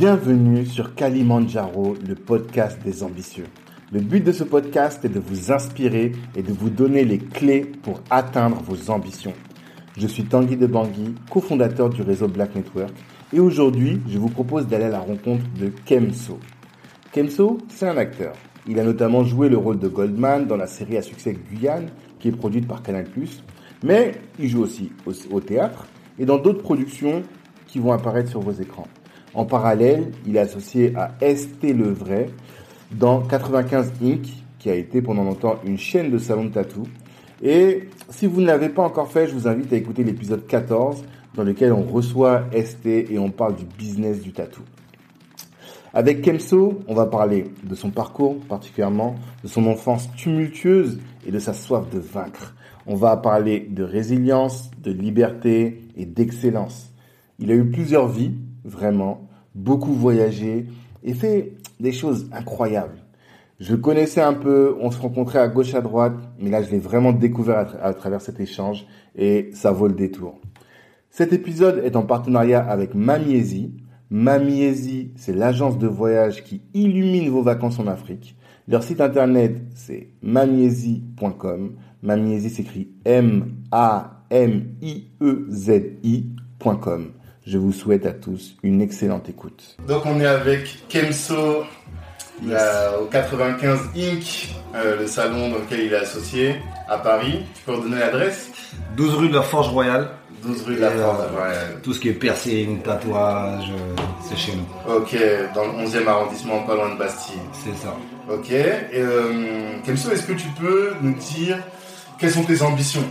Bienvenue sur Kalimandjaro, le podcast des ambitieux. Le but de ce podcast est de vous inspirer et de vous donner les clés pour atteindre vos ambitions. Je suis Tanguy de Bangui, cofondateur du réseau Black Network, et aujourd'hui, je vous propose d'aller à la rencontre de Kemso. Kemso, c'est un acteur. Il a notamment joué le rôle de Goldman dans la série à succès Guyane, qui est produite par Canal+, mais il joue aussi au, au théâtre et dans d'autres productions qui vont apparaître sur vos écrans. En parallèle, il est associé à ST Le Vrai dans 95 Inc., qui a été pendant longtemps une chaîne de salon de tatou. Et si vous ne l'avez pas encore fait, je vous invite à écouter l'épisode 14 dans lequel on reçoit ST et on parle du business du tatou. Avec Kemso, on va parler de son parcours particulièrement, de son enfance tumultueuse et de sa soif de vaincre. On va parler de résilience, de liberté et d'excellence. Il a eu plusieurs vies, vraiment, beaucoup voyagé et fait des choses incroyables. Je connaissais un peu, on se rencontrait à gauche à droite, mais là je l'ai vraiment découvert à, à, travers cet échange et ça vaut le détour. Cet épisode est en partenariat avec Mamiezi. Mamiezi, c'est l'agence de voyage qui illumine vos vacances en Afrique. Leur site internet, c'est mamiezi.com. Mamiezi s'écrit M-A-M-I-E-Z-I.com. Je vous souhaite à tous une excellente écoute. Donc on est avec Kemso yes. au 95 Inc., euh, le salon dans lequel il est associé à Paris. Tu peux redonner l'adresse? 12 rue de la Forge Royale. 12 rue de la Forge Royale. Euh, tout ce qui est piercing, tatouage, euh, c'est chez nous. Ok, dans le 11e arrondissement, pas loin de Bastille. C'est ça. Ok, et euh, Kemso, est-ce que tu peux nous dire quelles sont tes ambitions?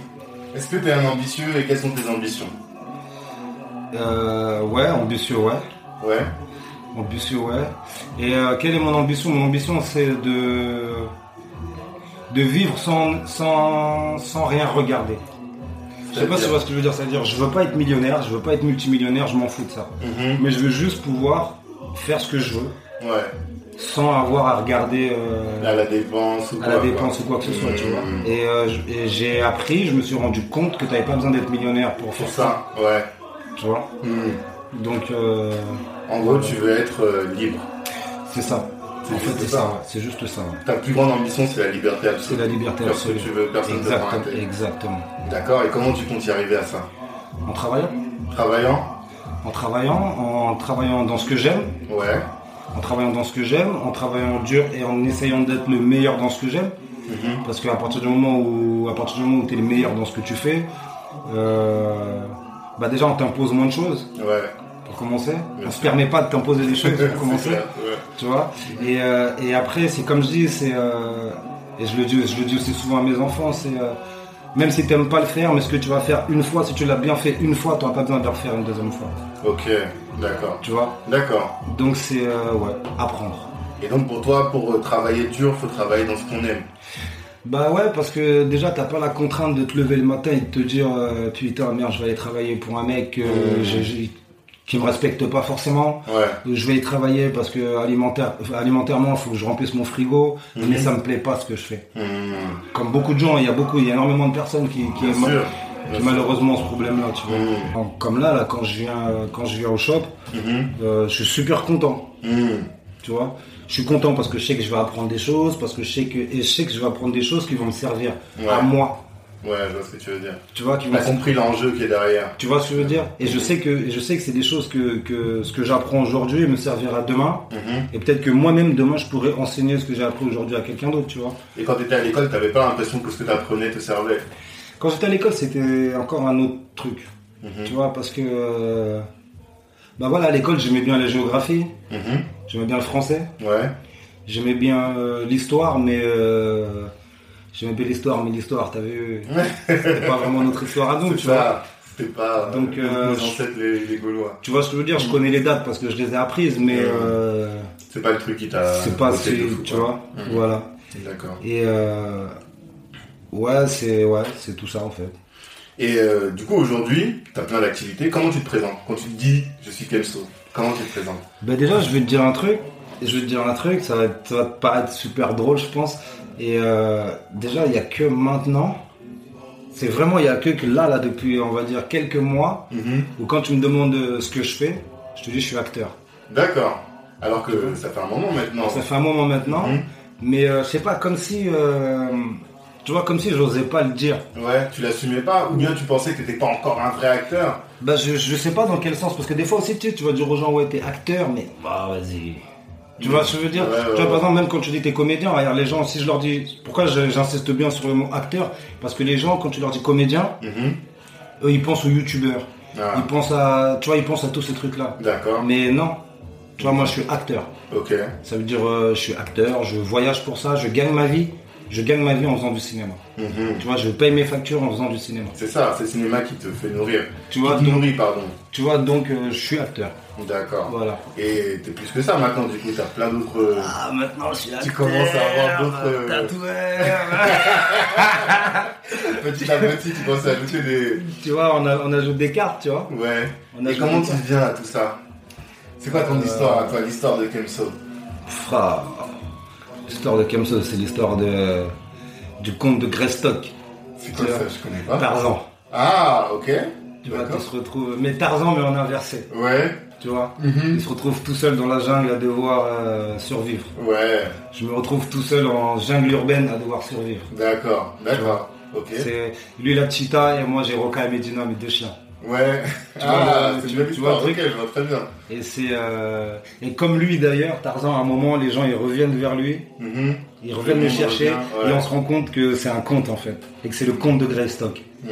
Est-ce que tu es un ambitieux et quelles sont tes ambitions? Euh, ouais, ambitieux, ouais. Ouais. Ambitieux, ouais. Et euh, quelle est mon ambition? Mon ambition, c'est de de vivre sans, sans, sans rien regarder. Je sais pas si tu vois ce que je veux dire. C'est-à-dire, je veux pas être millionnaire, je veux pas être multimillionnaire, je m'en fous de ça. Mm -hmm. Mais je veux juste pouvoir faire ce que je veux. Ouais. Sans avoir à regarder euh, à la dépense ou à quoi, la dépense quoi. ou quoi que ce soit, mmh. tu vois. Et, euh, et j'ai appris, je me suis rendu compte que tu n'avais pas besoin d'être millionnaire pour faire ça. ça. Ouais. Tu vois. Mmh. Donc. Euh, en gros, tu veux être euh, libre. C'est ça. En fait, c'est ça. C'est juste ça. Ta plus grande ambition, c'est la liberté absolue. C'est la liberté absolue. que tu veux, personne ne Exact, t'arrêter. Exactement. D'accord. Et comment tu comptes y arriver à ça? En travaillant. Travaillant? En travaillant, en travaillant dans ce que j'aime. Ouais. En travaillant dans ce que j'aime, en travaillant dur et en essayant d'être le meilleur dans ce que j'aime. Mm -hmm. Parce qu'à partir du moment où, à partir du moment où tu es le meilleur dans ce que tu fais, euh, bah déjà on t'impose moins de choses. Ouais. Pour commencer. Bien on se permet pas de t'imposer des choses pour commencer. Clair, ouais. Tu vois? Et, euh, et après, c'est comme je dis, c'est euh, et je le dis, je le dis aussi souvent à mes enfants, c'est euh, même si tu n'aimes pas le faire, mais ce que tu vas faire une fois, si tu l'as bien fait une fois, tu n'auras pas besoin de le refaire une deuxième fois. Ok, d'accord. Tu vois? D'accord. Donc c'est ouais, apprendre. Et donc pour toi, pour travailler dur, faut travailler dans ce qu'on aime. Bah ouais, parce que déjà t'as pas la contrainte de te lever le matin et de te dire euh, putain merde, je vais aller travailler pour un mec euh, Mmh. qui me respecte pas forcément. Ouais. Je vais y travailler parce que alimentaire, alimentairement, il faut que je remplisse mon frigo, Mhm. mais ça me plaît pas ce que je fais. Mmh. Comme beaucoup de gens, il y a beaucoup, il y a énormément de personnes qui, qui, Bien ont- sûr. qui malheureusement ce problème-là, tu vois. Donc, Comme là, là, quand je viens, quand je viens au shop, Mhm. euh, je suis super content, tu vois. Je suis content parce que je sais que je vais apprendre des choses, parce que je sais que, et je sais que je vais apprendre des choses qui vont me servir Ouais. à moi, Ouais, je vois ce que tu veux dire. tu vois, qui T'as compris l'enjeu qui est derrière. Tu vois ce que je veux dire? Et je sais que je sais que c'est des choses que, que ce que j'apprends aujourd'hui me servira demain. Mhm. Et peut-être que moi-même demain je pourrais enseigner ce que j'ai appris aujourd'hui à quelqu'un d'autre, tu vois. Et quand tu étais à l'école, t'avais pas l'impression que ce que tu apprenais te servait? Quand j'étais à l'école, c'était encore un autre truc, Mhm. tu vois, parce que euh, bah voilà, à l'école j'aimais bien la géographie, Mhm. J'aimais bien le français, Ouais. j'aimais bien euh, l'histoire, mais euh, j'aimais bien l'histoire, mais l'histoire, t'as vu, c'était pas vraiment notre histoire à nous, C'est tu vois. C'était pas Donc, euh, euh, nos je- ancêtres les, les Gaulois. Tu vois ce que je veux dire Je connais les dates parce que je les ai apprises, mais C'est pas le truc qui t'a. c'est pas fou, tu vois. Mhm. Voilà. D'accord. Et euh, ouais, c'est ouais, c'est tout ça en fait. Et du coup, aujourd'hui, tu as plein d'activités. Comment tu te présentes? Quand tu te dis je suis Kemso, comment tu te présentes Ben déjà, je vais te dire un truc. Je vais te dire un truc, ça va, être- ça va te paraître super drôle, je pense. Et euh, déjà, il y a que maintenant. C'est vraiment, il y a que que là, là, depuis, on va dire, quelques mois, Mhm. où quand tu me demandes euh, ce que je fais, je te dis, je suis acteur. D'accord. Alors que ça fait un moment maintenant. Ça fait un moment maintenant, Mhm. mais euh, je sais pas, comme si, euh, tu vois, comme si j'osais pas le dire. Ouais, tu l'assumais pas, ou bien tu pensais que t'étais pas encore un vrai acteur. Bah, je, je sais pas dans quel sens, parce que des fois aussi, tu sais, tu vas dire aux gens, ouais, t'es acteur, mais bah, vas-y. Tu vois ce que je veux dire? Ouais, Tu vois, ouais. par exemple, même quand tu dis t'es comédien, regarde, les gens, si je leur dis, pourquoi j'insiste bien sur le mot acteur? Parce que les gens, quand tu leur dis comédien, Mhm. eux, ils pensent aux youtubeurs. Ah, Ils pensent à, tu vois, ils pensent à tous ces trucs-là. D'accord. Mais non. Tu vois, moi, je suis acteur. Ok. Ça veut dire, euh, je suis acteur, je voyage pour ça, je gagne ma vie. Je gagne ma vie en faisant du cinéma. Mhm. Tu vois, je paye mes factures en faisant du cinéma. C'est ça, c'est le cinéma qui te fait nourrir. Tu vois, qui te donc- nourrit, pardon. Tu vois, donc, euh, je suis acteur. D'accord. Voilà. Et t'es plus que ça maintenant, du coup, t'as plein d'autres. euh, Ah, maintenant, je suis acteur. Tu commences à avoir d'autres, euh, Tatoueur. Petit à petit, tu commences à ajouter des. tu vois, on, a, on ajoute des cartes, tu vois. Ouais. On Et comment tu viens à tout ça? C'est quoi ton Euh, histoire, à toi, l'histoire de Kemso Fra. L'histoire de Kemso, c'est l'histoire de, du comte de Greystock. Ça. Je connais pas. Tarzan. Ah, ok. Tu vois, qui se retrouve. Mais Tarzan, mais en inversé. Ouais. Tu vois. Mhm. Il se retrouve tout seul dans la jungle à devoir euh, survivre. Ouais. Je me retrouve tout seul en jungle urbaine à devoir survivre. D'accord. D'accord. Ok. C'est lui la cheetah et moi j'ai Roca et Medina, mes deux chiens. Ouais. Tu vois, ah, le- c'est tu- tu vois le je vois très bien. Et c'est euh, et comme lui d'ailleurs, Tarzan à un moment les gens ils reviennent vers lui, Mhm. ils reviennent Le chercher revient, ouais. et on se rend compte que c'est un conte en fait et que c'est le comte de Greystock. Mhm.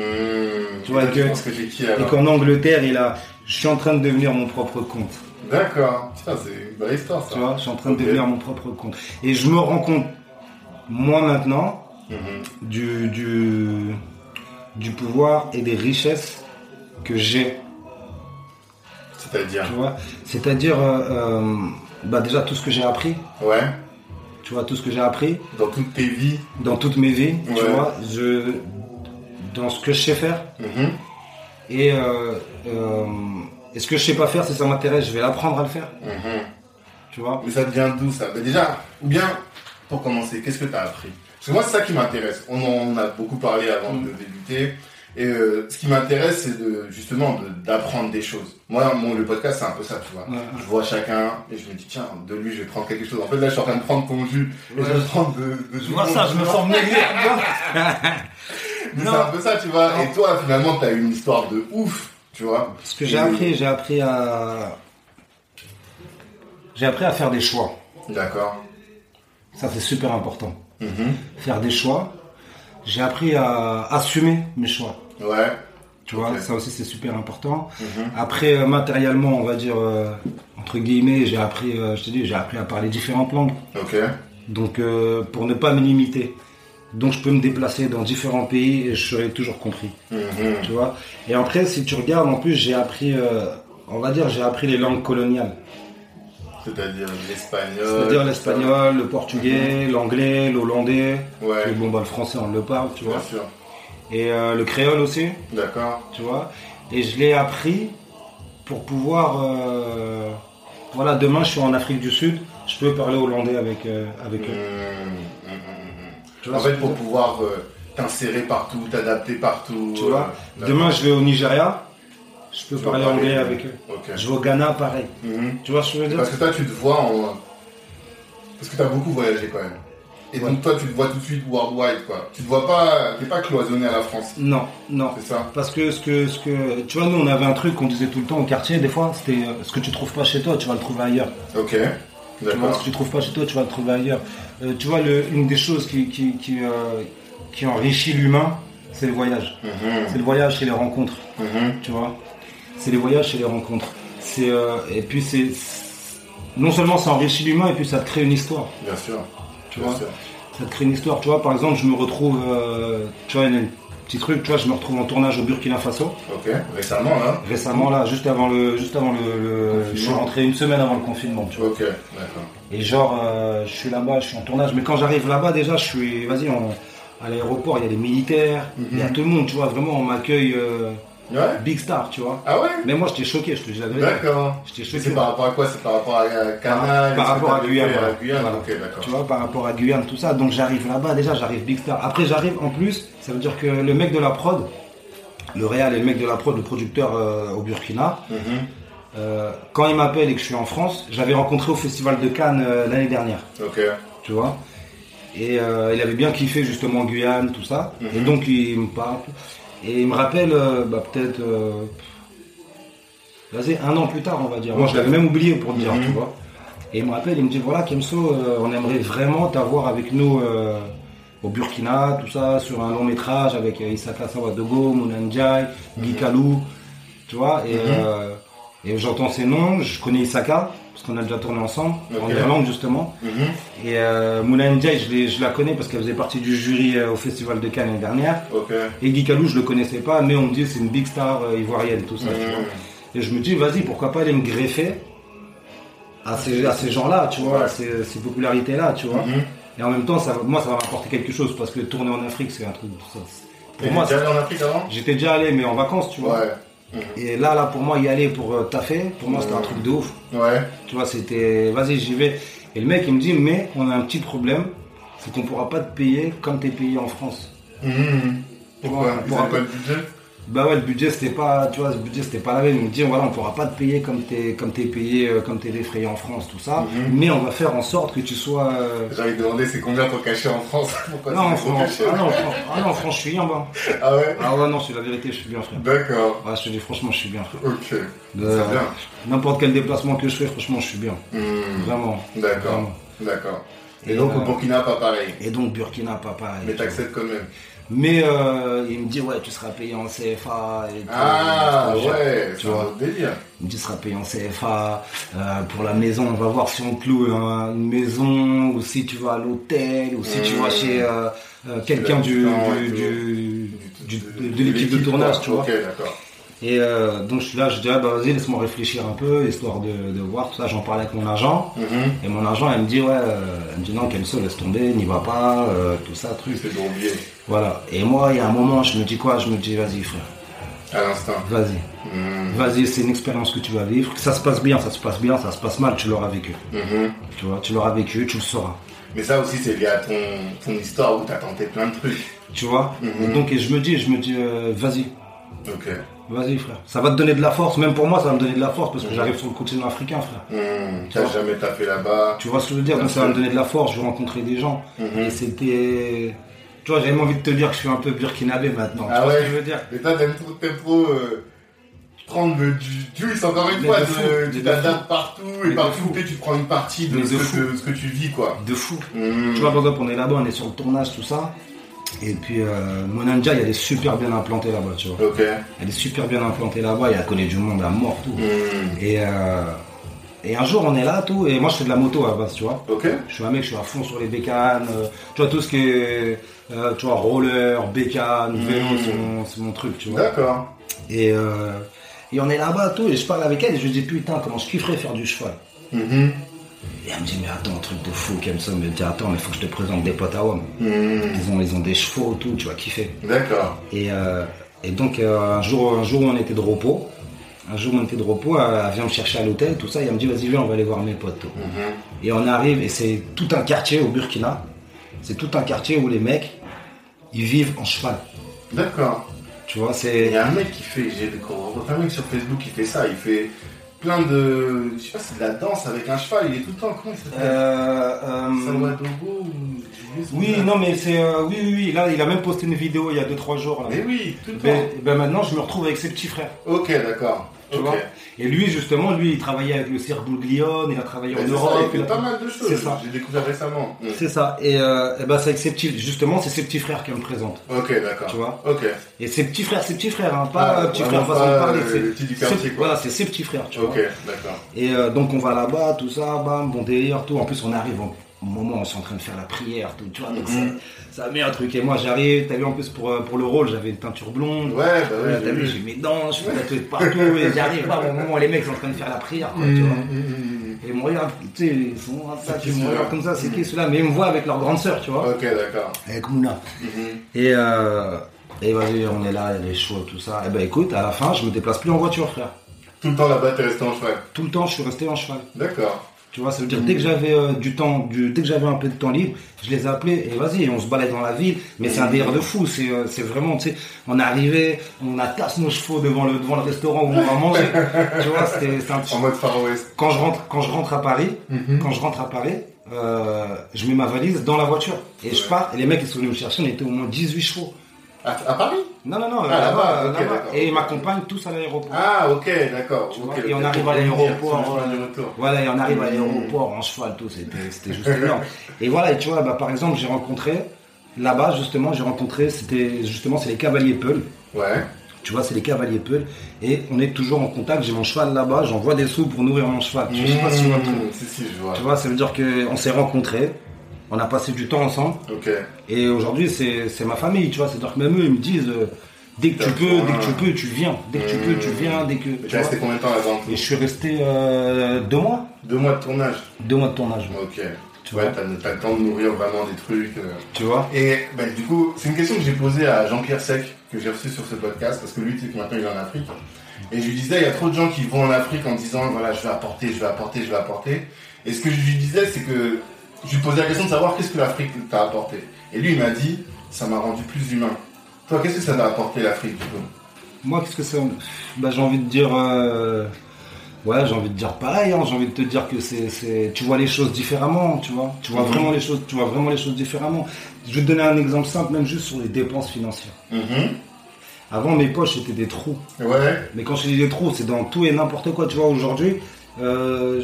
Tu vois Et que- qui Et qu'en Angleterre il a, je suis en train de devenir mon propre comte. D'accord. C'est une belle histoire ça. Tu vois, je suis en train de devenir mon propre comte. Et je me rends compte moi maintenant Mhm. du du du pouvoir et des richesses que j'ai C'est-à-dire Tu vois, c'est-à-dire, euh, euh, bah déjà tout ce que j'ai appris, Ouais. tu vois, tout ce que j'ai appris Dans toutes tes vies. dans toutes mes vies, tu vois, je, dans ce que je sais faire Mhm. et, euh, et ce que je sais pas faire, si ça m'intéresse, je vais l'apprendre à le faire, Mhm. tu vois. Mais ça vient d'où ça Mais déjà, ou bien, pour commencer, qu'est-ce que tu as appris? Parce que moi, c'est ça qui m'intéresse. On en a beaucoup parlé avant Mm. de débuter. Et euh, ce qui m'intéresse, c'est de, justement de- d'apprendre des choses. Moi, mon, le podcast, c'est un peu ça, tu vois. Ouais. Je vois chacun et je me dis, tiens, de lui, je vais prendre quelque chose. En fait, là, je suis en train de prendre ton jus. Et je vais prendre de, de Tu vois ça, je me sens vois. Mais. C'est un peu ça, tu vois. Et toi, finalement, tu as une histoire de ouf, tu vois. Ce que j'ai appris, j'ai appris à, j'ai appris à faire des choix. D'accord. Ça, c'est super important. Mhm. Faire des choix. J'ai appris à assumer mes choix. Ouais. Tu vois, ça aussi c'est super important. Mhm. Après, euh, matériellement, on va dire, euh, entre guillemets, j'ai appris, euh, je te dis, j'ai appris à parler différentes langues. Ok. Donc, pour ne pas me limiter. Donc, je peux me déplacer dans différents pays et je serai toujours compris. Mhm. Tu vois. Et après, si tu regardes, en plus, j'ai appris, on va dire, j'ai appris les langues coloniales. C'est-à-dire l'espagnol. C'est-à-dire l'espagnol, le portugais, l'anglais, l'hollandais. Ouais. Et bon, bah, le français, on le parle, tu Bien vois. sûr. Et euh, le créole aussi. D'accord. tu vois. Et je l'ai appris pour pouvoir, euh, voilà, demain je suis en Afrique du Sud, je peux parler hollandais avec, euh, avec eux. Mmh, mmh, mmh, Tu vois En fait, pour pouvoir t'insérer partout, t'adapter partout. Tu vois, demain je vais au Nigeria, je peux Tu parler parler- anglais avec eux. Je vais au Ghana, pareil. Tu vois ce que je veux dire? Parce que toi, tu te vois en. Parce que t'as beaucoup voyagé quand même. Et donc, toi, tu te vois tout de suite worldwide, quoi. Tu te vois pas. T'es pas cloisonné à la France. Non, non. C'est ça Parce que ce que, ce que, tu vois, nous on avait un truc qu'on disait tout le temps au quartier, des fois, c'était euh, ce que tu trouves pas chez toi, tu vas le trouver ailleurs. Ok. Tu vois, ce que tu trouves pas chez toi, tu vas le trouver ailleurs. Euh, tu vois, le, une des choses qui, qui, qui, euh, qui enrichit l'humain, c'est le voyage. Mhm. C'est le voyage, c'est les rencontres. Mhm. tu vois? C'est les voyages, c'est les rencontres. C'est et puis c'est non seulement ça enrichit l'humain et puis ça te crée une histoire, Bien sûr. Tu vois. Ça te crée une histoire, tu vois. Par exemple, je me retrouve, euh, tu vois, un petit truc, tu vois, je me retrouve en tournage au Burkina Faso Ok. Récemment, là. récemment là, juste avant le, juste avant le, le- je suis rentré une semaine avant le confinement, tu vois. Ok. D'accord. Et genre, euh, je suis là-bas, je suis en tournage, mais quand j'arrive là-bas, déjà, je suis, vas-y, on- à l'aéroport, il y a des militaires, il y a tout le monde, tu vois. Vraiment, on m'accueille euh, Ouais. big star, tu vois. Ah ouais? Mais moi, j'étais choqué, je te dis la vérité. D'accord. J'étais Et choqué. c'est par rapport à quoi? C'est par rapport à Canal Par que rapport à t'avais Guyane, voilà. Guyane Voilà. Ok, d'accord. Tu vois, par rapport à Guyane, tout ça. Donc j'arrive là-bas, déjà j'arrive Big Star. Après j'arrive en plus, ça veut dire que le mec de la prod, le réal et le mec de la prod, le producteur euh, au Burkina, Mhm. euh, quand il m'appelle et que je suis en France, j'avais rencontré au Festival de Cannes euh, l'année dernière, Ok. tu vois. Et euh, il avait bien kiffé justement Guyane, tout ça. Mhm. Et donc il me parle. Et il me rappelle, euh, bah, peut-être, euh, vas-y, un an plus tard, on va dire. Moi, je l'avais même oublié pour dire, Mhm. tu vois. Et il me rappelle, il me dit, voilà, Kemso, euh, on aimerait vraiment t'avoir avec nous au Burkina, tout ça, sur un long métrage avec Isaka Sawadogo, Mounandjai, Guy Kalou, tu vois. Et, Mhm. euh, et j'entends ces noms, je connais Isaka, parce qu'on a déjà tourné ensemble, en. Irlande justement. Mhm. Et euh, Mouna Ndiaye, je, la connais parce qu'elle faisait partie du jury euh, au Festival de Cannes l'année dernière. Et Guy Calou, je le connaissais pas, mais on me dit c'est une big star euh, ivoirienne, tout ça. tu vois. Mhm. Et je me dis, vas-y, pourquoi pas aller me greffer à ces, à ces gens-là, tu vois, Ouais. à ces, ces popularités-là, tu vois. Mhm. Et en même temps, ça, moi, ça va m'apporter quelque chose parce que tourner en Afrique, c'est un truc. ça- pour moi, déjà allé en Afrique avant? J'étais déjà allé, mais en vacances, tu vois. Ouais. Et là, là, pour moi, y aller pour euh, taffer, pour moi, c'était un truc de ouf. Ouais. Tu vois, c'était, vas-y, j'y vais. Et le mec, il me dit, mais on a un petit problème, c'est qu'on pourra pas te payer comme t'es payé en France. Mhm. Pourquoi? Ouais, Ils pour avaient un pas peu- le budget? Bah ouais, le budget, c'était pas, tu vois, le budget, c'était pas la même. Il me dit, voilà, on pourra pas te payer comme t'es, comme t'es payé, euh, comme t'es défrayé en France, tout ça. Mhm. Mais on va faire en sorte que tu sois, euh, J'ai envie de demander c'est combien ton cachet en France? Pourquoi non, en c'est trop France, caché ah non, en France, ah non, en France, je suis bien, bah. Ah ouais? Ah ouais, non, c'est la vérité, je suis bien, frère. D'accord. Ouais, je te dis, franchement, je suis bien, frère. Ok. Euh, C'est bien. N'importe quel déplacement que je fais, franchement, je suis bien. Mhm. Vraiment. D'accord. D'accord. Et, Et, donc euh, au Burkina, pas pareil. Et donc, Burkina, papa. Mais t'acceptes quand même. Mais euh, il me dit, ouais, tu seras payé en CFA. Et tout. Ah ouais, tu vois. délire. Il me dit, tu seras payé en CFA. euh, pour la maison, on va voir si on te loue un- une maison, ou si tu vas à l'hôtel, ou si tu vas chez euh, quelqu'un du, de, l'équipe de tournage, tu vois. Ok, d'accord. Et euh, donc je suis là, je dis, ah, bah, vas-y, laisse-moi réfléchir un peu, histoire de, de voir tout ça. J'en parlais avec mon agent. Mhm. Et mon agent, elle me dit, ouais, euh, elle me dit, non, Kelso, laisse tomber, n'y va pas, euh, tout ça, truc. C'est de oublier Voilà. Et moi, il y a un moment, je me dis quoi? Je me dis, vas-y, frère, à l'instant. vas-y. Mhm. Vas-y, c'est une expérience que tu vas vivre. Que ça se passe bien, ça se passe bien, ça se passe mal, tu l'auras vécu. Mhm. Tu vois, tu l'auras vécu, tu le sauras. Mais ça aussi, c'est lié à ton, ton histoire où t'as tenté plein de trucs. Tu vois? Et Donc, et je me dis, je me dis, vas-y, Ok. Vas-y, frère. Ça va te donner de la force. Même pour moi, ça va me donner de la force parce que j'arrive sur le continent africain, frère. Tu T'as jamais tapé là-bas. Tu vois ce que je veux dire? Donc, ça va me donner de la force. Je vais rencontrer des gens. Mhm. Et c'était. Tu vois, j'avais même envie de te dire que je suis un peu burkinabé maintenant. Ah tu vois ouais? ce que je veux dire? Mais toi, t'aimes trop, t'aimes trop euh, prendre du juice, encore une Mais fois, de tu t'adaptes partout, et Mais partout où tu prends une partie de ce, de que, fou. ce que tu vis, quoi. De fou. Mhm. Tu vois, par exemple, on est là-bas, on est sur le tournage, tout ça. Et puis, euh, Monanja, elle est super bien implantée là-bas, tu vois. Elle est super bien implantée là-bas elle connaît du monde à mort, tout. Mhm. Et, euh, et un jour, on est là, tout. Et moi, je fais de la moto à la base, tu vois. Je suis un mec, je suis à fond sur les bécanes. euh, tu vois, tout ce qui est, euh, tu vois, roller, bécane, vélo, Mhm. c'est mon, mon truc, tu vois. D'accord. Et, et on est là-bas, tout. Et je parle avec elle et je lui dis, putain, comment je kifferais faire du cheval. Mhm. Et elle me dit, mais attends, un truc de fou, comme ça. Elle me dit, attends, mais faut que je te présente des potes à homme. Mhm. Ils ont, ils ont des chevaux, tout, tu vas kiffer. D'accord. Et, euh, et donc, euh, un, jour, un jour où on était de repos, un jour où on était de repos, elle, vient me chercher à l'hôtel, tout ça, et elle me dit, vas-y, viens, on va aller voir mes potes. tout. Mhm. Et on arrive, et c'est tout un quartier au Burkina, c'est tout un quartier où les mecs, ils vivent en cheval. D'accord. Tu vois, Il c'est. y a un mec qui fait, j'ai un mec sur Facebook qui fait ça, il fait plein de, je sais pas, c'est de la danse avec un cheval, il est tout le temps, comment il s'appelle Euh, euh, Salwadogo ou son oui, non, mais c'est. euh, oui, oui, oui, là, il a même posté une vidéo il y a 2-3 jours. Là. Mais oui, tout le temps. Ben, ben maintenant, je me retrouve avec ses petits frères. Ok, d'accord. Tu vois Et lui, justement, lui, il travaillait avec le cirque Bouglione, il a travaillé Mais en Europe. ça, il il fait a- pas mal de choses. C'est ça. J'ai découvert récemment. Mm. C'est ça. Et, euh, et ben, c'est avec ses petits, justement, c'est ses petits frères qu'elle me présente. Ok, d'accord. Tu vois Ok. Et ses petits frères, ses petits frères, hein, pas Ah, euh, petits frères façon de pas, parler. euh, c'est-. Voilà, c'est ses petits frères, tu vois. Ok, d'accord. Et euh, donc on va là-bas, tout ça, bam, bon délire, tout. En plus, on arrive au au moment où on est en train de faire la prière, tout, tu vois. Donc Mhm. ça, ça met un truc. Et moi, j'arrive, t'as vu, en plus, pour, euh, pour le rôle, j'avais une teinture blonde. Ouais, bah t'as vu, j'ai mes dents, je suis tatoué partout, et j'arrive pas au moment où les mecs sont en train de faire la prière, quoi, tu vois. Mm, Et ils me regardent, tu sais, ils sont ah, ça, ils me regardent comme ça, c'est qui ceux-là Mais ils me voient avec leur grande sœur, tu vois. Ok, d'accord. Avec Mouna. Mhm. Et, euh, et vas-y, on est là, il y a des shows, tout ça. Et ben écoute, à la fin, je me déplace plus en voiture, frère. Tout le temps là-bas, t'es resté en cheval. Tout le temps, je suis resté en cheval. D'accord. Tu vois, ça veut dire dès que j'avais euh, du temps, du, dès que j'avais un peu de temps libre, je les appelais et vas-y, on se balade dans la ville. Mais c'est un délire de fou. C'est, euh, c'est vraiment, tu sais, on est arrivé, on attache nos chevaux devant le, devant le restaurant où on va manger. tu vois, c'était, c'était un petit. En mode Far West. Quand je rentre, quand je rentre à Paris, Mhm. quand je rentre à Paris, euh, je mets ma valise dans la voiture et je pars. Et les mecs ils sont venus me chercher, on était au moins 18 chevaux. À, à Paris Non, non, non, Ah, là-bas, d'accord. Et ils m'accompagnent tous à l'aéroport. Ah, ok, d'accord. Et on arrive à l'aéroport, euh. Voilà, et on arrive à l'aéroport en cheval, tout, c'était, juste énorme. Et voilà, et tu vois, bah, par exemple, j'ai rencontré, là-bas, justement, j'ai rencontré, c'était, justement, c'est les cavaliers Peul. Ouais. Tu vois, c'est les cavaliers Peul. Et on est toujours en contact, j'ai mon cheval là-bas, j'envoie des sous pour nourrir mon cheval. Je sais pas si tu vois. Mmh, Si, si, je vois. Tu vois, ça veut dire qu'on s'est rencontrés, on a passé du temps ensemble, et aujourd'hui, c'est, ma famille, tu vois. C'est-à-dire que même eux, ils me disent, euh, dès que tu peux, dès que tu peux, tu viens. Dès que tu peux, tu viens, dès que. Tu es resté combien de temps là-bas Et je suis resté euh, deux mois. Deux mois de tournage. Deux mois de tournage. Ok. Tu ouais, vois. t'as le temps de nourrir vraiment des trucs. euh. Tu vois Et ben, du coup, c'est une question que j'ai posée à Jean-Pierre Sec, que j'ai reçu sur ce podcast, parce que lui, tu sais que maintenant il est en Afrique. Et je lui disais, il y a trop de gens qui vont en Afrique en disant, voilà, je vais apporter, je vais apporter, je vais apporter. Et ce que je lui disais, c'est que je lui posais la question de savoir qu'est-ce que l'Afrique t'a apporté. Et lui, il m'a dit, ça m'a rendu plus humain. Toi, qu'est-ce que ça t'a apporté l'Afrique, du coup? Moi, qu'est-ce que c'est bah, J'ai envie de dire. euh, Ouais, j'ai envie de dire pareil. hein. J'ai envie de te dire que c'est, tu vois les choses différemment, tu vois. Tu vois Mhm. vraiment les choses, tu vois vraiment les choses différemment. Je vais te donner un exemple simple, même juste sur les dépenses financières. Avant, mes poches étaient des trous. Ouais. Mais quand je dis des trous, c'est dans tout et n'importe quoi. Tu vois, aujourd'hui, euh,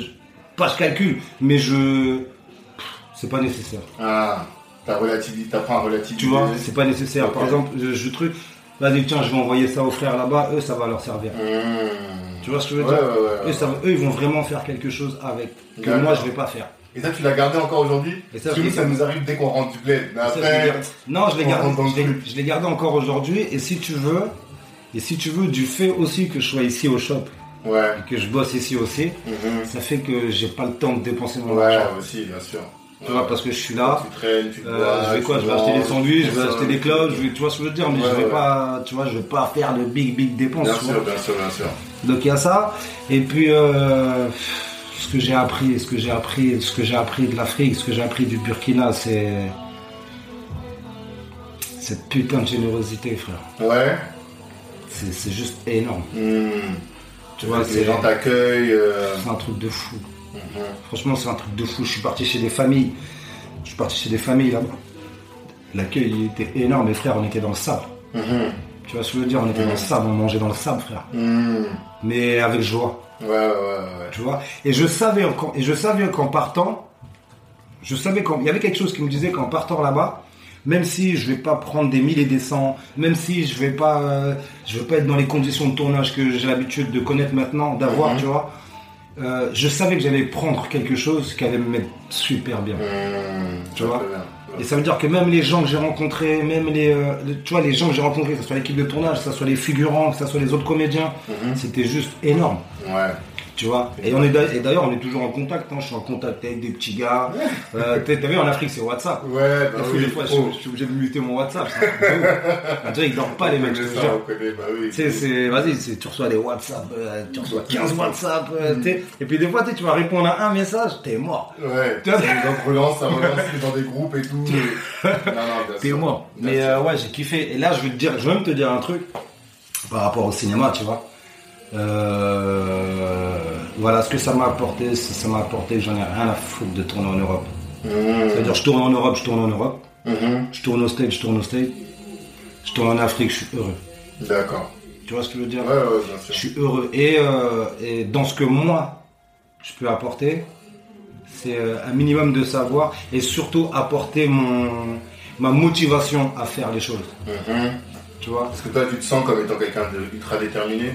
pas je calcule, mais je, c'est pas nécessaire. Ah, t'as relativité, t'apprends à relativiser. Tu vois, c'est pas nécessaire. Par exemple, je, je truc, vas-y tiens, je vais envoyer ça aux frères là-bas. Eux, ça va leur servir. Mmh. Tu vois ce que je veux Ouais, dire ouais, ouais, ouais. Eux, ça va- eux, ils vont vraiment faire quelque chose avec que moi je vais pas faire. Et ça, tu l'as gardé encore aujourd'hui Parce que nous, ça nous arrive dès qu'on rentre du bled. Mais Ça, je. Non, je l'ai gardé. Je l'ai- gardé encore aujourd'hui. Et si tu veux, et si tu veux, du fait aussi que je sois ici au shop ouais. et que je bosse ici aussi, Mhm. ça fait que j'ai pas le temps de dépenser mon Ouais, argent. aussi, bien sûr. Tu vois, parce que je suis là. Tu traînes, tu Euh, bois. je vais quoi Je vais acheter des manges, sandwichs, je vais acheter des je vais, tu vois ce que je veux dire, mais Ouais, je vais ouais. pas, tu vois, je vais pas faire de big big dépenses. Bien sûr, bien sûr, bien sûr. Donc il y a ça. Et puis euh, ce que j'ai appris, ce que j'ai appris, ce que j'ai appris de l'Afrique, ce que j'ai appris du Burkina, c'est cette putain de générosité, frère. Ouais. C'est juste énorme. Hmm. Tu vois, les gens t'accueillent. euh, c'est un truc de fou. Mhm. Franchement, c'est un truc de fou. Je suis parti chez des familles. Je suis parti chez des familles là-bas. L'accueil il était énorme, mes frères, on était dans le sable. Mhm. Tu vois ce que je veux dire? On était dans le sable, on mangeait dans le sable, frère. Hmm. Mais avec joie. Ouais, ouais, ouais. tu vois? Et je savais qu'en, et je savais qu'en partant, je savais qu'en, il y avait quelque chose qui me disait qu'en partant là-bas, même si je vais pas prendre des mille et des cents, même si je vais pas, euh, je vais pas être dans les conditions de tournage que j'ai l'habitude de connaître maintenant, d'avoir, Mhm. tu vois. Euh, je savais que j'allais prendre quelque chose qui allait me mettre super bien. Hmm. Tu vois bien. Et ça veut dire que même les gens que j'ai rencontrés, même les, euh, les- tu vois, les gens que j'ai rencontrés, que ce soit l'équipe de tournage, que ce soit les figurants, que ce soit les autres comédiens, Mhm. c'était juste énorme. Ouais. Tu vois Et on est et d'ailleurs on est toujours en contact. Hein. Je suis en contact avec des petits gars. Euh, t'as vu en Afrique c'est WhatsApp. Ouais, bah oui. des fois, je, Oh. je suis obligé de muter mon WhatsApp. ouf. On dirait qu'ils dorment pas les mecs. Bah oui. Tu sais, c'est, vas-y, tu reçois des WhatsApp, euh, tu reçois 15 WhatsApp, euh, tu sais. et puis des fois, tu tu vas répondre à un message, t'es mort. Ouais, Tu vois? Ça relance, ça relance, c'est dans des groupes et tout. T'es mort. Mais ouais, j'ai kiffé. Et là, je vais te dire, je vais même te dire un truc par rapport au cinéma, tu vois. Euh, voilà, ce que ça m'a apporté, ça m'a apporté, j'en ai rien à foutre de tourner en Europe. Mhm. C'est-à-dire, je tourne en Europe, je tourne en Europe. Mhm. Je tourne au States, je tourne au States. Je tourne en Afrique, je suis heureux. D'accord. Tu vois ce que je veux dire? Ouais, ouais, bien Je sûr. suis heureux. Et, euh, et dans ce que moi, je peux apporter, c'est euh, un minimum de savoir et surtout apporter mon, ma motivation à faire les choses. Mhm. Tu vois? Est-ce que toi, tu te sens comme étant quelqu'un d'ultra déterminé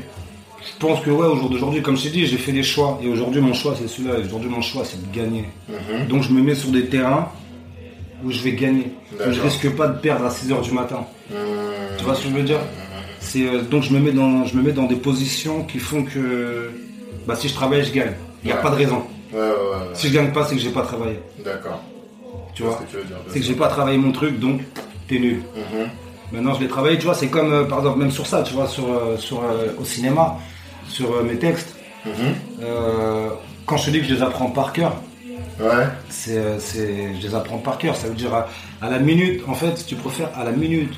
Je pense que ouais, au jour d'aujourd'hui, comme je t'ai dit, j'ai fait des choix. Et aujourd'hui, mon choix, c'est celui-là. Et aujourd'hui, mon choix, c'est de gagner. Mhm. Donc, je me mets sur des terrains où je vais gagner. Où je risque pas de perdre à 6h du matin. Mhm. Tu vois ce que je veux dire? C'est euh, donc je me mets dans je me mets dans des positions qui font que bah si je travaille, je gagne. Il n'y a Ouais. pas de raison. Ouais, ouais, ouais. Si je gagne pas, c'est que j'ai pas travaillé. D'accord. Tu vois? Ce que tu veux dire. bien C'est que j'ai pas travaillé mon truc, donc t'es nul. Mhm. Maintenant, je l'ai travaillé. Tu vois, c'est comme euh, par exemple même sur ça, tu vois, sur euh, sur euh, au cinéma, sur euh, mes textes. Mhm. Euh, quand je te dis que je les apprends par cœur, Ouais. euh, c'est, je les apprends par cœur. Ça veut dire à, à la minute, en fait, si tu préfères, à la minute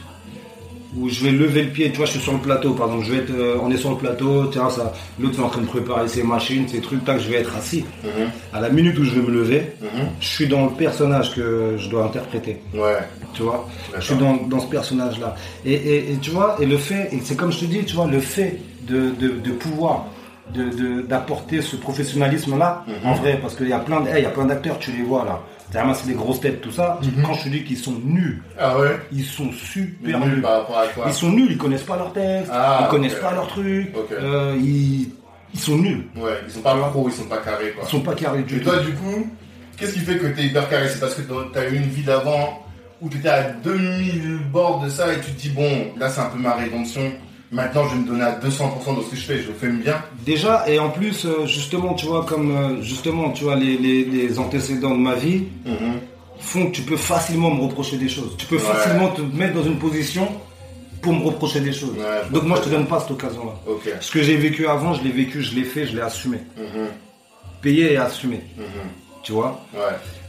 où je vais lever le pied, tu vois, je suis sur le plateau, par exemple, je vais être, euh, on est sur le plateau, tiens, ça, l'autre est en train de préparer ses machines, ses trucs, tac, je vais être assis. Mhm. À la minute où je vais me lever, Mhm. je suis dans le personnage que je dois interpréter. Ouais. Tu vois, je suis dans, dans ce personnage-là. Et, et- et tu vois, et le fait, et c'est comme je te dis, tu vois, le fait de, de, de pouvoir de- d'apporter ce professionnalisme-là, Mhm. en vrai, parce qu'il y a plein hey, y a plein d'acteurs, tu les vois là. Derrière, c'est des grosses têtes, tout ça. Mhm. Quand je te dis qu'ils sont nuls, Ah ouais ils sont super Nul nuls. par rapport à quoi Ils sont nuls, ils connaissent pas leur texte, Ah, ils connaissent pas leur truc, Ok. euh, ils, ils sont nuls. Ouais, ils sont pas pros, ils sont pas carrés quoi. Ils sont pas carrés du Et tout. toi, du coup, qu'est-ce qui fait que t'es hyper carré? C'est parce que t'as eu une vie d'avant où t'étais à 2000 bords de ça et tu te dis, bon, là c'est un peu ma rédemption. Maintenant, je vais me donner à 200% de ce que je fais, je le fais bien. Déjà, et en plus, euh, justement, tu vois, comme euh, justement, tu vois, les, les, les antécédents de ma vie, Mhm. font que tu peux facilement me reprocher des choses. Tu peux Ouais. facilement te mettre dans une position pour me reprocher des choses. Ouais, Donc moi je te donne pas cette occasion-là. Ce que j'ai vécu avant, je l'ai vécu, je l'ai fait, je l'ai assumé. Mhm. Payé et assumé. Mhm. Tu vois Ouais.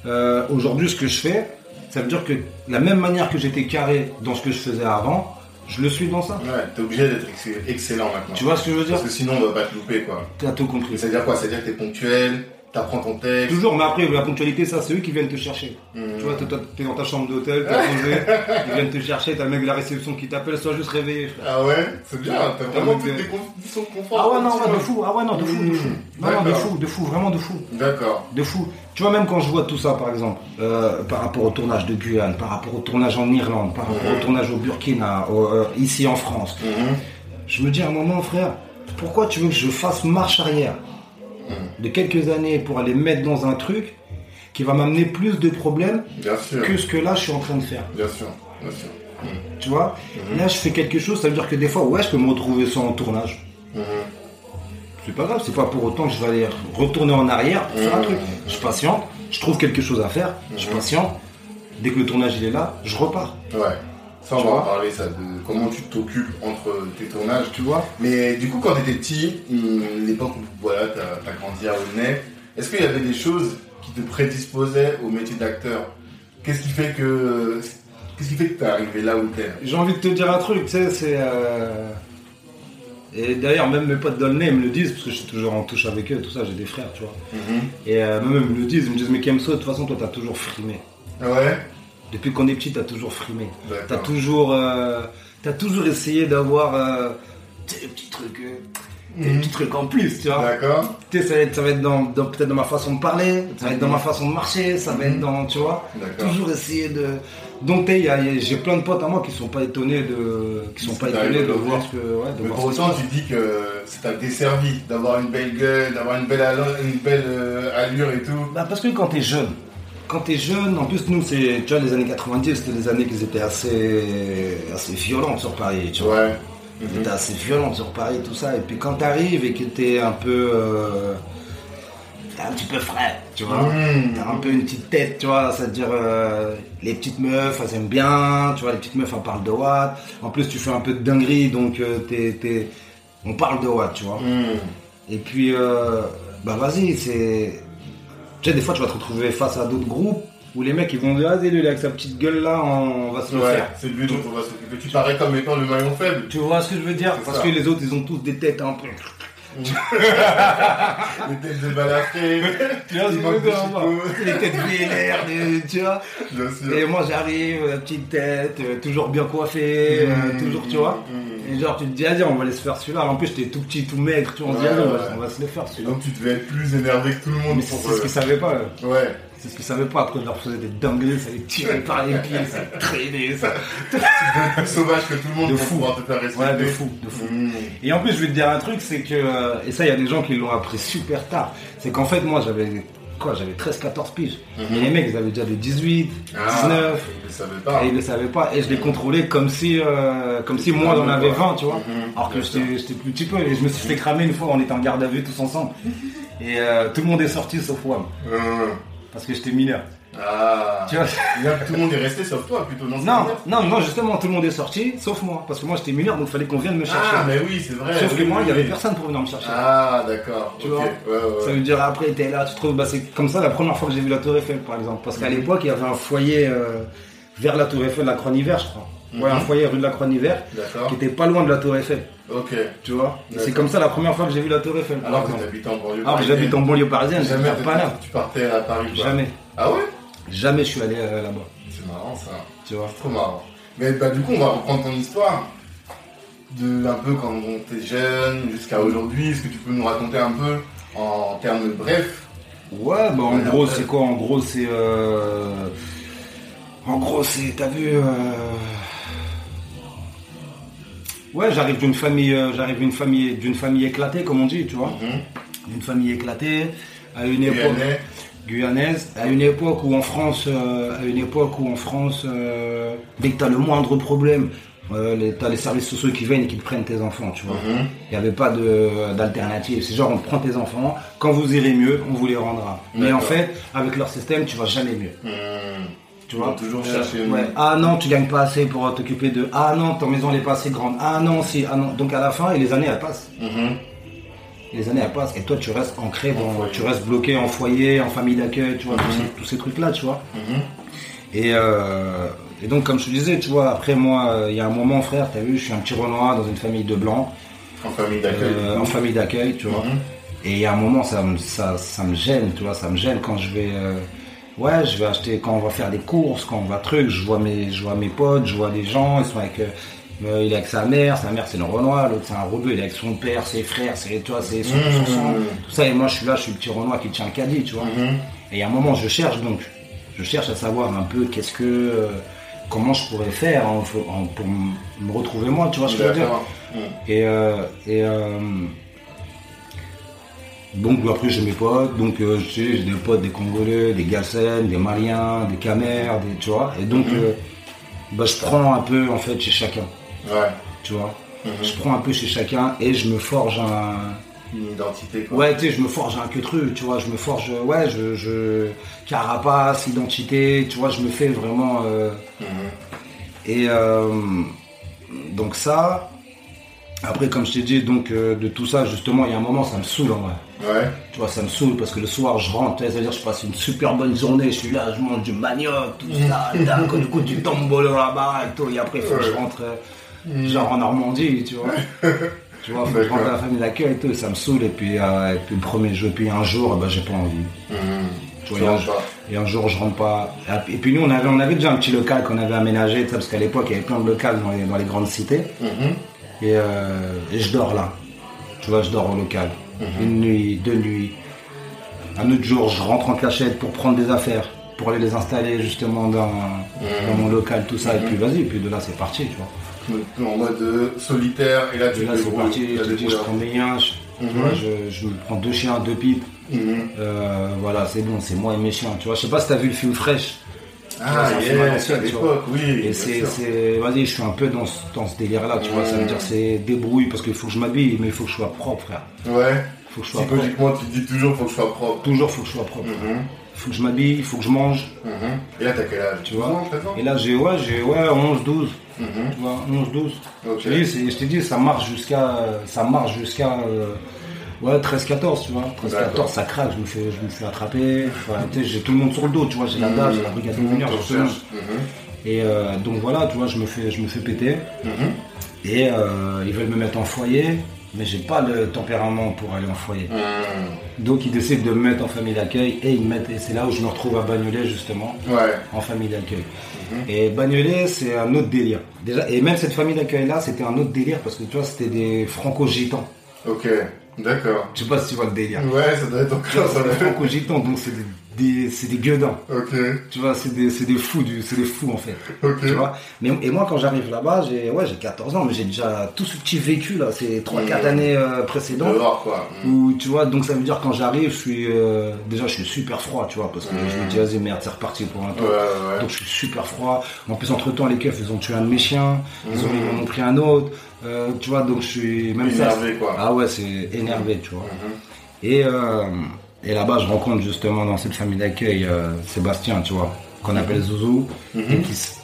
Euh, Aujourd'hui ce que je fais, ça veut dire que la même manière que j'étais carré dans ce que je faisais avant, je le suis dans ça. Ouais, t'es obligé d'être ex- excellent maintenant. Tu vois ce que je veux dire Parce que sinon, on va pas te louper quoi. Tu as tout compris. C'est-à-dire quoi? C'est-à-dire que t'es ponctuel, t'apprends ton texte. Toujours, mais après, la ponctualité, ça, c'est eux qui viennent te chercher. Mhm. Tu vois, t'es- dans ta chambre d'hôtel, t'es posé, ils viennent te chercher, t'as le mec de la réception qui t'appelle, sois juste réveillé, frère. Ah ouais? C'est bien, t'as vraiment toutes les conditions de confort. Ah ouais, non, ouais, de fou, ah ouais, non, de fou, de fou. Non, non, de fou, de fou, vraiment de fou. D'accord. De fou. Tu vois, même quand je vois tout ça, par exemple, euh, par rapport au tournage de Guyane, par rapport au tournage en Irlande, par rapport au tournage au Burkina, au- euh, ici en France, je me dis à un moment, frère, pourquoi tu veux que je fasse marche arrière? De quelques années pour aller mettre dans un truc qui va m'amener plus de problèmes que ce que là je suis en train de faire Bien sûr. Bien sûr. Mhm. Tu vois? Là, je fais quelque chose, ça veut dire que des fois, ouais, je peux me retrouver sans en tournage. Mhm. C'est pas grave, c'est pas pour autant que je vais aller retourner en arrière pour faire un truc. Je patiente, je trouve quelque chose à faire, je patiente. Dès que le tournage il est là, je repars. Ouais. Ça, on Tu va parler, ça, de comment tu t'occupes entre tes tournages. Tu vois Mais du coup, quand t'étais petit, hum, l'époque où voilà, t'as as grandi à Aulnay, est-ce qu'il y avait des choses qui te prédisposaient au métier d'acteur? Qu'est-ce qui fait que qu'est-ce qui fait que t'es arrivé là où t'es? J'ai envie de te dire un truc, tu sais, c'est. euh, Et d'ailleurs, même mes potes d'Aulnay me le disent, parce que je suis toujours en touche avec eux, tout ça, j'ai des frères, tu vois. Mhm. Et euh, même eux me le disent, ils me disent, mais Kemso, de toute façon, toi, t'as toujours frimé. Ouais? Depuis qu'on est petit, t'as toujours frimé. T'as toujours, euh, toujours essayé d'avoir euh, des petits trucs, euh, des Mhm. petits trucs en plus, tu vois. D'accord. Tu sais, ça va être, ça va être dans, dans- peut-être dans ma façon de parler, ça va être dans ma façon de marcher, ça va être dans, tu vois. D'accord. Toujours essayer de. Donc, j'ai plein de potes à moi qui sont pas étonnés de, qui sont pas Ça étonnés de voir ce que, ouais, de Mais pour autant, tu dis que c'est un desservi d'avoir une belle gueule, d'avoir une belle allure, une belle allure et tout. Bah, parce que quand t'es jeune, quand t'es jeune, en plus nous c'est, tu vois, les années 90, c'était des années qui étaient assez, assez violentes sur Paris, tu vois. Ouais. Assez violentes sur Paris, tout ça. Et puis quand t'arrives et que t'es un peu, euh, t'es un petit peu frais, tu vois. Mhm. T'as un peu une petite tête, tu vois, c'est-à-dire euh, les petites meufs, elles aiment bien, tu vois, les petites meufs, elles parlent de Watt. En plus, tu fais un peu de dinguerie, donc euh, t'es, t'es- on parle de Watt, tu vois. Mhm. Et puis, euh, bah vas-y, c'est. Tu sais, des fois, tu vas te retrouver face à d'autres groupes où les mecs ils vont dire, vas-y, lui, avec sa petite gueule là, on va se le Ouais, faire. c'est lui dont on va s'occuper. Tu parais comme étant le maillon faible. Tu vois ce que je veux dire? C'est Parce ça. que les autres, ils ont tous des têtes un peu. Les têtes de balafré. Tu vois ce que Il je veux manque de dire moi chicot. Les têtes VLR, des- tu vois? Bien sûr. Et moi, j'arrive, la petite tête, euh, toujours bien coiffé, euh, Mmh, toujours, tu vois? mmh. Et genre, tu te dis, allez, on va aller se faire celui-là. En plus, j'étais tout petit, tout maigre, tu vois, on se dit, allez, on va- on va se le faire celui-là. Donc tu devais être plus énervé que tout le monde. Mais c'est pour, c'est ce euh, qu'ils savaient pas. eux. Ouais. C'est ce qu'ils savaient pas. Après, on leur faisait des dingueries, ça les tirait par les pieds, ça les traînait, ça. Tu devais être plus sauvage que tout le monde De pour fou. pouvoir te faire respecter. Ouais, de fou, de fou. Mmh. Et en plus, je vais te dire un truc, c'est que, euh, et ça, il y a des gens qui l'ont appris super tard, c'est qu'en fait, moi, j'avais, quoi, j'avais 13-14 piges. Mhm. Et les mecs, ils avaient déjà des 18, Ah, 19, Je ne savais pas. et ils le savaient pas. Et je les contrôlais comme si, euh, comme si moi, j'en avais 20, tu vois. Mhm. Alors que j'étais, plus petit peu. Et je me suis fait cramer une fois, on était en garde à vue tous ensemble. Et euh, tout le monde est sorti sauf moi, Mmh. parce que j'étais mineur. Ah. Tu vois Là, tout le monde est resté sauf toi plutôt, non Non, non, non, justement, tout le monde est sorti, sauf moi. Parce que moi, j'étais mineur, donc il fallait qu'on vienne me chercher. Ah, mais oui, c'est vrai. Sauf que moi, il n'y oui, avait oui. personne pour venir me chercher. Ah, d'accord. Tu vois Ouais, ouais, Ça veut dire après, t'es là, tu trouves, bah, c'est comme ça la première fois que j'ai vu la Tour Eiffel, par exemple. Parce qu'à Mhm. l'époque, il y avait un foyer euh, vers la Tour Eiffel, la Croix-Niver, je crois. Ouais, Mhm. un foyer rue de la Croix-Niver, D'accord. qui était pas loin de la Tour Eiffel, Ok. tu vois? C'est comme ça la première fois que j'ai vu la Tour Eiffel. Alors que t'habites en banlieue. Alors que j'habite en banlieue parisienne, Jamais j'habite pas là. tu partais à Paris, quoi. Jamais. Ah ouais? Jamais je suis allé euh, là-bas, C'est marrant, ça. tu vois. Trop marrant. Mais bah, du coup, on va reprendre ton histoire. De un peu quand t'es jeune jusqu'à aujourd'hui. Est-ce que tu peux nous raconter un peu en termes brefs? Ouais, bah en gros, c'est quoi? En gros, c'est. euh, En gros, c'est. T'as vu. euh, Ouais, j'arrive d'une famille, euh, j'arrive d'une famille, d'une famille éclatée, comme on dit, tu vois. D'une famille éclatée, à une époque. Guyanaise, à une époque où en France, euh, à une époque où en France, euh, dès que t'as le moindre problème, euh, les- t'as les services sociaux qui viennent et qui te prennent tes enfants, tu vois. Mhm. Il n'y avait pas d'alternative. C'est genre, on prend tes enfants, quand vous irez mieux, on vous les rendra. Mais en fait, avec leur système, tu vas jamais mieux. Hmm. Tu vois toujours Euh, chercher ouais. Ah non, tu gagnes pas assez pour t'occuper de. Ah non, ton maison n'est pas assez grande. Ah non, si. Ah non. Donc à la fin, et les années, elles passent. Mhm. Les années, elles passent. Et toi, tu restes ancré dans. Tu restes bloqué en foyer, en famille d'accueil, tu vois, tous ces, tous ces trucs-là, tu vois. Mhm. Et, euh, et donc, comme je te disais, tu vois, après moi, euh, il y a un moment, frère, t'as vu, je suis un petit Renoir dans une famille de blancs, En famille d'accueil. euh, en famille d'accueil, tu vois. Mhm. Et il y a un moment, ça, me- ça, ça me gêne, tu vois, ça me gêne quand je vais, euh, ouais, je vais acheter, quand on va faire des courses, quand on va truc, je vois mes, je vois mes potes, je vois des gens, ils sont avec, euh, il est avec sa mère, sa mère c'est le Renoir, l'autre c'est un rebeu, il est avec son père, ses frères, c'est, tu vois, c'est son, Mmh. son tout ça, et moi je suis là, je suis le petit Renoir qui tient le caddie, tu vois. Mhm. Et a un moment, je cherche donc, je cherche à savoir un peu qu'est-ce que, euh, comment je pourrais faire en- pour me retrouver moi, tu vois ce que je veux dire. Mhm. Et, euh, et euh, donc après j'ai mes potes, donc euh, j'ai des potes des Congolais, des Galsen, des Maliens, des Camers, des, tu vois. Et donc euh, bah, je prends un peu en fait chez chacun, Ouais. tu vois. Mhm. Je prends un peu chez chacun et je me forge un, Une identité, quoi. ouais tu sais, je me forge un que truc, tu vois. Je me forge, ouais, je, je carapace, identité, tu vois. Je me fais vraiment. euh, Mhm. et euh, donc ça. Après, comme je t'ai dit, donc euh, de tout ça, justement, il y a un moment, ça me saoule en vrai. Ouais. Tu vois, ça me saoule parce que le soir, je rentre, c'est-à-dire, je passe une super bonne journée, je suis là, je mange du manioc, tout ça, du coup, du tombolo là-bas et tout, et après, il faut que je rentre, genre en Normandie, tu vois. tu vois, faut que je rentre à la famille d'accueil et tout, et ça me saoule, et puis, euh, et puis le premier jeu, puis un jour, bah, j'ai pas envie. Mhm. Tu vois, et un, et un jour, je rentre pas. Et puis nous, on avait, on avait déjà un petit local qu'on avait aménagé, tu sais, parce qu'à l'époque, il y avait plein de locales dans les, dans les grandes cités. Mhm. Et, euh, et je dors là. Tu vois, je dors au local. Une nuit, deux nuits. Un autre jour, je rentre en cachette pour prendre des affaires, pour aller les installer justement dans, dans mon local, tout ça. Et puis vas-y, et puis de là, c'est parti, tu vois. En mode euh, solitaire, et là tu Et là, c'est parti. t'as Je je prends mes liens, je, tu Mhm. vois, je, prends deux chiens, deux pipes. Mhm. Euh, voilà, c'est bon, c'est moi et mes chiens. Tu vois, je sais pas si t'as vu le film Fresh. Ah, c'est un film à tu vois. l'époque, oui. Et c'est, vas-y, je suis un peu dans ce, dans ce délire-là, tu vois. Ça veut Mhm. dire, c'est débrouille parce qu'il faut que je m'habille, mais il faut que je sois propre, frère. Ouais. Faut que je sois propre. Psychologiquement, tu te dis toujours faut que je sois propre. Toujours, faut que je sois propre. Mhm. Faut que je m'habille, il faut que je mange. Mhm. Et là, t'as quel âge? Tu vois? 12 ans, 13 ans? Et là, j'ai, ouais, j'ai, ouais, 11, 12. Mhm. Tu vois, 11, 12. Ok. Je t'ai dit, c'est- je t'ai dit, ça marche jusqu'à, ça marche jusqu'à, euh, ouais, 13, 14, tu vois. 13, D'accord. 14, ça craque, je me fais, je me fais attraper. Enfin, j'ai tout le monde sur le dos, tu vois. J'ai la DAF, j'ai la brigade monde. Mhm. Et euh, donc voilà, tu vois, je me fais, je me fais péter. Mhm. Et euh, ils veulent me mettre en foyer, mais j'ai pas le tempérament pour aller en foyer. Mhm. Donc ils décident de me mettre en famille d'accueil et ils me mettent, et c'est là où je me retrouve à Bagnolet justement, Ouais. en famille d'accueil. Et Bagnolet, c'est un autre délire. Déjà, et même cette famille d'accueil là, c'était un autre délire parce que tu vois, c'était des franco-gitans. Ok. D'accord. Je sais pas si tu vois le délire. Ouais, ça doit être encore ça. Des franco-gitans, donc c'est des, des- c'est des gueudins. Ok. Tu vois, c'est des, c'est des fous, du, c'est des fous en fait. Ok. Tu vois? Mais, et moi, quand j'arrive là-bas, j'ai ouais, j'ai 14 ans, mais j'ai déjà tout ce petit vécu là, ces 3-4 Mmh. années euh, précédentes. Dehors, quoi. Où, tu vois, donc ça veut dire quand j'arrive, je suis euh, déjà je suis super froid, tu vois, parce que je me dis vas-y merde, c'est reparti pour un Ouais, tour. ouais. Donc je suis super froid. En plus entre temps les keufs ils ont tué un de mes chiens, ils, ont, ils m'en ont pris un autre. Euh, tu vois, donc je suis même ça. Énervé, quoi. Ah ouais, c'est énervé, tu vois. Mhm. Et, euh, et là-bas, je rencontre justement dans cette famille d'accueil euh, Sébastien, tu vois, qu'on appelle Zouzou, et qui s-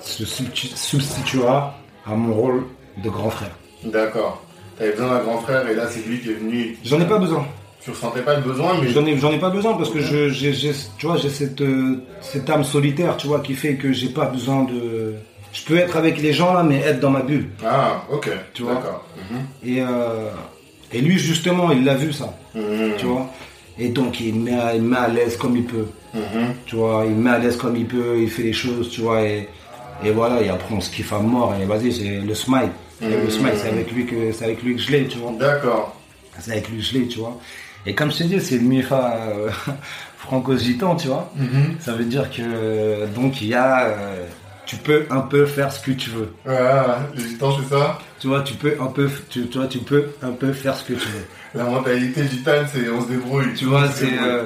se substitu- substituera à mon rôle de grand frère. D'accord. T'avais besoin d'un grand frère et là c'est lui qui est venu. J'en ai pas besoin. Tu ressentais pas le besoin, mais J'en ai, j'en ai pas besoin parce que je, j'ai, tu vois, j'ai cette, euh, cette âme solitaire, tu vois, qui fait que j'ai pas besoin de. Je peux être avec les gens là, mais être dans ma bulle. ah ok. Tu vois. D'accord. Mhm. Et, euh, et lui justement, il l'a vu ça, Mhm. tu vois. Et donc il me met, à- il me met à l'aise comme il peut. Mhm. Tu vois, il me met à l'aise comme il peut, il fait les choses, tu vois, et, et voilà, et après on se kiffe à mort, et vas-y, c'est le smile. Et le smile, c'est avec lui que, c'est avec lui que je l'ai, tu vois. D'accord. C'est avec lui que je l'ai, tu vois. Et comme je t'ai dit, c'est le MIFA euh, franco-gitan, tu vois. Mhm. Ça veut dire que, donc, il y a, euh, tu peux un peu faire ce que tu veux. Ah, les gitans c'est ça Tu vois, tu peux un peu, tu, tu vois, tu peux un peu faire ce que tu veux. La mentalité gitane c'est on se débrouille. Tu vois, c'est. euh,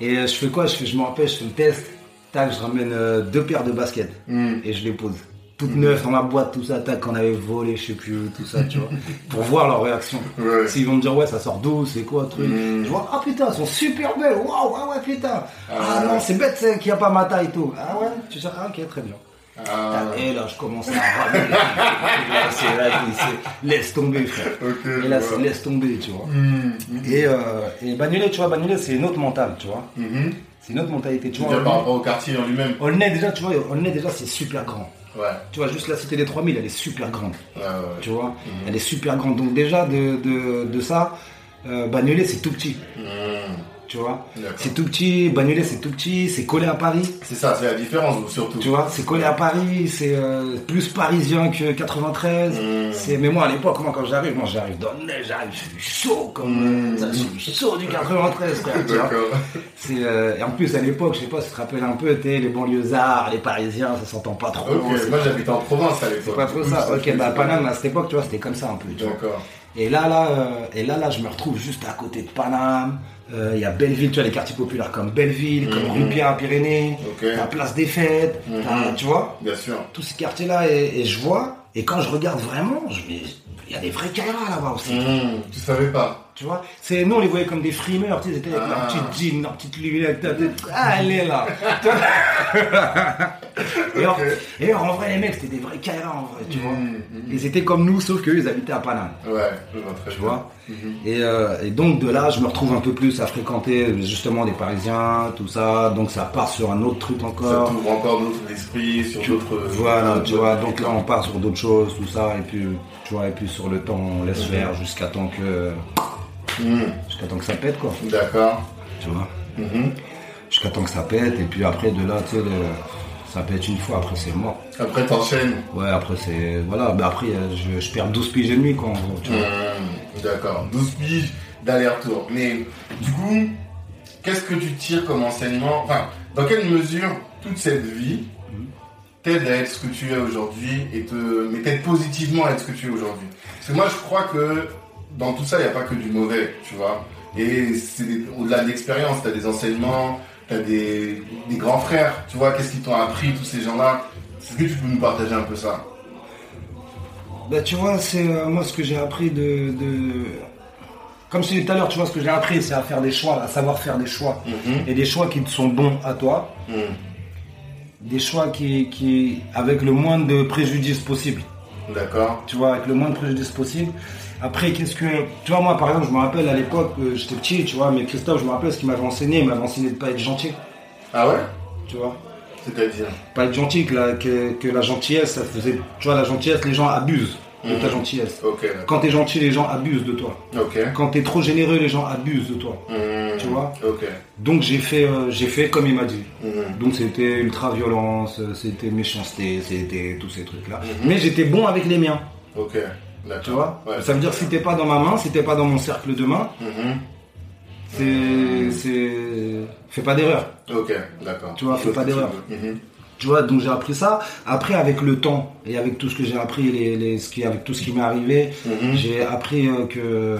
et euh, je fais quoi? Je, fais, je me rappelle, je fais le test. Tac, je ramène euh, deux paires de baskets. Mhm. Et je les pose. Toutes neuves dans la boîte, tout ça, tac, qu'on avait volé, je sais plus où, tout ça, tu vois. pour voir leur réaction. Ouais. S'ils vont me dire, ouais, ça sort d'où, c'est quoi, truc? Mm. Je vois, ah putain, elles sont super belles, waouh, ah ouais, putain. Ah, Ah. non, c'est bête, c'est qu'il n'y a pas ma taille et tout. Ah ouais, tu sais, ah ok, très bien. Ah, Et là, je commence à ramener. Là, c'est, là, c'est- c'est- laisse tomber, frère. Et là, c'est laisse tomber, tu vois. Mhm. Et, euh, et Bagnolet, tu vois, Bagnolet, c'est une autre mentale, tu vois. Mhm. C'est une autre mentalité, tu vois. par rapport au quartier en lui-même Aulnay, déjà, tu vois, Aulnay, déjà, c'est super grand. Ouais. Tu vois, juste la cité des 3000, elle est super grande. Ouais, ouais. Tu vois, elle est super grande. Donc, déjà, de, de, de ça, euh, Bagnolet, c'est tout petit. Tu vois, c'est tout petit. Bagnolet, c'est tout petit. C'est collé à Paris. C'est ça, c'est la différence surtout. Tu vois, c'est collé à Paris. C'est euh, plus parisien que 93. Mm. C'est, mais moi, à l'époque, moi, quand j'arrive, moi, j'arrive dans le nez, j'arrive, je suis chaud comme. Mm. ça, je suis chaud du 93, frère, tu vois. C'est, euh, et en plus, à l'époque, je sais pas si tu te rappelles un peu, t'es les banlieusards, les parisiens, ça s'entend pas trop. Moi j'habitais en province à l'époque. c'est pas trop ça. Ok, bah Paname à cette époque, tu vois, c'était comme ça un peu. Tu vois. Et là, là, euh, et là, là, je me retrouve juste à côté de Paname. Euh, Il y a Belleville, tu vois, les quartiers populaires comme Belleville, comme Mhm. à Pyrénées, Ok. la place des Fêtes, Mhm. tu vois, Bien sûr. tous ces quartiers-là, et, et je vois, et quand je regarde vraiment, je me- il y a des vrais Kaira là-bas aussi. Mhm. Tu savais pas. Tu vois, c'est nous on les voyait comme des frimeurs, tu sais, ils étaient avec Ah. leur petite jean, leur petite lunette, ta tête. ah elle est là. et, en, et en vrai les mecs c'était des vrais Kaira en vrai, tu vois. Ils étaient comme nous, sauf qu'eux ils habitaient à Paname. Ouais, je vois très Tu bien. vois. Et, euh, et donc de là, je me retrouve un peu plus à fréquenter justement des Parisiens, tout ça. Donc ça part sur un autre truc Ça encore. t'ouvre encore d'autres esprits sur d'autres. voilà, tu vois. Donc là, on part sur d'autres choses, tout ça. Et puis, tu vois, et puis sur le temps, on laisse faire jusqu'à temps que Mhm. jusqu'à temps que ça pète, quoi. D'accord. Tu vois. Mhm. Jusqu'à temps que ça pète. Et puis après, de là, tu sais, le- ça pète une fois. Après, c'est mort. Après t'enchaînes. Ouais, après, c'est voilà. Bah après, je, je perds 12 piges et demi, quoi. En gros, tu vois. D'accord. 12 piges d'aller-retour. Mais du coup, qu'est-ce que tu tires comme enseignement? Enfin, dans quelle mesure toute cette vie t'aide à être ce que tu es aujourd'hui et te, mais t'aide positivement à être ce que tu es aujourd'hui? Parce que moi, je crois que dans tout ça, il n'y a pas que du mauvais, tu vois. Et c'est au-delà de l'expérience, t'as des enseignements, t'as des, des grands frères, tu vois, qu'est-ce qu'ils t'ont appris, tous ces gens-là? Est-ce que tu peux nous partager un peu ça? Bah, tu vois, c'est euh, moi ce que j'ai appris de, de- Comme je dit tout à l'heure, tu vois, ce que j'ai appris, c'est à faire des choix, à savoir faire des choix. Mhm. Et des choix qui te sont bons à toi, Mhm. des choix qui, qui avec le moins de préjudice possible. D'accord. Tu vois, avec le moins de préjudice possible. Après, qu'est-ce que. Tu vois, moi, par exemple, je me rappelle à l'époque, euh, j'étais petit, tu vois, mais Christophe, je me rappelle ce qu'il m'avait enseigné. Il m'avait enseigné de pas être gentil, Ah ouais? Tu vois. C'est-à-dire Pas être gentil, que la, que, que la gentillesse, ça faisait. Tu vois, la gentillesse, les gens abusent de ta Mhm. gentillesse. Quand t'es gentil, les gens abusent de toi. Quand t'es trop généreux, les gens abusent de toi. Mhm. Tu vois. Donc j'ai fait, euh, j'ai fait comme il m'a dit. Mhm. Donc c'était ultra violence, euh, c'était méchanceté, c'était tous ces trucs-là. Mhm. Mais j'étais bon avec les miens, tu vois. Ouais, Ça veut dire que si t'es pas dans ma main, si t'es pas dans mon cercle de main, Mhm. C'est, c'est, fais pas d'erreur. Ok, d'accord. Tu vois, fais pas d'erreur. Mhm. Tu vois, donc j'ai appris ça. Après, avec le temps et avec tout ce que j'ai appris, les, les, ce qui, avec tout ce qui m'est arrivé, Mhm. j'ai appris euh, que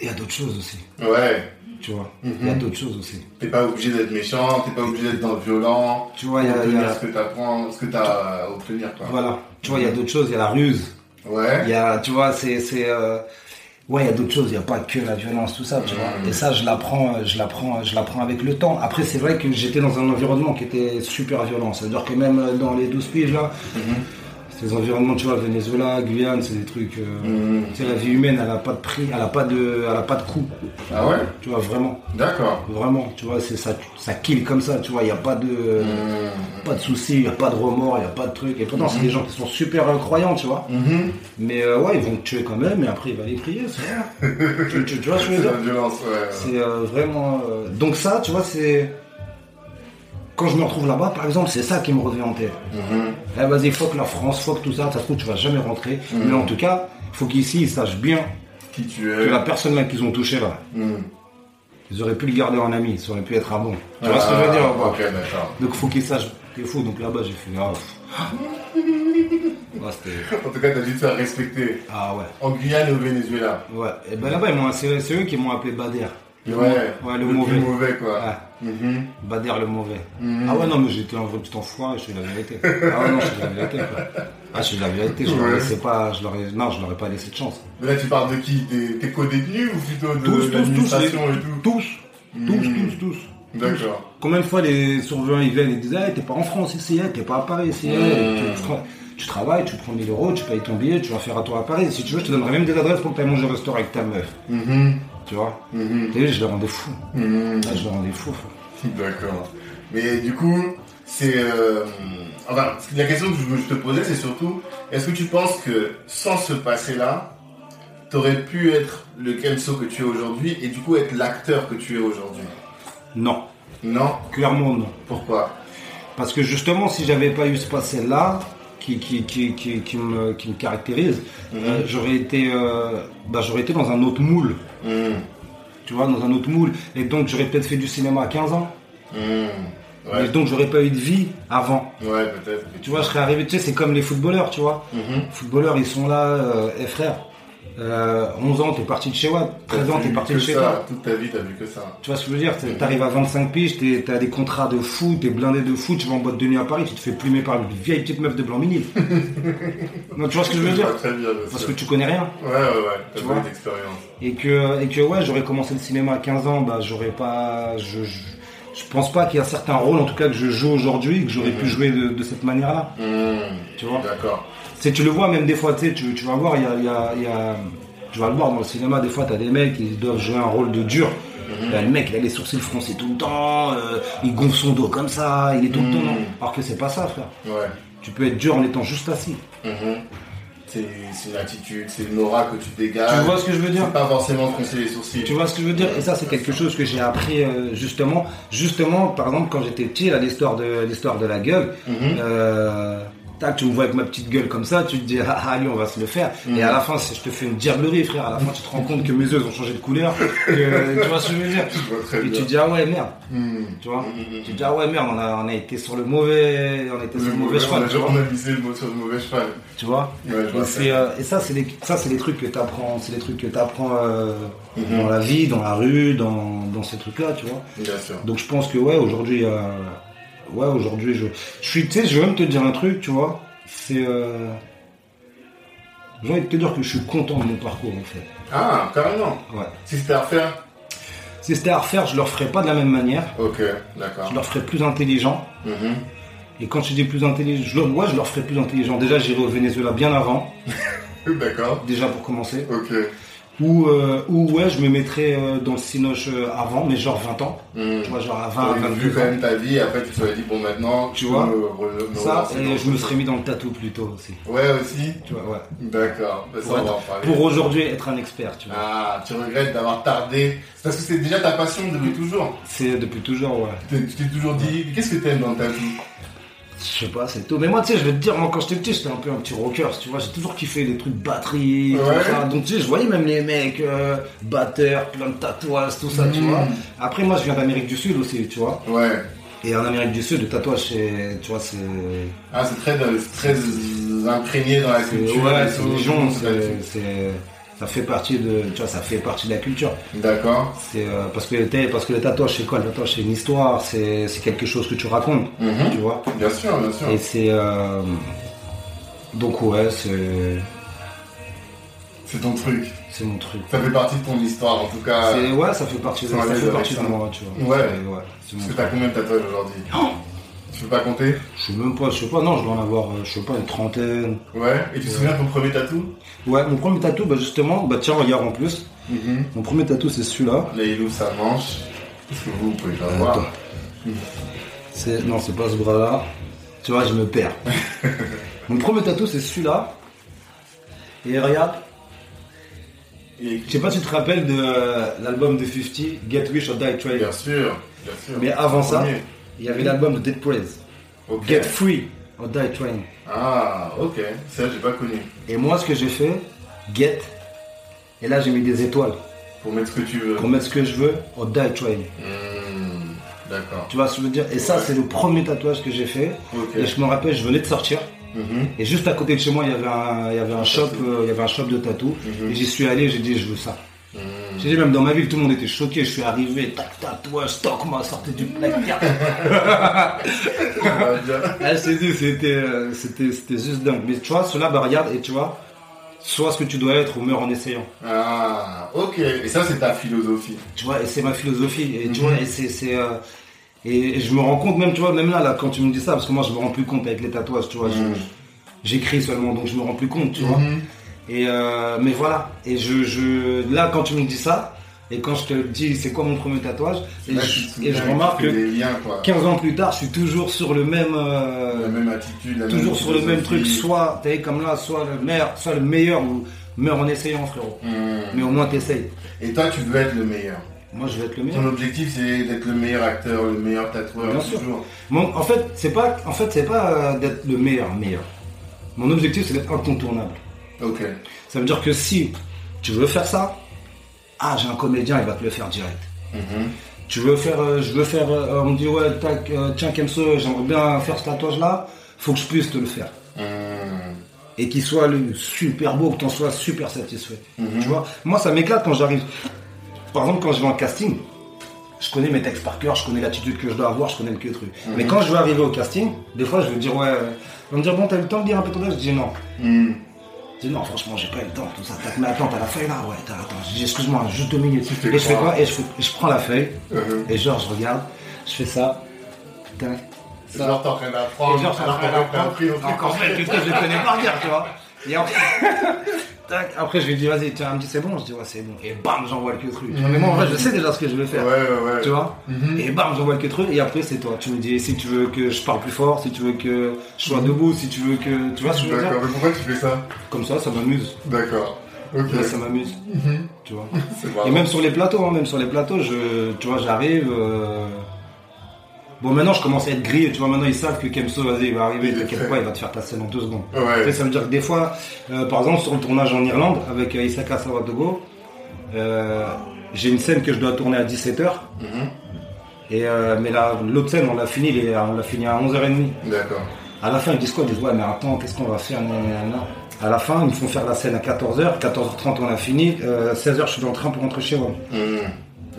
il y a d'autres choses aussi. Ouais. Tu vois, Mhm. il y a d'autres choses aussi. T'es pas obligé d'être méchant, t'es pas obligé d'être dans le violent. Tu vois, il y a- y a- ce que t'apprends, ce que t'as à obtenir, quoi. Voilà. Tu vois, il y a d'autres choses. Il y a la ruse. Ouais. Il y a, tu vois, c'est, c'est, euh, ouais, il y a d'autres choses, il n'y a pas que la violence, tout ça, tu vois. Et ça, je l'apprends, je l'apprends, je l'apprends avec le temps. Après, c'est vrai que j'étais dans un environnement qui était super violent. C'est-à-dire que même dans les 12 piges, là, ces environnements, tu vois, Venezuela, Guyane, c'est des trucs. euh, Tu sais, la vie humaine, elle a pas de prix, elle a pas de, elle a pas de coût. Ah ouais? Tu vois, vraiment. D'accord. Vraiment, tu vois, c'est ça, ça kill comme ça, tu vois, il n'y a pas de, pas de soucis, il n'y a pas de remords, il n'y a pas de trucs. Et pourtant, c'est des gens qui sont super euh, croyants, tu vois. Mais euh, ouais, ils vont te tuer quand même, et après, il va les prier, c'est tu, tu- tu vois je veux C'est dire? la violence, ouais. C'est euh, vraiment. euh, Donc, ça, tu vois, c'est. Quand je me retrouve là-bas, par exemple, c'est ça qui me revient en tête. Eh, vas-y, fuck la France, fuck tout ça, ça se trouve, tu vas jamais rentrer. Mais en tout cas, faut qu'ici, ils sachent bien Qui tu que es la personne là qu'ils ont touché là, Mhm. ils auraient pu le garder en ami, ça aurait pu être un bon. Tu vois ce que je veux dire Ah, quoi Ok, d'accord. Donc faut qu'ils sachent que t'es fou. Donc là-bas j'ai fait ah. Ouais, En tout cas, t'as dû te faire respecter. ah ouais. En Guyane et au Venezuela. Ouais. Et ben là-bas ils m'ont- c'est eux qui m'ont appelé Bader. Le Ouais, le, mauvais. mauvais, quoi. Ouais. Mhm. Bader le mauvais. Ah ouais non mais j'étais un vrai petit enfoiré, je suis la vérité. Ah ouais non je suis la vérité quoi. Ah je suis la vérité, je leur Ouais. laissais pas, je leur ai- non je leur ai pas laissé de chance. Mais là, tu parles de qui? Des- T'es co-détenu ou plutôt de Tous, tous, tous, les- et tout? tous, tous, tous, tous. D'accord. Combien de fois les surveillants ils viennent et disent hey, t'es pas en France ici, hey, t'es pas à Paris ici, hey, tu, tu- tu travailles, tu prends 1000 euros, tu payes ton billet, tu vas faire un tour à Paris. Si tu veux, je te donnerai même des adresses pour que tu ailles manger au restaurant avec ta meuf. Tu vois vu, je les rendais fous. Mhm. Là, je les rendais frère. D'accord. Mais du coup, c'est. euh, Enfin, la question que je te posais, c'est surtout est-ce que tu penses que sans ce passé-là, t'aurais pu être le Kenso que tu es aujourd'hui et du coup être l'acteur que tu es aujourd'hui? Non, Non? Clairement non. Pourquoi? Parce que justement, si j'avais pas eu ce passé-là, qui, qui, qui, qui, me, qui me caractérise, euh, j'aurais été, euh, bah, j'aurais été dans un autre moule. Mhm. Tu vois, dans un autre moule. Et donc, j'aurais peut-être fait du cinéma à 15 ans. Mhm. Et Ouais. donc, j'aurais pas eu de vie avant. Ouais, peut-être. Tu vois, je serais arrivé, tu sais, c'est comme les footballeurs, tu vois. Mhm. Les footballeurs, ils sont là, euh, eh frère, euh, 11 ans, t'es parti de chez Watt, 13 ans, t'es parti de chez toi. Toute ta vie, t'as vu que ça. Tu vois ce que je veux dire T'arrives à 25 piges, t'as des contrats de fou, t'es blindé de fou, tu vas en boîte de nuit à Paris, tu te fais plumer par une vieille petite meuf de Blanc-Minil. non, tu vois ce que je veux dire Très bien, Parce que tu connais rien. Ouais, ouais, ouais. T'as pas d'expérience. Et que, et que ouais, j'aurais commencé le cinéma à 15 ans, bah j'aurais pas. Je, je, je pense pas qu'il y a certains rôles, en tout cas, que je joue aujourd'hui, que j'aurais pu jouer de, de cette manière-là. Mhm. Tu vois D'accord. Tu sais, tu le vois même des fois, tu sais, tu, vas voir, il y a, y a- y le voir dans le cinéma, des fois, tu as des mecs qui doivent jouer un rôle de dur. Mhm. Là, le mec, il a les sourcils froncés tout le temps, euh, il gonfle son dos comme ça, il est tout le temps. Mhm. non. Alors que c'est pas ça, frère. Ouais. Tu peux être dur en étant juste assis. Mhm. C'est c'est une attitude, c'est une aura que tu dégages. Tu vois ce que je veux dire? C'est pas forcément froncer les sourcils. Tu vois ce que je veux dire? Et ça, c'est quelque chose que j'ai appris euh, justement. Justement, par exemple, quand j'étais petit, l'histoire de l'histoire de la gueule. Euh, tac, tu me vois avec ma petite gueule comme ça, tu te dis, ah, allez, on va se le faire. Et à la fin, je te fais une diablerie, frère. À la fin, tu te rends compte que mes yeux ont changé de couleur. que- tu vois ce que je veux dire? Je vois très Et bien. tu te dis, ah ouais, merde. Mhm. Tu vois? Mhm. Tu te dis, ah ouais, merde, on a, on a été sur le mauvais, on a été sur le mauvais on, cheval. on a visé le mot sur le mauvais cheval. tu vois? Ouais, je euh, et ça, c'est les, ça, c'est les trucs que t'apprends, c'est les trucs que t'apprends euh, Mhm. dans la vie, dans la rue, dans, dans ces trucs-là, tu vois? Bien sûr. Donc je pense que ouais, aujourd'hui, euh, ouais, aujourd'hui, je, je suis, tu sais, je vais même te dire un truc, tu vois. C'est, euh, j'ai envie de te dire que je suis content de mon parcours en fait. Ah, carrément. Ouais. Si c'était à refaire Si c'était à refaire, je le referais pas de la même manière. Ok, d'accord. Je leur ferais plus intelligent. Mhm. Et quand je dis plus intelligent, je, leur- ouais, je leur ferais plus intelligent. Déjà, j'irai au Venezuela bien avant, D'accord. déjà pour commencer. Ok. Ou, euh, ou ouais, je me mettrais euh, dans le Cinoche euh, avant, mais genre 20 ans. Mhm. Tu vois, genre à 20, T'aurais vu 22 quand ans. même ta vie, et après tu te serais dit, bon maintenant, Tu je vois, peux me me Ça, relancer dans et je me serais mis dans le tatou plutôt aussi. truc. Ouais, aussi. Tu vois, ouais. D'accord. Bah, ça, on va en parler. pour aujourd'hui être un expert, tu vois. Ah, tu regrettes d'avoir tardé. C'est parce que c'est déjà ta passion depuis toujours. C'est depuis toujours, ouais. Tu t'es- tu t'es toujours dit, qu'est-ce que t'aimes dans ta vie? Je sais pas, c'est tout. Mais moi, tu sais, je vais te dire, moi, quand j'étais petit, j'étais un peu un petit rocker, tu vois. J'ai toujours kiffé les trucs batterie, Ouais. tout ça. Donc, tu sais, je voyais même les mecs, euh, batteurs, plein de tatouages, tout ça, tu Mhm. vois. Après, moi, je viens d'Amérique du Sud aussi, tu vois. Ouais. Et en Amérique du Sud, le tatouage, c'est, tu vois, c'est. Ah, c'est très, c'est très imprégné dans la culture. Ouais, c'est ça. c'est, c'est- ça fait partie de, tu vois, ça fait partie de la culture. D'accord. C'est, euh, parce que, t'es- parce que le tatouage, c'est quoi? Le tatouage, c'est une histoire, c'est, quelque chose que tu racontes, Mhm. tu vois? Bien sûr, bien sûr. Et c'est. euh, Donc, ouais, c'est. C'est ton truc. C'est mon truc. Ça fait partie de ton histoire, en tout cas. Ouais, ça fait partie, de, ça fait partie de moi, tu vois. Ouais. Ouais, Parce que t'as combien de tatouages aujourd'hui? Oh Tu peux pas compter? Je sais même pas, je sais pas, non, je dois en avoir, euh, je sais pas, une trentaine. Ouais. Et tu te souviens de ton premier tatou? Ouais, mon premier tatou, bah justement, bah tiens, regarde en plus. Mhm. Mon premier tatou, c'est celui-là. Là, il ouvre sa manche. Parce que vous, vous pouvez pas Euh, voir? C'est, non, c'est pas ce bras-là. Tu vois, je me perds. mon premier tatou, c'est celui-là. Et regarde, Et- je sais pas si tu te rappelles de euh, l'album de 50, Get Rich or Die Trying. Bien sûr, bien sûr. Mais avant ça, Premier. Il y avait l'album de Dead Prez. Get Free or Die Trying. Ah, ok. Ça, j'ai pas connu. Et moi, ce que j'ai fait, Get, et là j'ai mis des étoiles Pour mettre ce que tu veux. pour mettre ce que je veux or Die Trying. Hmm, D'accord. Tu vois ce que je veux dire? Et ça, c'est le premier tatouage que j'ai fait. Et je me rappelle, je venais de sortir. Mhm. Et juste à côté de chez moi, il y avait un, il y avait un shop, euh, il y avait un shop de tatou. Mhm. Et j'y suis allé, j'ai dit, je veux ça. J'ai dit, même dans ma ville, tout le monde était choqué. Je suis arrivé, tac, tatouage, stock, moi, sortez du placard. Ah, je t'ai dit, c'était, euh, c'était, c'était juste dingue. Mais tu vois, cela, bah, regarde, et tu vois, sois ce que tu dois être ou meurs en essayant. Ah, ok. Et ça, c'est ta philosophie. Tu vois, et c'est ma philosophie. Et tu Mhm. vois, et c'est, c'est, euh, et, et je me rends compte même, tu vois, même là, là, quand tu me dis ça, parce que moi, je me rends plus compte avec les tatouages, tu vois, je- Mhm. j'écris seulement, donc je me rends plus compte, tu vois. Et euh, mais voilà. Et je, je, là, quand tu me dis ça, et quand je te dis c'est quoi mon premier tatouage, et, Là, je, et remarque que des liens, quoi. 15 ans plus tard, je suis toujours sur le même, euh, La même attitude, la toujours même sur le même truc. Soit t'es comme là, soit le meilleur, soit le meilleur ou meurs en essayant, frérot. Hmm. Mais au moins t'essayes. Et toi, tu veux être le meilleur? Moi, je vais être le Ton meilleur. objectif, c'est d'être le meilleur acteur, le meilleur tatoueur, Bien sûr. toujours. Mon- en fait, c'est pas, en fait, c'est pas euh, d'être le meilleur, meilleur. Mon objectif, c'est d'être incontournable. Ok. Ça veut dire que si tu veux faire ça, ah, j'ai un comédien, il va te le faire direct. Mhm. Tu veux faire, euh, je veux faire, euh, on me dit ouais, tac, euh, tiens Kemso, j'aimerais bien faire ce tatouage là, faut que je puisse te le faire. Hmm. Et qu'il soit le super beau, que t'en sois super satisfait. Mhm. Tu vois, moi ça m'éclate quand j'arrive. Par exemple, quand je vais en casting, je connais mes textes par cœur, je connais l'attitude que je dois avoir, je connais le que truc. Mhm. Mais quand je vais arriver au casting, des fois je vais dire ouais, euh, vont me dire bon, t'as eu le temps de dire un peu ton âge Je dis non. Dis non, franchement, j'ai pas eu le temps, tout ça. Mais attends, t'as la feuille là? Ouais, t'as, attends. Je dis excuse-moi, juste deux minutes. Et je fais quoi? Et je, fais- je prends la feuille, Mhm. et genre, je regarde, je fais ça. Tac. C'est genre, t'es en train d'apprendre. Et genre, je suis en alors train qu'on a d'apprendre. appris au truc Encore fait, le truc, je le connais par cœur, tu vois? Et après, tac, après, je lui dis, vas-y, tu me dit, c'est bon. Je dis, ouais, c'est bon. Et bam, j'envoie le que truc. Mais moi, en vrai, je sais déjà ce que je vais faire. Ouais, ouais, ouais. Tu vois Mhm. Et bam, j'envoie le que truc. Et après, c'est toi. Tu me dis si tu veux que je parle plus fort, si tu veux que je sois debout, si tu veux que. Tu vois ce que je veux dire D'accord, mais pourquoi tu fais ça Comme ça, ça m'amuse. D'accord. Ok. Là, ça m'amuse. Mhm. Tu vois Et même sur les plateaux, hein, même sur les plateaux, je, tu vois, j'arrive. euh, Bon, maintenant, je commence à être grillé. Tu vois, maintenant, ils savent que Kemso, vas-y, il va arriver. T'inquiète pas, il va te faire ta scène en deux secondes. Tu Ouais. sais, ça veut dire que des fois, euh, par exemple, sur le tournage en Irlande avec euh, Isaka Sawatogo, euh, j'ai une scène que je dois tourner à 17h. Mhm. Et euh, mais là, l'autre scène, on l'a fini, les- on l'a fini à 11h30. D'accord. À la fin, ils disent quoi? Ils disent ouais, mais attends, qu'est-ce qu'on va faire? À la fin, ils me font faire la scène à 14h. 14h30, on a fini. Euh, 16h, je suis dans le train pour rentrer chez moi.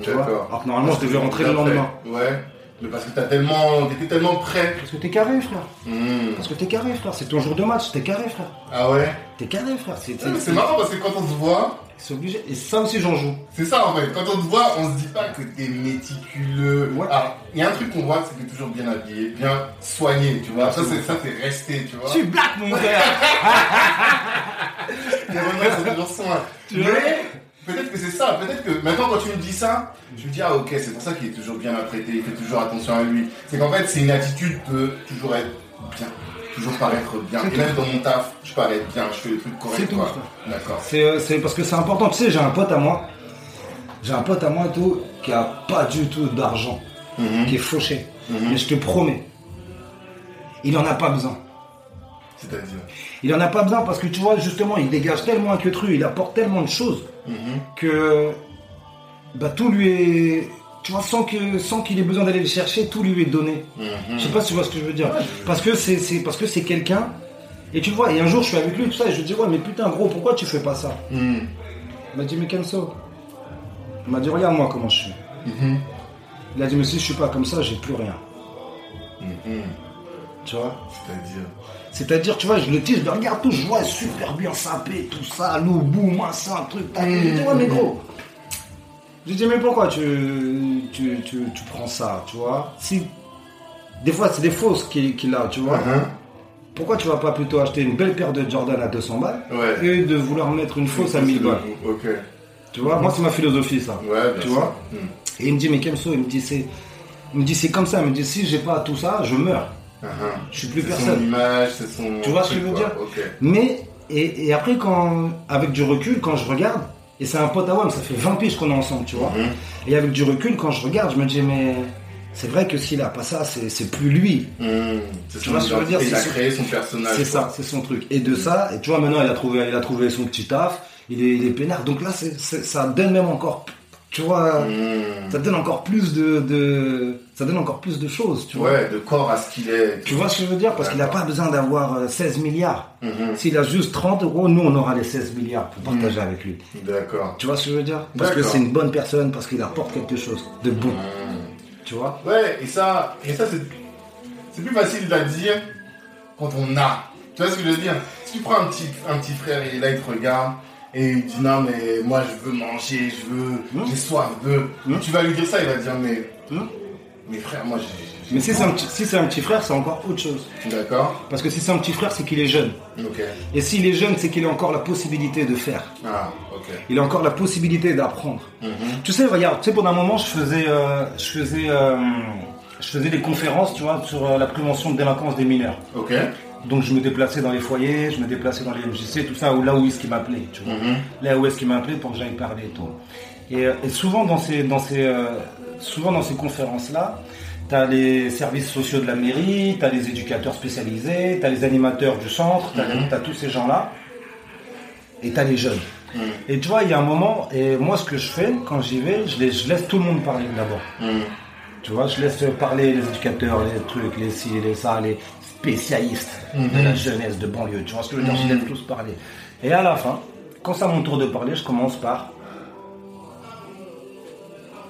Tu vois? D'accord. Alors que normalement, je devais rentrer le lendemain. Ouais. Mais parce que t'as tellement, t'étais tellement prêt. Parce que t'es carré, frère. Mhm. Parce que t'es carré, frère. C'est ton jour de match, t'es carré, frère. Ah ouais? T'es carré, frère. C'est Ouais, marrant parce que quand on se voit, c'est obligé. Et ça aussi, j'en joue. c'est ça en fait. Quand on te voit, on se dit pas que t'es méticuleux. Ouais. Ah, il y a un truc qu'on voit, c'est que t'es toujours bien habillé, bien soigné, tu vois. Ça, c'est ça, c'est resté, tu vois. Je suis black, mon frère. Les toujours soin. Tu vois? Mais peut-être que c'est ça. Peut-être que maintenant, quand tu me dis ça, je me dis, ah ok, c'est pour ça qu'il est toujours bien apprêté, il fait toujours attention à lui. C'est qu'en fait, c'est une attitude de toujours être bien, toujours paraître bien. Et même dans mon taf, je parais bien, je fais les trucs corrects, C'est tout, quoi. ça. D'accord. C'est euh, c'est parce que c'est important. Tu sais, j'ai un pote à moi. J'ai un pote à moi, tout, qui a pas du tout d'argent. Mhm. Qui est fauché. Mhm. Mais je te promets, il en a pas besoin. C'est-à-dire. Il en a pas besoin parce que tu vois, justement, il dégage tellement un que il apporte tellement de choses Mhm. que bah, tout lui est. Tu vois, sans que sans qu'il ait besoin d'aller le chercher, tout lui est donné. Mhm. Je sais pas si tu vois ce que je veux dire. Ouais, je- Parce que c'est parce que c'est quelqu'un. Et tu vois, et un jour je suis avec lui, tout ça, et je lui dis ouais mais putain gros, pourquoi tu fais pas ça? Mhm. Il m'a dit mais Kenso. Il m'a dit regarde moi comment je suis. Il a dit mais si je suis pas comme ça, j'ai plus rien. Tu vois? C'est-à-dire? C'est-à-dire, tu vois, je le tire, je le regarde tout, je vois super bien sapé, tout ça, loup, boum, machin, truc, tac. Je dis, ouais, mais gros. Je dis, mais pourquoi tu, tu, tu, tu prends ça, tu vois? Si. Des fois, c'est des fausses qu'il a, tu vois. Uh-huh. Pourquoi tu vas pas plutôt acheter une belle paire de Jordan à 200 balles Ouais. et de vouloir mettre une fausse à 1000 balles? Ok. Tu vois, moi, c'est ma philosophie, ça. Ouais, Tu vois? Hmm. Et il me dit, mais Kemso, il me dit, c'est. Il me dit, c'est comme ça. Il me dit, si j'ai pas tout ça, je meurs. Uh-huh. Je suis plus son personne. image, c'est son. Tu vois ce que je veux dire. Mais, et, et après, quand, avec du recul, quand je regarde, et c'est un pote à WAM, ça fait 20 piges qu'on est ensemble, tu vois. Mhm. Et avec du recul, quand je regarde, je me dis, mais c'est vrai que s'il a pas ça, c'est c'est plus lui. C'est Tu vois ce que je veux dire, Il a créé son personnage. C'est ça, c'est son truc. Et de ça, et tu vois, maintenant, il a trouvé, il a trouvé son petit taf, il est, il est peinard. Donc là, ça donne même encore, tu vois, Hmm. ça donne encore plus de, de, ça donne encore plus de choses, tu vois. Ouais, de corps à ce qu'il est. Tu vois ce que je veux dire? Parce qu'il n'a pas besoin d'avoir euh, 16 milliards. Mhm. S'il a juste 30 euros, nous, on aura les 16 milliards pour partager avec lui. D'accord. Tu vois ce que je veux dire? Parce que c'est une bonne personne, parce qu'il apporte quelque chose de bon. Tu vois? Ouais, et ça, et ça c'est, c'est plus facile à dire quand on a. Tu vois ce que je veux dire? Si tu prends un petit, un petit frère, il est là, il te regarde, et il dit non, mais moi je veux manger, je veux, Hmm? j'ai soif de. Hmm? Tu vas lui dire ça, il va dire mais, Hmm? mais frère, moi j'ai. Mais si c'est un, petit- si c'est un petit frère, c'est encore autre chose. D'accord Parce que si c'est un petit frère, c'est qu'il est jeune. Ok. Et s'il est jeune, c'est qu'il a encore la possibilité de faire. Ah, ok. Il a encore la possibilité d'apprendre. Mhm. Tu sais, regarde, tu sais, pendant un moment, je faisais, euh, je faisais, euh, je faisais des conférences, tu vois, sur euh, la prévention de délinquance des mineurs. Ok. Donc je me déplaçais dans les foyers, je me déplaçais dans les MJC, tout ça, ou là où est-ce qu'il m'appelait, tu vois. Mhm. Là où est-ce qu'il m'appelait pour que j'aille parler et tout. Et, euh, et souvent dans ces, dans ces, euh, souvent dans ces conférences-là, tu as les services sociaux de la mairie, tu as les éducateurs spécialisés, tu as les animateurs du centre, tu as, tous ces gens-là, et tu as les jeunes. Mhm. Et tu vois, il y a un moment, et moi ce que je fais quand j'y vais, je laisse, je laisse tout le monde parler d'abord. Mhm. Tu vois, je laisse parler les éducateurs, les trucs, les ci, les ça, les spécialistes de Mhm. la jeunesse de banlieue. Tu vois ce que je veux dire Je laisse tous parler. Et à la fin, quand c'est à mon tour de parler, je commence par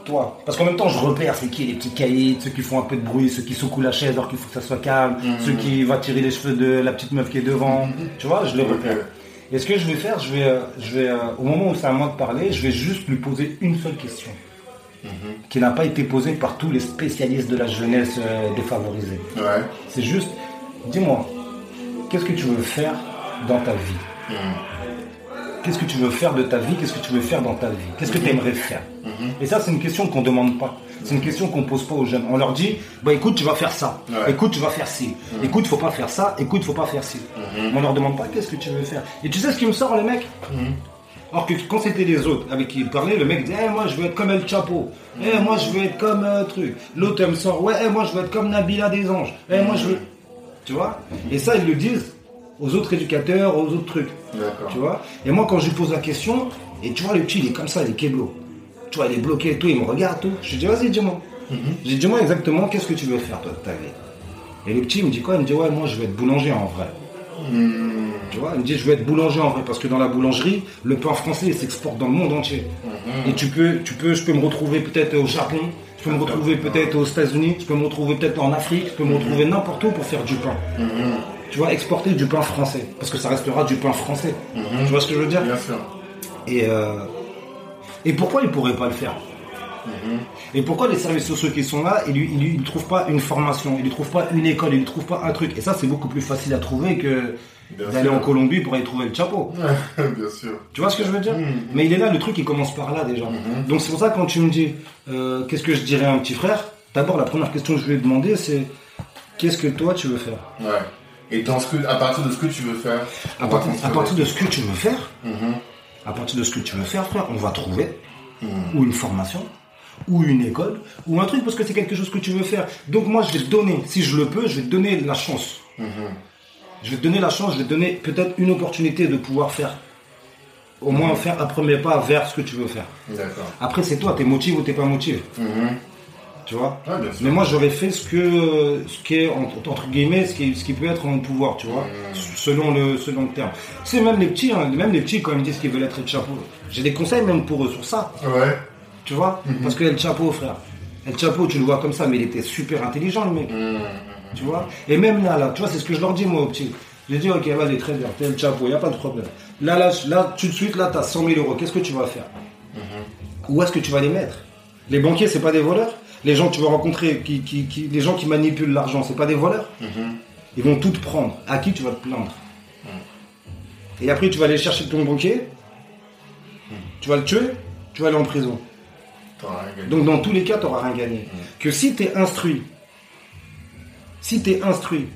toi. Parce qu'en même temps, je repère c'est qui les petits caïds, ceux qui font un peu de bruit, ceux qui secouent la chaise alors qu'il faut que ça soit calme, ceux qui vont tirer les cheveux de la petite meuf qui est devant. Tu vois, je les repère. Et ce que je vais faire, je vais, euh, je vais euh, au moment où c'est à moi de parler, je vais juste lui poser une seule question qui n'a pas été posée par tous les spécialistes de la jeunesse euh, défavorisée. Ouais. C'est juste, dis-moi, qu'est-ce que tu veux faire dans ta vie Mhm. Qu'est-ce que tu veux faire de ta vie Qu'est-ce que tu veux faire dans ta vie Qu'est-ce que tu aimerais faire Et ça, c'est une question qu'on ne demande pas. C'est une question qu'on pose pas aux jeunes. On leur dit, bah écoute, tu vas faire ça. Ouais. Écoute, tu vas faire ci. Écoute, faut pas faire ça. Écoute, faut pas faire ci. On leur demande pas qu'est-ce que tu veux faire. Et tu sais ce qui me sort, les mecs alors que quand c'était les autres avec qui il parlait, le mec disait Eh, Moi je veux être comme El Chapo. Eh, moi je veux être comme euh, truc. L'autre elle me sort Ouais, eh, moi je veux être comme Nabila des Anges. Eh, moi je veux. Tu vois Et ça, ils le disent aux autres éducateurs, aux autres trucs. Tu vois Et moi, quand je lui pose la question, et tu vois, le petit il est comme ça, il est kéblo. Tu vois, il est bloqué et tout, il me regarde tout. Je lui dis Vas-y, dis-moi. J'ai dit Dis-moi exactement qu'est-ce que tu veux faire toi de ta vie? Et le petit il me dit quoi? Il me dit Ouais, moi je veux être boulanger en vrai. Mhm. Tu vois, il me dit je veux être boulanger en vrai parce que dans la boulangerie, le pain français il s'exporte dans le monde entier. Et tu peux, tu peux, je peux me retrouver peut-être au Japon, je peux me retrouver peut-être aux États-Unis, je peux me retrouver peut-être en Afrique, je peux me retrouver n'importe où pour faire du pain. Tu vois, exporter du pain français parce que ça restera du pain français. Tu vois ce que je veux dire Bien sûr. Et euh, et pourquoi il pourrait pas le faire? Et pourquoi les services sociaux qui sont là, ils ils trouvent pas une formation, ils lui trouvent pas une école, ils lui trouvent pas un truc. Et ça, c'est beaucoup plus facile à trouver que d'aller en Colombie pour aller trouver le chapeau. Bien sûr. Tu vois ce que je veux dire Mhm. Mais il est là, le truc, il commence par là déjà. Donc c'est pour ça que quand tu me dis euh, qu'est-ce que je dirais à un petit frère, d'abord la première question que je lui ai demandé, c'est qu'est-ce que toi tu veux faire? Ouais. Et dans ce que, à partir de ce que tu veux faire. à à partir de ce que tu veux faire, Mhm. à partir de ce que tu veux faire, frère, on va trouver Mhm. ou une formation, ou une école, ou un truc parce que c'est quelque chose que tu veux faire. Donc moi, je vais te donner, si je le peux, je vais te donner la chance. Mhm. Je vais te donner la chance, je vais te donner peut-être une opportunité de pouvoir faire, au moins faire un premier pas vers ce que tu veux faire. Après, c'est toi, t'es motivé ou t'es pas motivé. Mhm. Tu vois? Mais moi, j'aurais fait ce que, ce qui est entre, guillemets, ce qui, ce qui peut être en mon pouvoir, tu vois, selon le, selon le terme. C'est même les petits, hein, même les petits quand ils me disent qu'ils veulent être Chapo. J'ai des conseils même pour eux sur ça, Ouais. Tu vois, parce que El Chapo, frère, El Chapo, tu le vois comme ça, mais il était super intelligent, le mec. Mhm. Tu vois Et même là, là, tu vois, c'est ce que je leur dis, moi, au petit. Je dis, ok, vas-y, très bien, t'es le chapeau, il n'y a pas de problème. Là, là, là, tout de suite, là, tu as 100 000 euros. Qu'est-ce que tu vas faire Où est-ce que tu vas les mettre Les banquiers, c'est pas des voleurs Les gens que tu vas rencontrer, qui, qui, qui- les gens qui manipulent l'argent, c'est pas des voleurs Ils vont tout te prendre. À qui tu vas te plaindre Et après, tu vas aller chercher ton banquier, tu vas le tuer, tu vas aller en prison. Donc dans tous les cas, tu n'auras rien gagné. Que si tu es instruit, si tu es instruit,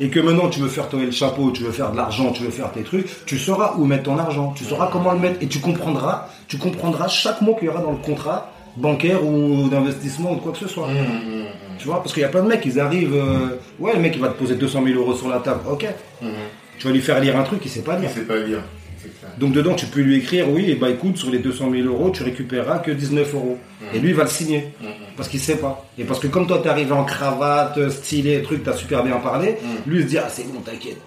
et que maintenant tu veux faire tomber le chapeau, tu veux faire de l'argent, tu veux faire tes trucs, tu sauras où mettre ton argent, tu sauras comment le mettre, et tu comprendras, tu comprendras chaque mot qu'il y aura dans le contrat bancaire ou d'investissement ou de quoi que ce soit. Mmh, Tu vois, parce qu'il y a plein de mecs, ils arrivent, euh, ouais, le mec il va te poser 200 000 euros sur la table, ok. Tu vas lui faire lire un truc, il sait pas Il lire. sait pas lire. Donc dedans, tu peux lui écrire, oui, et bah écoute, sur les 200 000 euros, tu récupéreras que 19 euros. Et lui, il va le signer. Parce qu'il sait pas. Et parce que comme toi, t'es arrivé en cravate, stylé, truc, t'as super bien parlé, lui, il se dit, ah, c'est bon, t'inquiète.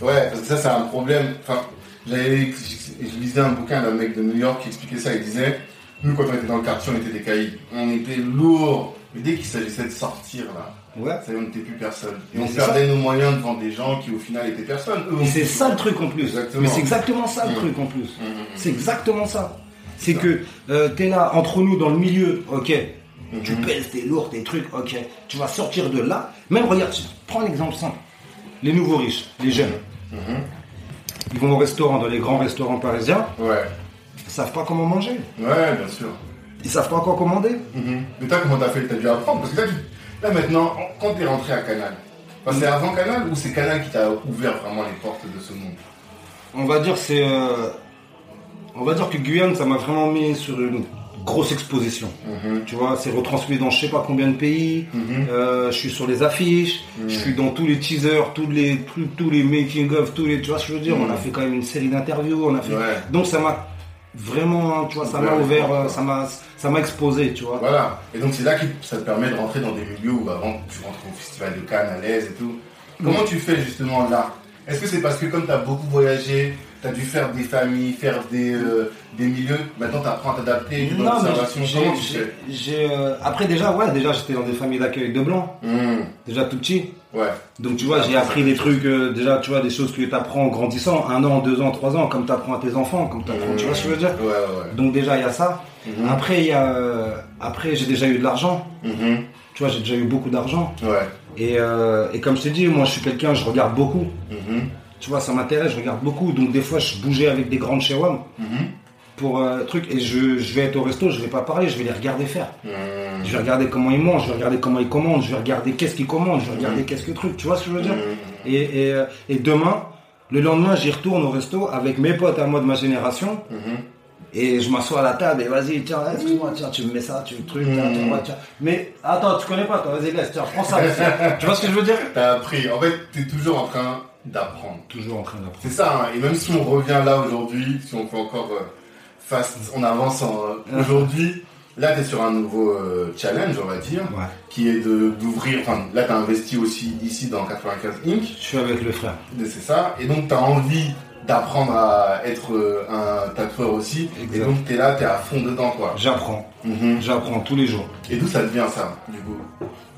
Ouais, parce que ça, c'est un problème. Enfin, je lisais un bouquin d'un mec de New York qui expliquait ça. Il disait, nous, quand on était dans le quartier, on était des caïds. On était lourds. Mais dès qu'il s'agissait de sortir, là, Ouais. ça y est, on n'était plus personne. Et Mais on perdait nos moyens devant des gens qui, au final, étaient personne. C'est ça le truc en plus. Exactement. Mais c'est exactement ça le Mm. truc en plus. Mm, mm. C'est exactement ça. C'est que euh, t'es là, entre nous, dans le milieu, ok. Tu pèses, t'es lourd, tes trucs, ok. Tu vas sortir de là. Même, regarde, prends un exemple simple. Les nouveaux riches, les jeunes. Ils vont au restaurant, dans les grands restaurants parisiens. Ouais. Ils savent pas comment manger. Ouais, bien sûr. Ils savent pas quoi commander. Mais toi, comment t'as fait? T'as dû apprendre Parce que là, tu- maintenant, quand t'es rentré à Canal, enfin, c'est avant Canal ou c'est Canal qui t'a ouvert vraiment les portes de ce monde? On va dire c'est, euh, on va dire que Guyane, ça m'a vraiment mis sur une grosse exposition. Mhm. Tu vois, c'est retransmis dans je sais pas combien de pays. Mhm. Euh, je suis sur les affiches, je suis dans tous les teasers, tous les trucs, tous les making of, tous les, tu vois ce que je veux dire? On a fait quand même une série d'interviews, on a fait. Ouais. Donc ça m'a vraiment, tu vois, ça m'a Ouvert euh, quoi. ça m'a, ça m'a exposé, tu vois. Voilà. Et donc c'est là que ça te permet de rentrer dans des milieux où avant tu rentres au festival de Cannes à l'aise et tout. Comment tu fais justement là? Est-ce que c'est parce que comme tu as beaucoup voyagé, tu as dû faire des familles, faire des, euh, des milieux, maintenant tu apprends à t'adapter, Non, mais euh, après déjà, ouais, déjà j'étais dans des familles d'accueil de blancs, Mhm. déjà tout petit. Ouais. Donc tu vois, j'ai appris des trucs, euh, déjà tu vois, des choses que tu apprends en grandissant, un an, deux ans, trois ans, comme tu apprends à tes enfants, comme tu apprends, tu vois ce que je veux dire Ouais, ouais, ouais. Donc déjà il y a ça. Mhm. Après y a, euh, après j'ai déjà eu de l'argent. Tu vois, j'ai déjà eu beaucoup d'argent. Ouais. Et, et comme je t'ai dit, moi je suis quelqu'un, je regarde beaucoup. Tu vois, ça m'intéresse, je regarde beaucoup. Donc des fois je bougeais avec des grandes chez WAM Mhm. pour euh, truc et je, je vais être au resto, je vais pas parler, je vais les regarder faire. Mhm. Je vais regarder comment ils mangent, je vais regarder comment ils commandent, je vais regarder qu'est-ce qu'ils commandent, je vais regarder Mhm. qu'est-ce que truc. Tu vois ce que je veux dire et, et, euh, et demain, le lendemain, j'y retourne au resto avec mes potes à moi de ma génération. Et je m'assois à la table et vas-y, tiens, excuse-moi, tiens, tu me mets ça, tu me truc, tiens, tiens, ouais, tiens. Mais attends, tu connais pas, toi, vas-y, laisse, tiens, prends ça. tu vois ce que je veux dire T'as appris. En fait, t'es toujours en train d'apprendre. Toujours en train d'apprendre. C'est ça, hein. et même si on revient là aujourd'hui, si on fait encore euh, fast, on avance en, euh, aujourd'hui, là tu es sur un nouveau euh, challenge, on va dire, Ouais. qui est de d'ouvrir, enfin là tu as investi aussi ici dans 95 Inc, Je suis avec le frère. c'est ça, et donc tu as envie d'apprendre à être euh, un tatoueur aussi, et Exact. donc tu es là, tu es à fond dedans quoi. J'apprends. Mhm. J'apprends tous les jours. Et d'où ça te vient ça, du coup?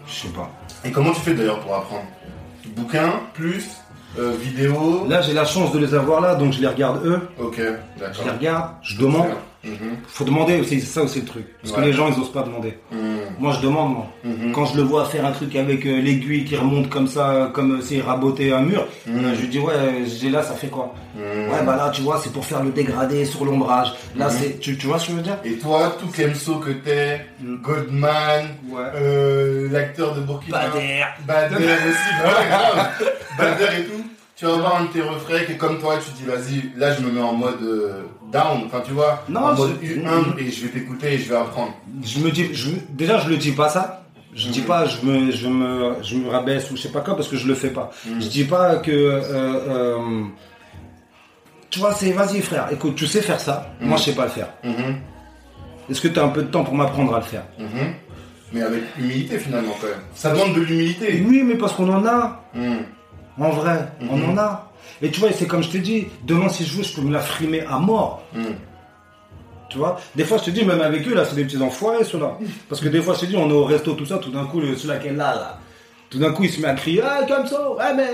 Je sais pas. Et comment tu fais d'ailleurs pour apprendre? Bouquin, plus, euh, vidéo, Là, j'ai la chance de les avoir là, donc je les regarde eux. ok, Je les d'accord. regarde, je demande. Mhm. Faut demander aussi, c'est ça aussi le truc. Parce que les gens, ils osent pas demander. Mhm. Moi, je demande, moi. Mhm. Quand je le vois faire un truc avec euh, l'aiguille qui remonte comme ça, comme s'il rabotait un mur, euh, je lui dis, ouais, j'ai là, ça fait quoi? Ouais, bah là, tu vois, c'est pour faire le dégradé sur l'ombrage. Là, c'est. Tu, tu vois ce que je veux dire? Et toi, tout Kemso que t'es. Goldman, Ouais. euh, l'acteur de Burkina Bader. Bader aussi, grave. Bader et tout. Tu vas voir un de tes refrains et comme toi, tu te dis, vas-y, là, je me mets en mode euh, down, enfin, tu vois, Non, en mode je- humble et je vais t'écouter et je vais apprendre. Je me dis. Je, déjà, je le dis pas ça. Je dis pas, je me, je me, je me rabaisse ou je sais pas quoi parce que je le fais pas. Je dis pas que. euh, euh, tu vois, c'est vas-y frère, écoute, tu sais faire ça, moi je sais pas le faire. Mhm, Est-ce que tu as un peu de temps pour m'apprendre à le faire? Mhm. Mais avec humilité, finalement, quand même. Ça demande de l'humilité. Oui, mais parce qu'on en a. Mhm. En vrai, on Mhm. en a. Et tu vois, c'est comme je t'ai dit, demain si je veux, je peux me la frimer à mort. Mhm. Tu vois Des fois, je te dis, même avec eux, là, c'est des petits enfoirés, ceux-là. Parce que des fois, je te dis, on est au resto, tout ça, tout d'un coup, celui-là qui est là, là. Tout d'un coup, il se met à crier Ah, Ah, mais,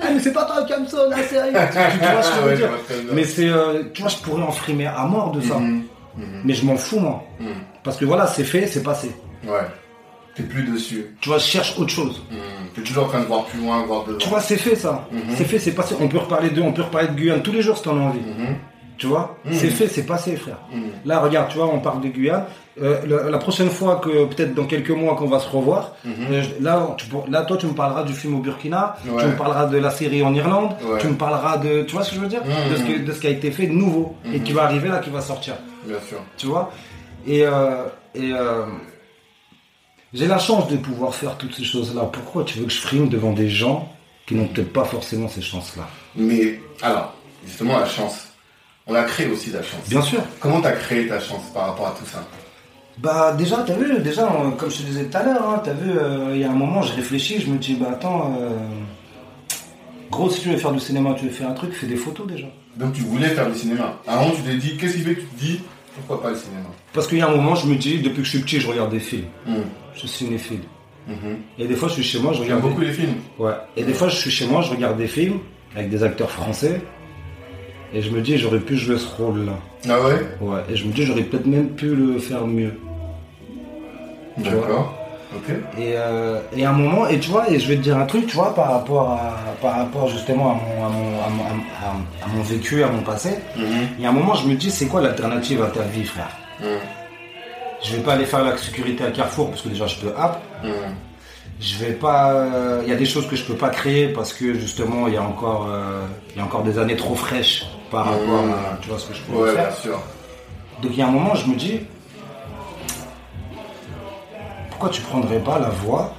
ah, mais c'est pas toi, Kamso, la série tu, tu vois ce que je veux Ouais, dire. Mais c'est. euh, tu vois, je pourrais en frimer à mort de ça. Mhm. Mhm. Mais je m'en fous, moi. Parce que voilà, c'est fait, c'est passé. Ouais. T'es plus dessus. Tu vois, je cherche autre chose. Mhm. T'es toujours en train de voir plus loin, voir devant. Tu vois, c'est fait, ça. Mhm. C'est fait, c'est passé. On peut reparler d'eux, on peut reparler de Guyane tous les jours si t'en as envie. Mhm. Tu vois. C'est fait, c'est passé, frère. Là, regarde, tu vois, on parle de Guyane. Euh, la, la prochaine fois que, peut-être dans quelques mois qu'on va se revoir, euh, là, tu, là, toi, tu me parleras du film au Burkina, Ouais. tu me parleras de la série en Irlande, Ouais. tu me parleras de, tu vois ce que je veux dire? De, ce que- de ce qui a été fait de nouveau et qui va arriver là, qui va sortir. Bien sûr. Tu vois? Et, euh, et euh, j'ai la chance de pouvoir faire toutes ces choses-là. Pourquoi tu veux que je frime devant des gens qui n'ont peut-être pas forcément ces chances-là Mais, alors, justement, la chance. On a créé aussi la chance. Bien sûr. Comment t'as créé ta chance par rapport à tout ça Bah déjà, t'as vu, déjà, euh, comme je te disais tout à l'heure, hein, t'as vu, euh, il y a un moment, je réfléchis, je me dis, bah attends, euh, gros, si tu veux faire du cinéma, tu veux faire un truc, fais des photos déjà. Donc tu voulais faire du cinéma. Avant, tu t'es dit, qu'est-ce qui fait que tu te dis, pourquoi pas le cinéma Parce qu'il y a un moment, je me dis, depuis que je suis petit, je regarde des films. Mhm. Je suis cinéphile. Mhm. Et des fois, je suis chez moi, je regarde. beaucoup des- les films. Ouais. Et des fois, je suis chez moi, je regarde des films avec des acteurs français. Et je me dis, j'aurais pu jouer ce rôle-là. Ah ouais? Ouais. Et je me dis, j'aurais peut-être même pu le faire mieux. D'accord. Et, euh, et à un moment, et tu vois, et je vais te dire un truc, tu vois, par rapport à, par rapport justement à mon, à mon, à mon, à- à mon vécu, à mon passé. Mhm. Il y a un moment, je me dis, c'est quoi l'alternative à ta vie, frère? Mhm. Je vais pas aller faire la sécurité à Carrefour parce que déjà je peux app. Mhm. Je vais pas. euh, Il y a des choses que je peux pas créer parce que justement il y a encore, euh, il y a encore des années trop fraîches par rapport à, tu vois ce que je peux Ouais, faire. bien sûr. Donc il y a un moment, je me dis, pourquoi tu prendrais pas la voie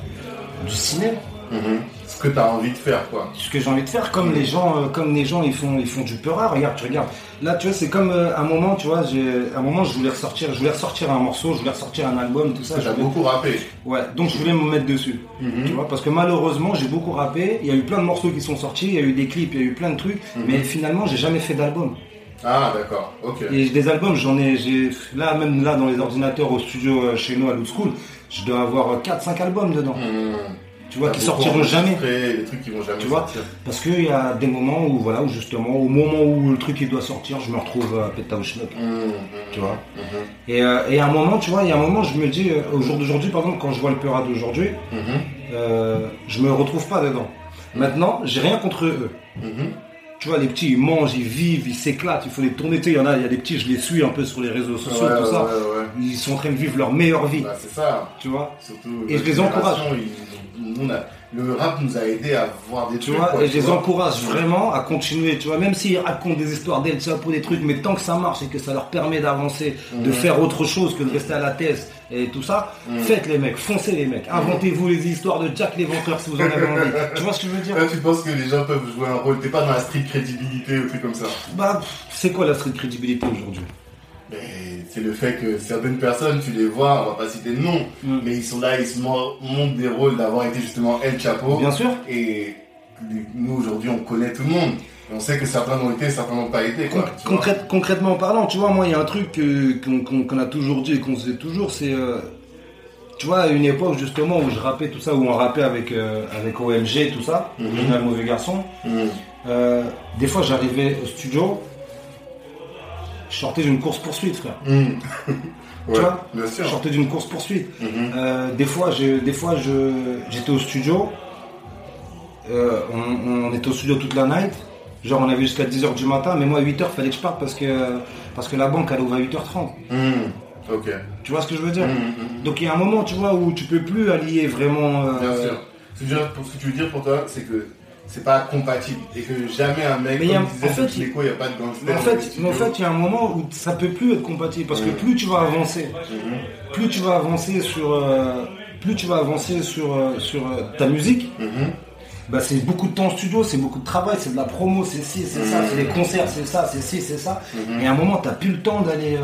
du cinéma Mhm. Ce que t'as envie de faire, quoi. ce que j'ai envie de faire, comme les gens, euh, comme les gens, ils font, ils font du peura. Regarde, tu regardes. Là, tu vois, c'est comme euh, un moment, tu vois, j'ai, un moment, je voulais ressortir, je voulais ressortir un morceau, je voulais ressortir un album, tout ça. Voulais- beaucoup rappé. Ouais, donc je voulais me mettre dessus. Mhm. Tu vois, parce que malheureusement, j'ai beaucoup rappé. Il y a eu plein de morceaux qui sont sortis, il y a eu des clips, il y a eu plein de trucs, Mhm. mais finalement, j'ai jamais fait d'album. Ah, d'accord. Ok. Et des albums, j'en ai, j'ai, là, même là, dans les ordinateurs au studio euh, chez nous à Loot School, je dois avoir 4-5 albums dedans. Mhm. Tu vois, T'as qui sortiront jamais. Des trucs qui vont jamais Tu vois sortir. Parce qu'il y a des moments où, voilà, où justement, au moment où le truc il doit sortir, je me retrouve à péta au schnock. Mhm. Tu vois. Et, euh, et à un moment, tu vois, il y a un moment, je me dis, euh, au jour d'aujourd'hui, par exemple, quand je vois le Peura d'aujourd'hui, euh, je me retrouve pas dedans. Maintenant, j'ai rien contre eux. Tu vois, les petits, ils mangent, ils vivent, ils s'éclatent, il faut les tourner. Tu sais, il y en a, il y a des petits, je les suis un peu sur les réseaux sociaux, Ouais, tout ouais, ça. ouais. Ils sont en train de vivre leur meilleure vie. Bah, c'est ça. Tu vois Surtout. Et je les encourage. génération, ils- nous, on a- le rap nous a aidé à voir des Tu trucs. vois, quoi, et je les vois. encourage vraiment à continuer, tu vois, même s'ils racontent des histoires d'El Chapo, des trucs, mais tant que ça marche et que ça leur permet d'avancer, de Mhm. faire autre chose que de rester à la thèse et tout ça, Mhm. faites les mecs, foncez les mecs, inventez-vous les histoires de Jack l'éventreur si vous en avez envie. tu vois ce que je veux dire Là, tu penses que les gens peuvent jouer un rôle. T'es pas dans la street crédibilité ou truc comme ça. Bah, c'est quoi la street crédibilité aujourd'hui? C'est le fait que certaines personnes, tu les vois, on va pas citer de nom, Mm. mais ils sont là, ils se mon- montrent des rôles d'avoir été justement El Chapo. Bien sûr. Et nous, aujourd'hui, on connaît tout le monde. Et on sait que certains l'ont été, certains n'ont pas été. Quoi, Con- concrète- concrètement parlant, tu vois, moi, il y a un truc qu'on a toujours dit et qu'on sait toujours, c'est, euh, tu vois, à une époque justement où je rappais tout ça, où on rappait avec, euh, avec OMG, tout ça, Mhm. Original Mauvais Garçon, Mm. euh, des fois j'arrivais au studio, je sortais d'une course-poursuite, frère. Mm. ouais, vois bien Je sûr. sortais d'une course-poursuite. Mhm. Euh, des fois, des fois je, j'étais au studio, euh, on, on était au studio toute la night, genre on avait jusqu'à 10h du matin, mais moi à 8h fallait que je parte parce que, parce que la banque elle ouvre à 8h30. Mm. Ok. Tu vois ce que je veux dire Mm, mm. Donc il y a un moment, tu vois, où tu peux plus allier vraiment. euh, Bien sûr. Je ce que tu veux dire pour toi, c'est que c'est pas compatible et que jamais un mec, Mais il y a- comme disait en fait, il n'y a pas de gangster. Mais en les fait, studios. mais en fait, il y a un moment où ça peut plus être compatible parce que plus tu vas avancer, Mhm. plus tu vas avancer sur, euh, plus tu vas avancer sur euh, sur euh, ta musique, Mhm. bah c'est beaucoup de temps en studio, c'est beaucoup de travail, c'est de la promo, c'est ci, c'est ça, Mhm. c'est des concerts, c'est ça, c'est ci, c'est ça. Et à un moment, t'as plus le temps d'aller.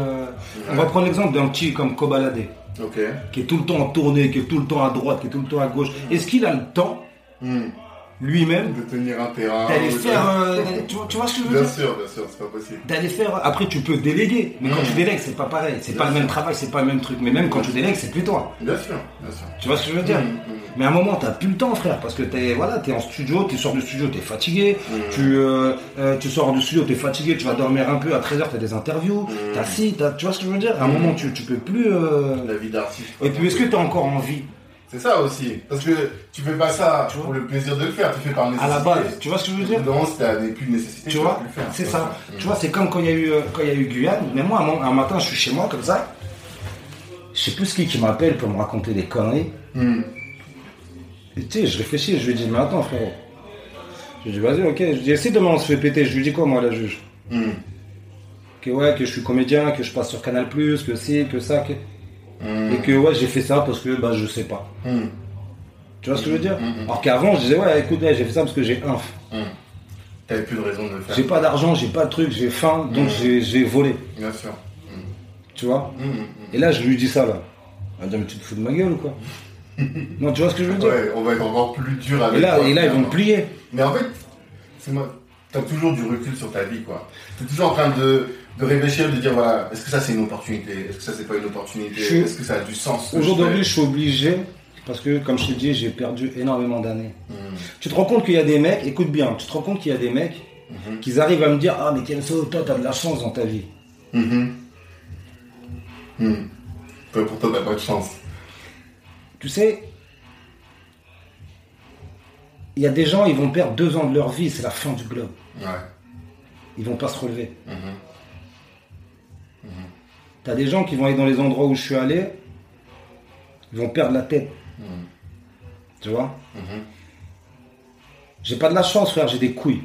On va prendre l'exemple d'un petit comme Kobalade, qui est tout le temps en tournée, qui est tout le temps à droite, qui est tout le temps à gauche. Est-ce qu'il a le temps. Lui-même De tenir un terrain. d'aller de- faire, euh, tu, vois, tu vois ce que je veux Bien dire sûr, bien sûr, c'est pas possible. D'aller faire. Après, tu peux déléguer, mais quand tu délègues, c'est pas pareil. C'est Bien pas le même travail, c'est pas le même truc. Mais même quand tu délègues, c'est plus toi. Bien sûr, bien sûr. Tu vois ce que je veux dire Mm, mm. Mais à un moment, t'as plus le temps, frère, parce que t'es voilà, es en studio, tu sors du studio, t'es fatigué, tu, euh, euh, tu sors du studio, t'es fatigué, tu vas dormir un peu, à 13h, t'as des interviews, t'as si, t'as, tu vois ce que je veux dire À un moment, tu, tu peux plus. euh, La vie d'artiste. Et puis, est-ce que t'as encore envie C'est ça aussi. Parce que tu fais pas ça Tu vois pour le plaisir de le faire, tu fais par nécessité. à la base Tu vois ce que je veux dire Non, si t'as des plus de nécessité, Tu vois. C'est ça. Tu vois, c'est comme quand il y a eu euh, quand il y a eu Guyane. Mais moi, un, mo- un matin, je suis chez moi comme ça. Je sais plus qui qui m'appelle pour me raconter des conneries. Hmm. Et tu sais, je réfléchis, je lui dis, mais attends, frère. Je lui dis, vas-y, ok. Je lui dis, si demain on se fait péter, je lui dis quoi, moi, la juge Hmm. Que ouais, que je suis comédien, que je passe sur Canal, que si, que ça, que. Et que ouais, j'ai fait ça parce que bah, je sais pas. Tu vois ce que je veux dire. Alors qu'avant, je disais, ouais, écoute, ouais, j'ai fait ça parce que j'ai un. Hmm. T'avais plus de raison de le faire. J'ai pas d'argent, j'ai pas de truc, j'ai faim, donc Mhm. j'ai- volé. Bien sûr. Tu vois hmm, Et là, je lui dis ça, là. Elle va dire, mais tu te fous de ma gueule ou quoi Non, tu vois ce que je veux dire Ouais, on va être encore plus dur avec Et là, toi, et là ils vont me plier. Mais en fait, c'est moi. T'as toujours du recul sur ta vie, quoi. T'es toujours en train de, de réfléchir, de dire voilà, est-ce que ça c'est une opportunité? Est-ce que ça c'est pas une opportunité? Suis- Est-ce que ça a du sens Aujourd'hui, je suis obligé, parce que, comme je t'ai dit, j'ai perdu énormément d'années. Hmm. Tu te rends compte qu'il y a des mecs, écoute bien, tu te rends compte qu'il y a des mecs Mhm. qui arrivent à me dire Ah, mais Kenzo, toi, t'as de la chance dans ta vie. Mhm. Hmm. Toi, Pour toi, t'as pas de chance. Tu sais, il y a des gens, ils vont perdre deux ans de leur vie, c'est la fin du globe. Ouais. Ils vont pas se relever. Mhm. T'as des gens qui vont aller dans les endroits où je suis allé, ils vont perdre la tête. Mhm. Tu vois Mhm. J'ai pas de la chance, frère, j'ai des couilles.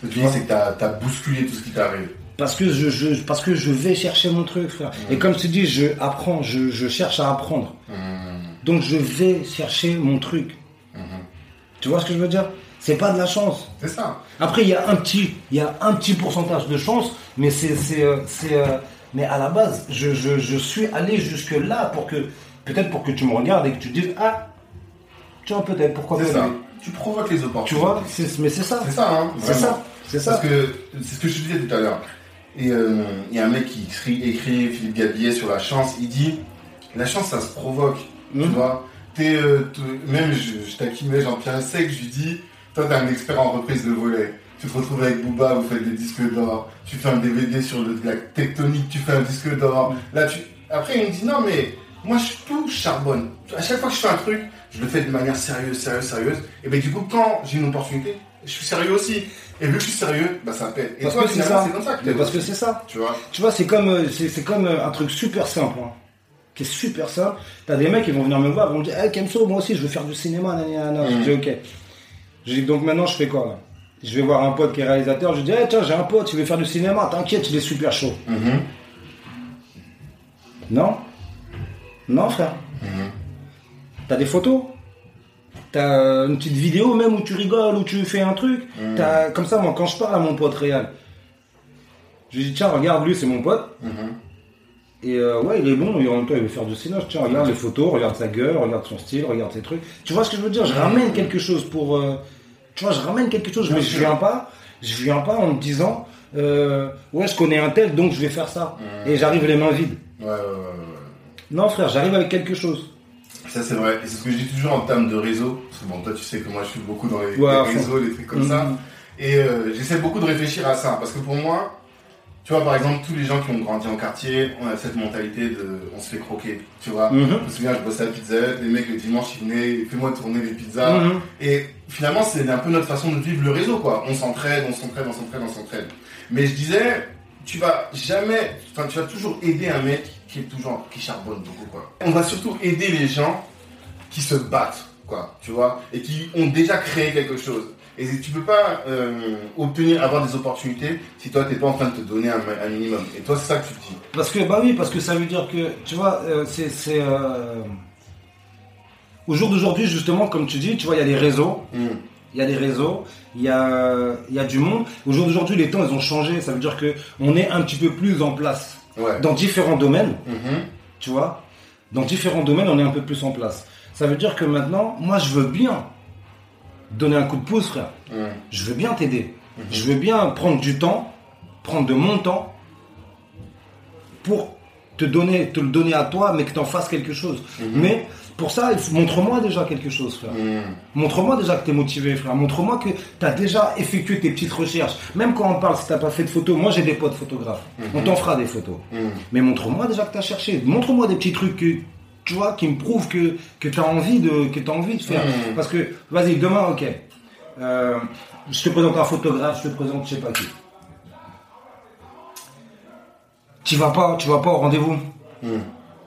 Ce que tu dis, c'est que t'as as bousculé tout ce qui t'arrive. Parce que je, je- parce que je vais chercher mon truc, frère. Et comme tu dis, je apprends, je, je cherche à apprendre. Donc je vais chercher mon truc. Tu vois ce que je veux dire? C'est pas de la chance. C'est ça. Après, il y a un petit, il y a un petit pourcentage de chance, mais c'est, c'est, euh, c'est, euh, mais à la base, je, je, je suis allé jusque là pour que, peut-être pour que tu me regardes et que tu te dises, ah, tu vois, peut-être, pourquoi C'est pas ça. Tu provoques les opportunités. Tu vois, c'est, mais c'est ça. C'est ça, hein. C'est ça. C'est ça. Parce que c'est ce que je te disais tout à l'heure. Et euh, il y a un mec qui écrit, écrit Philippe Gabillet sur la chance. Il dit la chance, ça se provoque. Tu Mhm. vois euh, Même je, je taquinais Jean-Pierre Sec, je lui dis Toi, t'es un expert en reprise de volet. Tu te retrouves avec Booba, vous faites des disques d'or. Tu fais un DVD sur le, la tectonique, tu fais un disque d'or. Là, tu... Après, il me dit Non, mais moi, je tout charbonne. À chaque fois que je fais un truc, je le fais de manière sérieuse, sérieuse, sérieuse. Et ben du coup, quand j'ai une opportunité, je suis sérieux aussi. Et vu que je suis sérieux, bah ça pète. Et Parce toi, c'est ça. comme ça que parce que c'est ça. Tu vois Tu vois, c'est comme, euh, c'est, comme euh, un truc super simple, hein, qui est super simple. T'as des mecs qui vont venir me voir, ils vont me dire, hey Kemso, moi aussi je veux faire du cinéma, nanana. Je dis, ok. Je dis, donc maintenant je fais quoi là? Je vais voir un pote qui est réalisateur, je dis, hey, tiens, j'ai un pote, il veut faire du cinéma, t'inquiète, il est super chaud. Mhm. Non? Non, frère. T'as des photos? T'as euh, une petite vidéo même où tu rigoles, où tu fais un truc? T'as, comme ça, moi, quand je parle à mon pote réel, je lui dis, tiens, regarde, lui, c'est mon pote. Mhm. Et euh, ouais, il est bon, et en même temps, il veut faire du cinéma. Tiens, regarde les photos, regarde sa gueule, regarde son style, regarde ses trucs. Tu vois ce que je veux dire? Je ramène quelque chose pour. euh, tu vois, je ramène quelque chose, mais je viens pas. Je viens pas en me disant, euh, ouais, je connais un tel, donc je vais faire ça. Et j'arrive les mains vides. Ouais, ouais, ouais, ouais. Non, frère, j'arrive avec quelque chose. Ça, c'est vrai. Et c'est ce que je dis toujours en termes de réseau. Parce que bon, toi, tu sais que moi, je suis beaucoup dans les, Ouais, réseaux, les trucs comme ça. Mhm. Et euh, j'essaie beaucoup de réfléchir à ça. Parce que pour moi, tu vois, par exemple, tous les gens qui ont grandi en quartier, on a cette mentalité de on se fait croquer. Tu vois Mhm. Je me souviens, je bossais à Pizza Hut, les mecs le dimanche, ils venaient, fais-moi tourner les pizzas. Mhm. Et finalement, c'est un peu notre façon de vivre le réseau, quoi. On s'entraide, on s'entraide, on s'entraide, on s'entraide. Mais je disais, tu vas jamais, enfin, tu vas toujours aider un mec qui est toujours, qui charbonne beaucoup, quoi. On va surtout aider les gens qui se battent, quoi, tu vois, et qui ont déjà créé quelque chose. Et tu peux pas euh, obtenir, avoir des opportunités si toi t'es pas en train de te donner un, un minimum. Et toi, c'est ça que tu te dis. Parce que, bah oui, parce que ça veut dire que, tu vois, euh, c'est. c'est, euh, Au jour d'aujourd'hui, justement, comme tu dis, tu vois, il y a des réseaux. Mm. Il y a des réseaux, il y a, il y a du monde. Au jour d'aujourd'hui, les temps, ils ont changé. Ça veut dire que on est un petit peu plus en place Ouais. dans différents domaines, Mhm. tu vois? Dans différents domaines, on est un peu plus en place. Ça veut dire que maintenant, moi, je veux bien donner un coup de pouce, frère. Je veux bien t'aider. Je veux bien prendre du temps, prendre de mon temps pour te donner, te le donner à toi, mais que t'en fasses quelque chose. Mais pour ça, montre-moi déjà quelque chose, frère. Mhm. Montre-moi déjà que t'es motivé, frère. Montre-moi que t'as déjà effectué tes petites recherches. Même quand on parle, si t'as pas fait de photos, moi j'ai des potes photographes. On t'en fera des photos. Mhm. Mais montre-moi déjà que t'as cherché. Montre-moi des petits trucs que, tu vois, qui me prouvent que, que t'as envie de, que t'as envie de faire. Mhm. Parce que, vas-y, demain, ok. Euh, je te présente un photographe, je te présente je sais pas qui. Tu vas pas, tu vas pas au rendez-vous Mhm.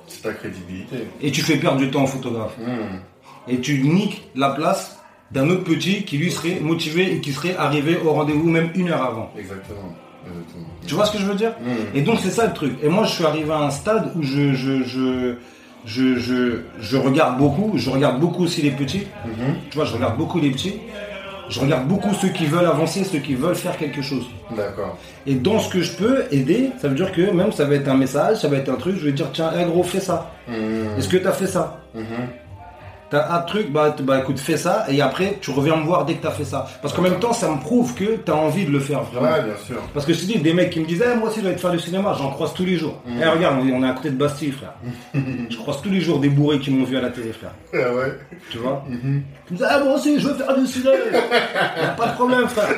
C'est ta crédibilité. et tu fais perdre du temps au photographe. Mhm. et tu niques la place d'un autre petit qui lui serait motivé et qui serait arrivé au rendez-vous même une heure avant. Exactement. Exactement. Tu vois ce que je veux dire? Et donc c'est ça le truc. Et moi je suis arrivé à un stade où je je je je, je, je regarde beaucoup, je regarde beaucoup aussi les petits. Mhm. Tu vois, je regarde beaucoup les petits. Je regarde beaucoup ceux qui veulent avancer, ceux qui veulent faire quelque chose. D'accord. Et dans ce que je peux aider, ça veut dire que même ça va être un message, ça va être un truc, je vais dire tiens, hey gros, fais ça. Mhm. Est-ce que tu as fait ça? Mhm. T'as un truc, bah, bah écoute, fais ça, et après tu reviens me voir dès que t'as fait ça. Parce qu'en même temps, ça me prouve que t'as envie de le faire vraiment. Ouais, bien sûr. Parce que je te dis, des mecs qui me disent, Eh, moi aussi je vais te faire du cinéma, j'en croise tous les jours. Eh regarde, on est- à côté de Bastille, frère. je croise tous les jours des bourrés qui m'ont vu à la télé, frère. Ah ouais. Tu vois Qui me disent, ah moi aussi je veux faire du cinéma. y a pas de problème, frère.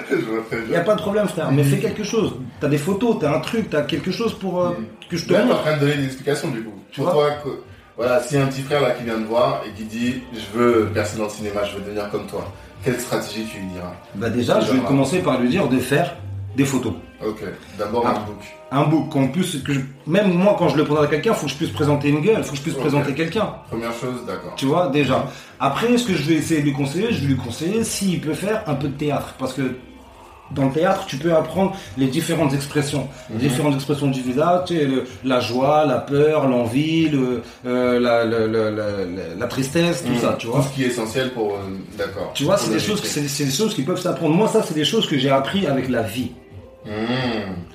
Y a pas de problème, frère. Mais fais quelque chose. T'as des photos, t'as un truc, t'as quelque chose pour euh, que je te t'es en montre. train de donner des explications du coup. Tu vois toi, que, voilà, si un petit frère là qui vient te voir et qui dit je veux percer dans le cinéma, je veux devenir comme toi, quelle stratégie tu lui diras? Bah déjà, je vais commencer par lui dire de faire des photos. Ok, d'abord Ah. un book. un book qu'on puisse que je- même moi quand je le présente à quelqu'un faut que je puisse présenter une gueule faut que je puisse présenter quelqu'un Première chose, d'accord. tu vois déjà après ce que je vais essayer de lui conseiller je vais lui conseiller s'il peut faire un peu de théâtre parce que dans le théâtre, tu peux apprendre les différentes expressions, les différentes expressions du visage, tu sais, le- la joie, la peur, l'envie, le, euh, la, tristesse, tout Mhm. ça, tu Tout ce qui est essentiel pour. euh, d'accord. Tu vois, c'est des choses, c'est des choses qui peuvent s'apprendre. Moi, ça, c'est des choses que j'ai appris avec la vie, Mmh.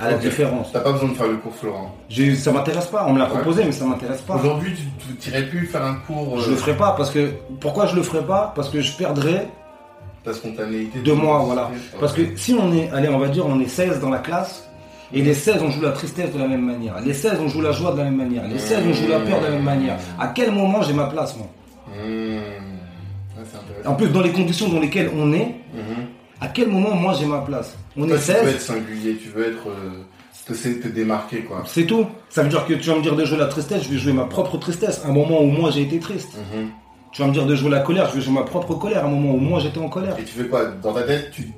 à la différence. T'as pas besoin de faire le cours Florent. J'ai- Ça m'intéresse pas. On me l'a Ouais. proposé, mais ça m'intéresse pas. Aujourd'hui, tu t'irais plus faire un cours. Je euh, le ferai pas parce que pourquoi je le ferai pas? Parce que je perdrais Ta spontanéité. de moi, voilà. Parce que si on est, allez, on va dire, on est 16 dans la classe, et les 16 on joue la tristesse de la même manière, les 16 on joue la joie de la même manière, les 16 on joue la peur de la même manière. À quel moment j'ai ma place, moi? Mmh. C'est intéressant. En plus, dans les conditions dans lesquelles on est, Mhm. à quel moment moi j'ai ma place? On Toi, est tu veux 16, être singulier, tu veux être. euh, te, te démarquer, quoi. c'est tout. Ça veut dire que tu vas me dire de jouer la tristesse, je vais jouer ma propre tristesse. Un moment où moi j'ai été triste. Mhm. Tu vas me dire de jouer la colère, je vais jouer ma propre colère. À un moment où moi j'étais en colère. Et tu fais quoi Dans ta tête, tu,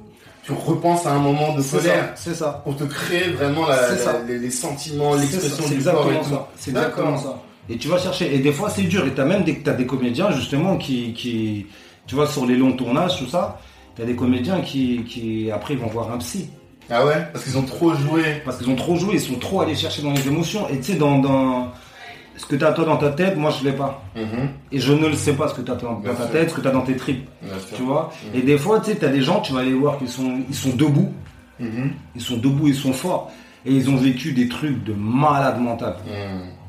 tu repenses à un moment de colère C'est ça. pour te créer vraiment la- la- les, les sentiments, l'expression du corps. C'est exactement ça. Et tu vas chercher. Et des fois, c'est dur. Et t'as même des, des comédiens, justement, qui, qui, tu vois, sur les longs tournages, tout ça, t'as des comédiens qui, qui, après, ils vont voir un psy. Ah ouais? Parce qu'ils ont trop joué. Parce qu'ils ont trop joué, ils sont trop allés chercher dans les émotions. Et tu sais, dans, dans, ce que t'as toi dans ta tête, moi, je l'ai pas. Mhm. Et je ne le sais pas ce que t'as dans, Bien dans ta sûr. tête, ce que t'as dans tes tripes. Bien sûr. Tu vois? Mhm. Et des fois, tu sais, t'as des gens, tu vas aller voir qu'ils sont, ils sont debout. Mhm. Ils sont debout, ils sont forts. Et ils ont vécu des trucs de malade mental.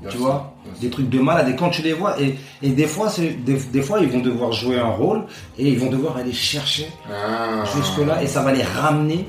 Tu vois des trucs de malade et quand tu les vois et, et des fois des, des fois ils vont devoir jouer un rôle et ils vont devoir aller chercher Ah. jusque là et ça va les ramener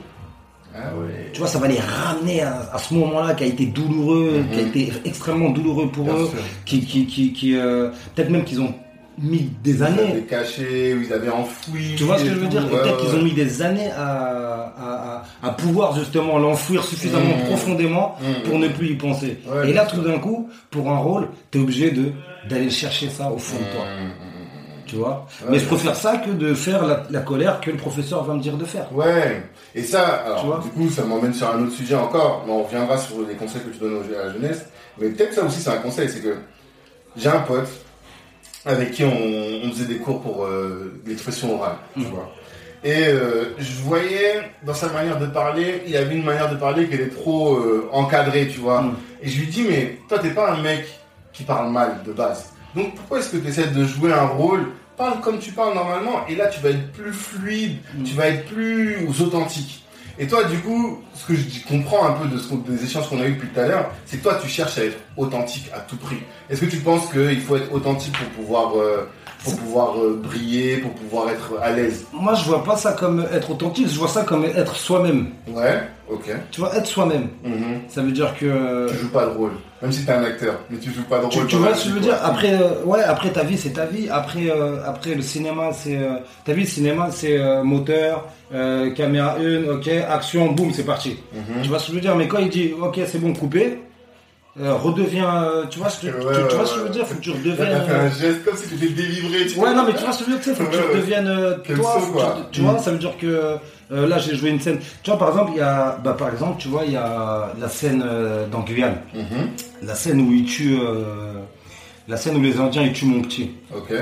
Ah ouais. tu vois ça va les ramener à, à ce moment là qui a été douloureux Mhm. qui a été extrêmement douloureux pour Bien eux sûr. qui qui qui, qui, euh, peut-être même qu'ils ont mis des Ils années avaient caché, ou ils avaient enfoui. tu vois ce que je veux dire? Ouais, peut-être ouais. qu'ils ont mis des années à, à, pouvoir justement l'enfouir suffisamment Mhm. profondément Mhm. pour ne plus y penser. Et là, tout d'un coup, pour un rôle, t'es obligé de d'aller chercher ça au fond de toi. Tu vois Ouais, Mais je préfère ça que de faire la, la colère que le professeur va me dire de faire. Ouais, et ça, Tu vois alors, du coup, ça m'emmène sur un autre sujet encore, mais on reviendra sur les conseils que tu donnes à la jeunesse, mais peut-être ça aussi c'est un conseil, c'est que j'ai un pote avec qui on, on faisait des cours pour euh, l'expression orale, tu Mm. vois. Et euh, je voyais dans sa manière de parler, il avait une manière de parler qui était trop euh, encadrée, tu vois. Mm. Et je lui dis, mais toi, t'es pas un mec qui parle mal de base. Donc pourquoi est-ce que tu essaies de jouer un rôle Parle comme tu parles normalement, et là tu vas être plus fluide, Mm. tu vas être plus authentique. Et toi, du coup, ce que je comprends un peu de ce des échanges qu'on a eu depuis tout à l'heure, c'est que toi, tu cherches à être authentique à tout prix. Est-ce que tu penses qu'il faut être authentique pour pouvoir, euh, pour pouvoir euh, briller, pour pouvoir être à l'aise Moi, je vois pas ça comme être authentique, je vois ça comme être soi-même. Ouais, ok. Tu vois, être soi-même. Mhm. Ça veut dire que. Tu joues pas de rôle, même si t'es un acteur, mais tu joues pas de rôle. Tu, vois ce que je veux dire? Après, euh, ouais, après ta vie, c'est ta vie. Après, euh, après le cinéma, c'est. Ta vie, le cinéma, c'est moteur, caméra 1, ok, action, boum, c'est parti. Mhm. Tu vois ce que je veux dire? Mais quand il dit, ok, c'est bon, coupé, euh, redeviens. euh, tu vois ce que, Ouais, tu, tu vois ce que je veux dire Faut que tu redeviennes. fait euh, un geste comme si tu étais délivré. tu Ouais, non, mais tu vois ce que je veux dire, faut que tu redeviennes euh, toi. faut que tu, tu vois, ça veut dire que euh, là, j'ai joué une scène. Tu vois, par exemple, il y a, bah, par exemple, tu vois, il y a la scène euh, dans Guyane, Mhm. la scène où ils tuent, euh, la scène où les Indiens ils tuent mon petit. Ok.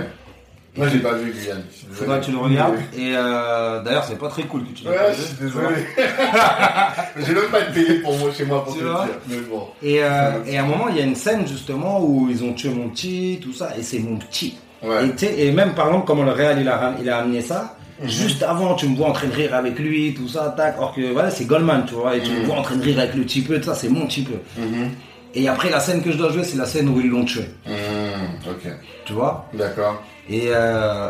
Moi, j'ai pas vu Guyane. Faudra que tu le regardes. Et euh, d'ailleurs, c'est pas très cool que tu l'aies Ouais, je suis désolé. j'ai même pas de télé pour moi chez moi pour Tu te le dire. Mais bon. Et, euh, et à un moment, il y a une scène justement où ils ont tué mon petit, tout ça, et c'est mon petit. Ouais. Et, et même par exemple, comment le réal il a, il a amené ça, Mhm. juste avant, tu me vois en train de rire avec lui, tout ça, tac, or que voilà, c'est Goldman, tu vois, et tu me vois en train de rire avec le petit peu, tout ça, c'est mon petit peu. Mhm. Et après, la scène que je dois jouer, c'est la scène où ils l'ont tué, Mhm. Ok. tu vois. D'accord. Et, euh,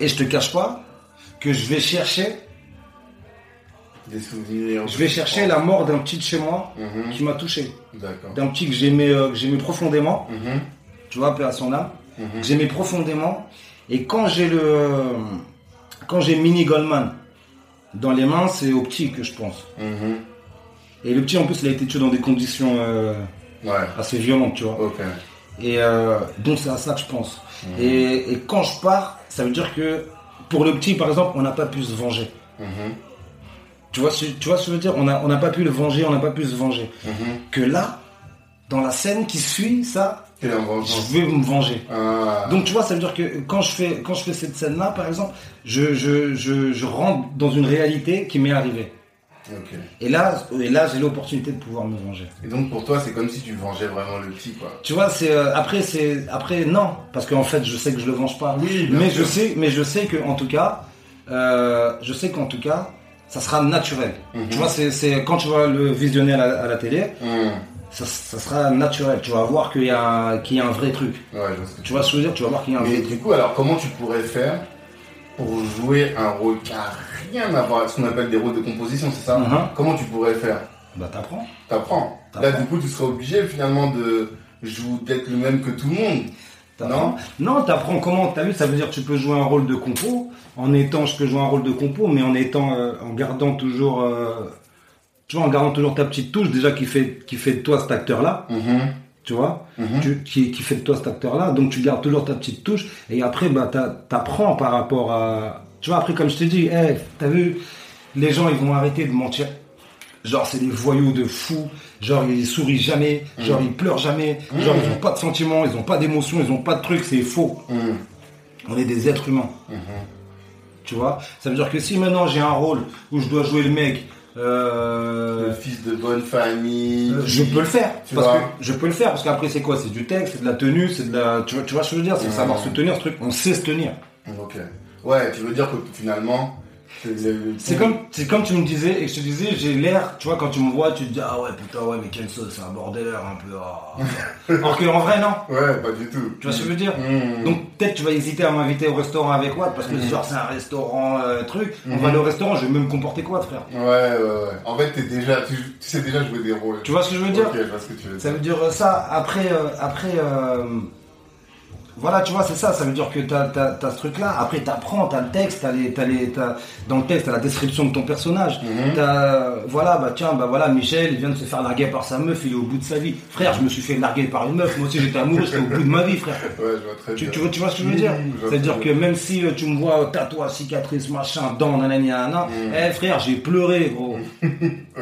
et je te cache pas que je vais chercher, Des souvenirs. je vais chercher la mort d'un petit de chez moi Mhm. qui m'a touché, D'accord. d'un petit que j'aimais, euh, que j'aimais profondément. Mhm. tu vois, paix à son âme, Mhm. que j'aimais profondément. Et quand j'ai le, quand j'ai Mini Goldman dans les mains, c'est au petit que je pense. Et le petit, en plus, il a été tué dans des conditions euh, Ouais. assez violentes, tu vois. Et euh, donc, c'est à ça que je pense. Mhm. Et, et quand je pars, ça veut dire que pour le petit, par exemple, on n'a pas pu se venger. Mhm. Tu vois, ce- tu vois ce que je veux dire? On n'a on pas pu le venger, on n'a pas pu se venger. Mhm. Que là, dans la scène qui suit, ça, je vais me venger. Ah. Donc tu vois, ça veut dire que quand je fais, quand je fais cette scène-là, par exemple, je, je, je, je rentre dans une réalité qui m'est arrivée. Et là, et là j'ai l'opportunité de pouvoir me venger. Et donc pour toi, c'est comme si tu vengeais vraiment le petit, quoi. Tu vois, c'est euh, après, c'est après non, parce qu'en fait, je sais que je le venge pas. Oui, mais sûr. je sais, mais je sais que en tout cas, euh, je sais qu'en tout cas, ça sera naturel. Mhm. Tu vois, c'est, quand tu vas le visionner à la, à la télé, Mhm. ça, ça sera naturel. Tu vas voir qu'il y a, qu'il y a un vrai truc. Ouais, je Tu vois ce que je veux dire? Tu vas voir qu'il y a un Mais vrai du truc. coup, alors comment tu pourrais faire pour jouer un rôle a rien à voir avec ce qu'on appelle des rôles de composition, c'est ça Mhm. Comment tu pourrais faire Bah t'apprends. T'apprends. Là, du coup, tu serais obligé finalement de jouer d'être le même que tout le monde. T'apprends. Non, t'apprends comment T'as vu, ça veut dire que tu peux jouer un rôle de compo en étant, je peux jouer un rôle de compo, mais en étant, euh, en gardant toujours, euh, tu vois, en gardant toujours ta petite touche déjà qui fait, qui fait de toi cet acteur-là, Mhm. tu vois, Mhm. tu- qui, qui fait de toi cet acteur-là. Donc tu gardes toujours ta petite touche et après, bah, t'a- t'apprends par rapport à, tu vois, après comme je t'ai dit, hey, t'as vu, les gens ils vont arrêter de mentir. Genre c'est des voyous de fous, genre ils sourient jamais, genre ils pleurent jamais, genre ils ont pas de sentiments, ils ont pas d'émotions, ils ont pas de trucs, c'est faux. Mhm. On est des êtres humains. Tu vois Ça veut dire que si maintenant j'ai un rôle où je dois jouer le mec, euh, Le fils de bonne famille. euh, je peux le faire. Tu parce vois. que je peux le faire parce qu'après c'est quoi? C'est du texte, c'est de la tenue, c'est de la. Tu vois, tu vois ce que je veux dire? C'est savoir se tenir ce truc. On sait se tenir. Ok. Ouais, tu veux dire que finalement, c'est comme, c'est comme tu me disais et je te disais, j'ai l'air, tu vois, quand tu me vois, tu te dis ah ouais putain ouais mais sauce, c'est un bordeleur un peu. ah. Alors que en vrai non. Ouais, pas du tout. Tu vois ce que je veux dire Mhm. Donc peut-être tu vas hésiter à m'inviter au restaurant avec Watt parce que genre c'est un restaurant euh, truc. On va aller au restaurant, je vais même me comporter quoi frère. Ouais, ouais, ouais. En fait, t'es déjà, tu, tu sais déjà jouer des rôles. Tu vois ce que je veux dire Ok, je vois ce que tu veux Ça dire. veut dire euh, ça. Après, euh, après, euh, voilà, tu vois, c'est ça. Ça veut dire que t'as, t'as, t'as ce truc-là. Après, t'apprends, t'as le texte, t'as les, t'as les, t'as, dans le texte, t'as la description de ton personnage. Mhm. T'as, voilà, bah tiens, bah voilà, Michel, il vient de se faire larguer par sa meuf, il est au bout de sa vie. Frère, je me suis fait larguer par une meuf. Moi aussi, j'étais amoureux, j'étais au bout de ma vie, frère. Ouais, je vois très Tu, bien. tu vois, tu vois ce que je veux dire Mhm, vois C'est-à-dire que même si euh, tu me vois tatouage, cicatrice, machin, dents, nanani, nanana, Mhm. eh frère, j'ai pleuré, gros.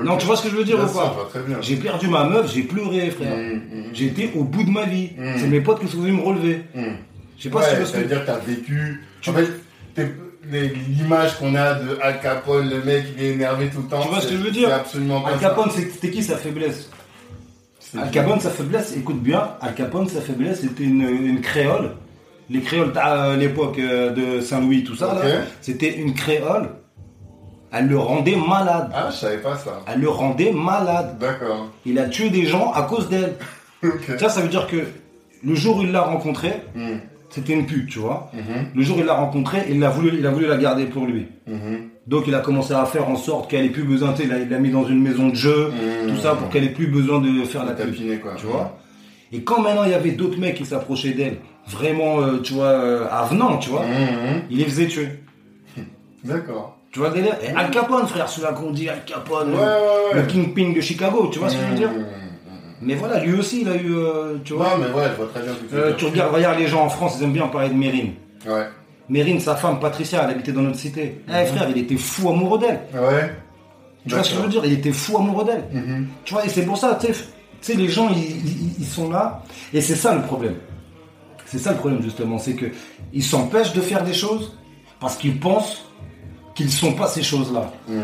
Non, tu vois ce que je veux dire Bien ou pas. J'ai perdu ma meuf, j'ai pleuré, frère. Mhm, mhm. Été au bout de ma vie. Mm. C'est mes potes qui sont venus me relever. Je sais pas si tu Ouais, veux ça veut dire que t'as vécu. Tu en fait, l'image qu'on a de Al Capone, le mec, il est énervé tout le temps. Tu vois ce que je veux dire absolument Al. Capone, c'était qui sa faiblesse Al Capone, sa faiblesse, écoute bien, Al Capone, sa faiblesse, c'était une, une créole. Les créoles, à l'époque euh, de Saint-Louis, tout ça, Ok. là, c'était une créole Elle le rendait malade. Ah, je savais pas ça. Elle le rendait malade. D'accord. Il a tué des gens à cause d'elle. Ok. Ça, ça veut dire que le jour où il l'a rencontrée, Hmm. C'était une pute, tu vois. Mhm. Le jour où il l'a rencontrée, il a voulu, il a voulu la garder pour lui. Mhm. Donc il a commencé à faire en sorte qu'elle ait plus besoin, tu sais, il l'a- mis dans une maison de jeu, Mhm. tout ça pour qu'elle ait plus besoin de faire la. Tapiner, quoi. Tu vois Et quand maintenant il y avait d'autres mecs qui s'approchaient d'elle, vraiment, euh, tu vois, euh, avenants, tu vois, il les faisait tuer. D'accord. Tu vois le délire? Et Al Capone, frère, celui-là qu'on dit Al Capone, Ouais, le- ouais, le ouais. kingpin de Chicago, tu vois ce que je veux dire? Mais voilà, lui aussi, il a eu, euh, tu vois. Ouais, mais ouais, je vois très bien ce que tu Euh, tu regardes, regarde les gens en France, ils aiment bien parler de Mérine. Ouais. Mérine, sa femme Patricia, elle habitait dans notre cité. Eh Mhm. frère, il était fou amoureux d'elle. Ouais. Tu vois ce que je veux dire? Il était fou amoureux d'elle. Mhm. Tu vois, et c'est pour ça, tu sais, les gens, ils, ils- ils sont là, et c'est ça le problème. C'est ça le problème, justement, c'est que ils s'empêchent de faire des choses parce qu'ils pensent qu'ils sont pas ces choses-là. Mhm.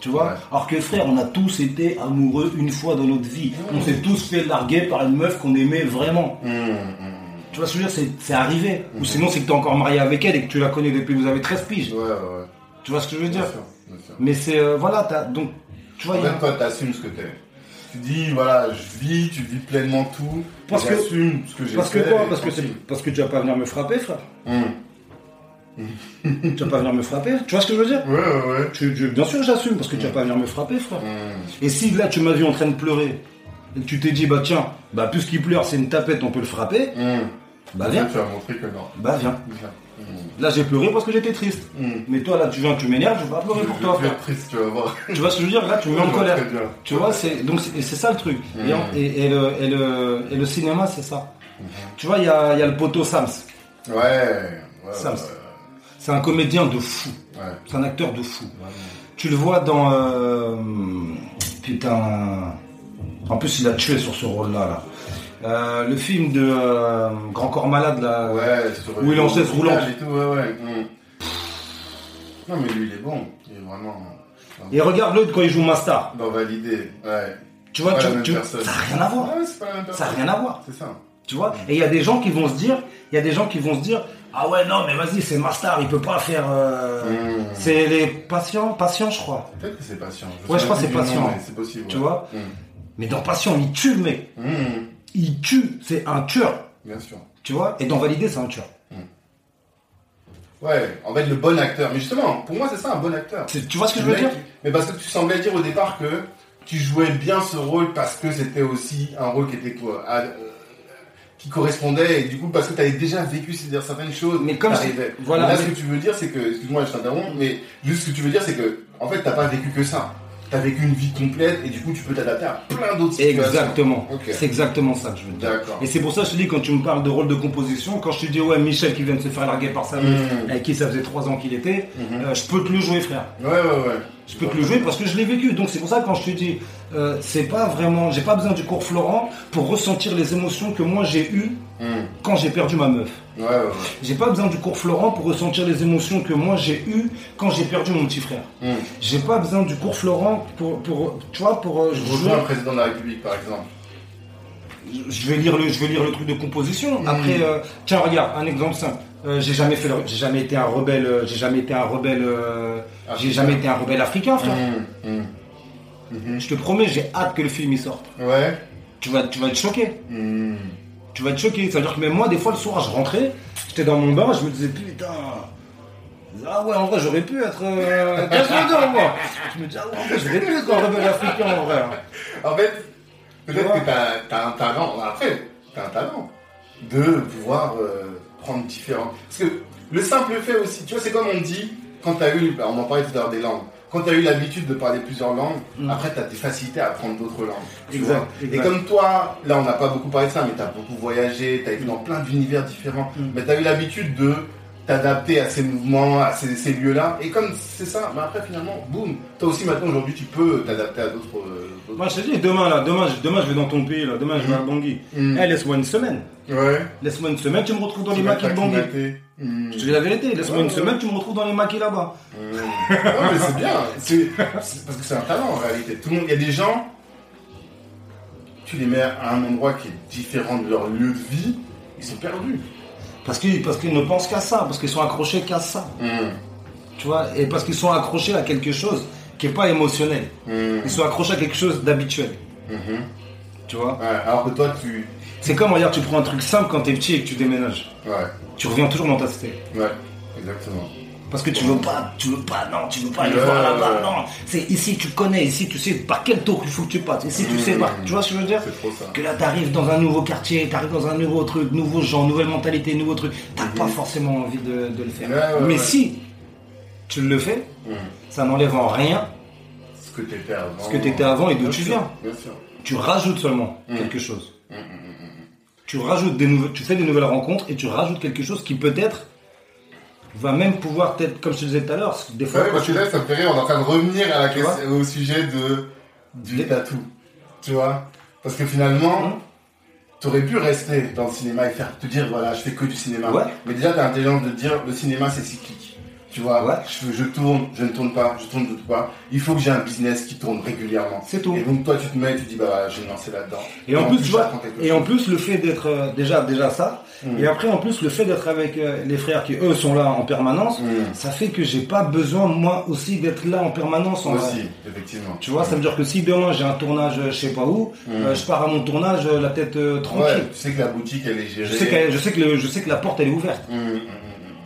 Tu vois Ouais. Alors que frère, on a tous été amoureux une fois dans notre vie. On s'est tous fait larguer par une meuf qu'on aimait vraiment. Mhm. Mhm. Tu vois ce que je veux dire C'est- arrivé. Ou sinon, c'est que tu es encore marié avec elle et que tu la connais depuis que vous avez 13 piges. Ouais, ouais. Tu vois ce que je veux Bien dire sûr, bien sûr. Mais c'est. euh, voilà, t'as- donc. Tu vois, En fait, toi, t'assumes ce que t'es. Tu dis, voilà, je vis, tu vis pleinement tout. Parce que- ce que j'ai Parce que fait quoi? et parce que, parce que tu vas pas venir me frapper, frère. Tu vas pas venir me frapper. Tu vois ce que je veux dire? Ouais, ouais, ouais. Tu- tu- Bien sûr, j'assume parce que tu vas pas venir me frapper, frère. Et si là, tu m'as vu en train de pleurer et que tu t'es dit, bah tiens, bah puisqu'il pleure, c'est une tapette, on peut le frapper, Mhm. bah viens. Tu as montré que non. Bah viens. Viens. Mhm. Là, j'ai pleuré parce que j'étais triste. Mhm. Mais toi, là, tu viens, tu m'énerves, je vais pas pleurer pour toi, frère. triste, tu vas voir. Tu vois ce que je veux dire? Là, tu me mets en colère. Tu vois, c'est donc c'est ça le truc. Et, en- et- et le, et, le, et le cinéma, c'est ça. Tu vois, il y a, y a le poteau Sams. Ouais, ouais. Sams. ouais, C'est un comédien de fou. Ouais. C'est un acteur de fou. Tu le vois dans. euh, putain. En plus, il a tué sur ce rôle-là. Là. Euh, le film de euh, Grand Corps Malade, là. Où il est en chaise roulante. Et tout. Non, mais lui, il est bon. Il est vraiment. Et regarde l'autre quand il joue Master. Dans Validé, ouais. Tu vois, tu, tu- ça n'a rien à voir. Ouais, Ça n'a rien à voir. C'est ça. Tu vois Et il y a des gens qui vont se dire, il y a des gens qui vont se dire, ah ouais non mais vas-y c'est Master, il peut pas faire. euh, Mmh. C'est les patients, patients je crois. Peut-être que c'est patient. Ouais, je crois que c'est patient. C'est possible. Tu ouais. vois Mhm. Mais dans patient, il tue le mec. Mhm. Il tue, c'est un tueur. Bien sûr. Tu vois Et dans Validé, c'est un tueur. Ouais, en fait, le bon acteur. Mais justement, pour moi, c'est ça un bon acteur. C'est- Tu vois ce que je Le veux dire? mec, Mais parce que tu semblais dire au départ que tu jouais bien ce rôle parce que c'était aussi un rôle qui était quoi à- euh, qui correspondait et du coup parce que tu avais déjà vécu c'est-à-dire certaines choses Mais comme voilà, là mais- ce que tu veux dire c'est que excuse-moi je t'interromps mais juste ce que tu veux dire c'est que en fait t'as pas vécu que ça t'as vécu une vie complète et du coup tu peux t'adapter à plein d'autres situations Exactement. C'est exactement ça que je veux dire. D'accord. Et c'est pour ça que je te dis, quand tu me parles de rôle de composition, quand je te dis, ouais, Michel qui vient de se faire larguer par sa meuf, Mhm. avec qui ça faisait trois ans qu'il était, Mhm. euh, je peux te le jouer, frère. ouais ouais ouais Je peux te le jouer parce que je l'ai vécu. Donc c'est pour ça que quand je te dis, euh, c'est pas vraiment, j'ai pas besoin du cours Florent pour ressentir les émotions que moi j'ai eues Mhm. quand j'ai perdu ma meuf. ouais ouais ouais J'ai pas besoin du cours Florent pour ressentir les émotions que moi j'ai eues quand j'ai perdu mon petit frère. Mhm. J'ai pas besoin du cours Florent pour, pour tu vois, pour euh, je jouer. rejoins un président de la République par exemple Je vais lire le, je vais lire le truc de composition. Mm. Après, euh, tiens, regarde, un exemple simple. Euh, j'ai jamais fait, le- j'ai jamais été un rebelle, euh, j'ai jamais été un rebelle, euh, j'ai Africain. jamais été un rebelle africain, frère. Mhm. Je te promets, j'ai hâte que le film y sorte. ouais Tu vas, tu vas être choqué. Mhm. Tu vas être choqué. C'est-à-dire que même moi, des fois, le soir, je rentrais, j'étais dans mon bain, je me disais, putain. Ah ouais, en vrai, j'aurais pu être. Euh, moi. Je me dis, ah ouais, en vrai, j'aurais pu être un rebelle africain, en vrai. En fait, peut-être que tu as, un talent, après, tu as un talent de pouvoir euh, prendre différents. Parce que le simple fait aussi, tu vois, c'est comme on dit, quand tu as eu, bah, on en parlait tout à l'heure des langues, quand tu as eu l'habitude de parler plusieurs langues, Mm. après tu as des facilités à apprendre d'autres langues. Exact, exact. Et comme toi, là on n'a pas beaucoup parlé de ça, mais tu as beaucoup voyagé, tu as été dans plein d'univers différents, Mm. mais tu as eu l'habitude de t'adapter à ces mouvements, à ces, ces lieux-là. Et comme c'est ça, mais après finalement, boum, toi aussi maintenant aujourd'hui tu peux t'adapter à d'autres. euh, Moi, je te dis, demain, là, demain, je, demain, je vais dans ton pays, là, demain, je vais à Bangui. Mm. Eh, laisse-moi une semaine. Ouais. Laisse-moi une semaine, tu me retrouves dans Tu les maquis de Bangui. Hmm. Je te dis la vérité, laisse-moi Ouais, une ouais. semaine, tu me retrouves dans les maquis là-bas. Non, mais c'est bien. C'est c'est- parce que c'est un talent en réalité. Tout le monde, il y a des gens, tu les mets à un endroit qui est différent de leur lieu de vie, ils sont perdus. Parce qu'ils parce qu'ils ne pensent qu'à ça, parce qu'ils sont accrochés qu'à ça. Hmm. Tu vois, et parce qu'ils sont accrochés à quelque chose qui est pas émotionnel. Mhm. Ils sont accrochés à quelque chose d'habituel. Mhm. Tu vois Ouais, alors que toi, tu. C'est comme, regarde, tu prends un truc simple quand t'es petit et que tu déménages. Ouais, Tu reviens toujours dans ta cité. ouais, exactement. Parce que tu veux pas, tu veux pas, non, tu veux pas aller Ouais, voir là-bas, ouais. non. C'est ici, tu connais, ici, tu sais par quel tour il faut que tu passes. Ici, tu Mmh. sais pas. Tu vois ce que je veux dire? C'est trop ça. Que là, t'arrives dans un nouveau quartier, t'arrives dans un nouveau truc, nouveau gens, nouvelle mentalité, nouveau truc. T'as pas forcément envie de, de le faire. Mmh. Ouais, Mais si tu le fais, Mhm. ça n'enlève en rien Ce que t'étais avant. ce que t'étais avant et d'où tu viens. Bien sûr. Tu rajoutes seulement Mmh. quelque chose. Tu rajoutes des nouvelles, tu fais des nouvelles rencontres et tu rajoutes quelque chose qui peut-être va même pouvoir peut-être, comme je te disais tout à l'heure, des fois Ouais, quand tu- là, ça me fait rire, on est en train de revenir à la question, au sujet de, du Des- tatou. Tu vois Parce que finalement, Hum. t'aurais pu rester dans le cinéma et faire te dire, voilà, je fais que du cinéma. Ouais. Mais déjà, t'es intelligent de dire, le cinéma, c'est cyclique. Tu vois Ouais. je, je tourne, je ne tourne pas, je tourne de tout pas. Il faut que j'ai un business qui tourne régulièrement. C'est tout. Et donc, toi, tu te mets et tu dis, bah, je vais me lancer là-dedans. Et en plus, tu vois, et en plus le fait d'être euh, déjà déjà ça, Mm. et après en plus le fait d'être avec euh, les frères qui eux sont là en permanence, Mm. ça fait que j'ai pas besoin moi aussi d'être là en permanence. en vrai. aussi, effectivement. Tu vois, ça veut dire que si demain j'ai un tournage euh, je sais pas où, Mm. euh, je pars à mon tournage la tête Ouais, tranquille. tu sais que la boutique, elle est gérée. Je sais, que, je sais que le- je sais que la porte elle est ouverte.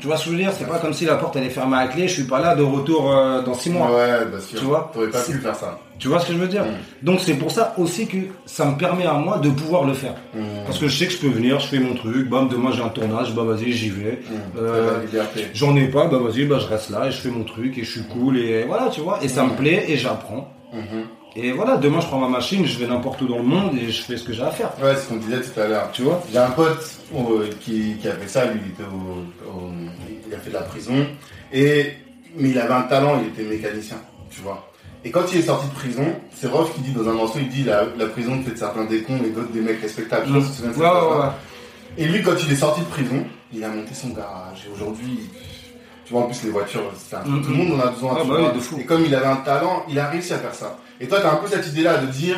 Tu vois ce que je veux dire? C'est pas comme si la porte elle est fermée à clé, je suis pas là de retour euh, dans six mois. Ouais, bien sûr. Tu vois? T'aurais pas pu faire ça. Tu vois ce que je veux dire? Mm. Donc c'est pour ça aussi que ça me permet à moi de pouvoir le faire. Hum. Parce que je sais que je peux venir, je fais mon truc, bam, demain j'ai un tournage, bah vas-y j'y vais. Hum. Euh. J'en ai pas, bah vas-y, bah je reste là et je fais mon truc et je suis cool et voilà, tu vois? Et ça me plaît et j'apprends. Et voilà, demain je prends ma machine, je vais n'importe où dans le monde et je fais ce que j'ai à faire. Ouais, c'est ce qu'on disait tout à l'heure. Tu vois J'ai un pote euh, qui, qui a fait ça, lui, il était au, au- il a fait de la prison, et, mais il avait un talent, il était mécanicien, tu vois. Et quand il est sorti de prison, c'est Rof qui dit dans un morceau, il dit la, la prison fait de certains des cons et d'autres des mecs respectables. Je Ouais, ouais, phrase-là. ouais. Et lui, quand il est sorti de prison, il a monté son garage. Et aujourd'hui, tu vois, en plus, les voitures, c'est un truc, Mhm. tout le monde en a besoin. Ah, bah oui, de fou. Et comme il avait un talent, il a réussi à faire ça. Et toi, tu as un peu cette idée-là de dire,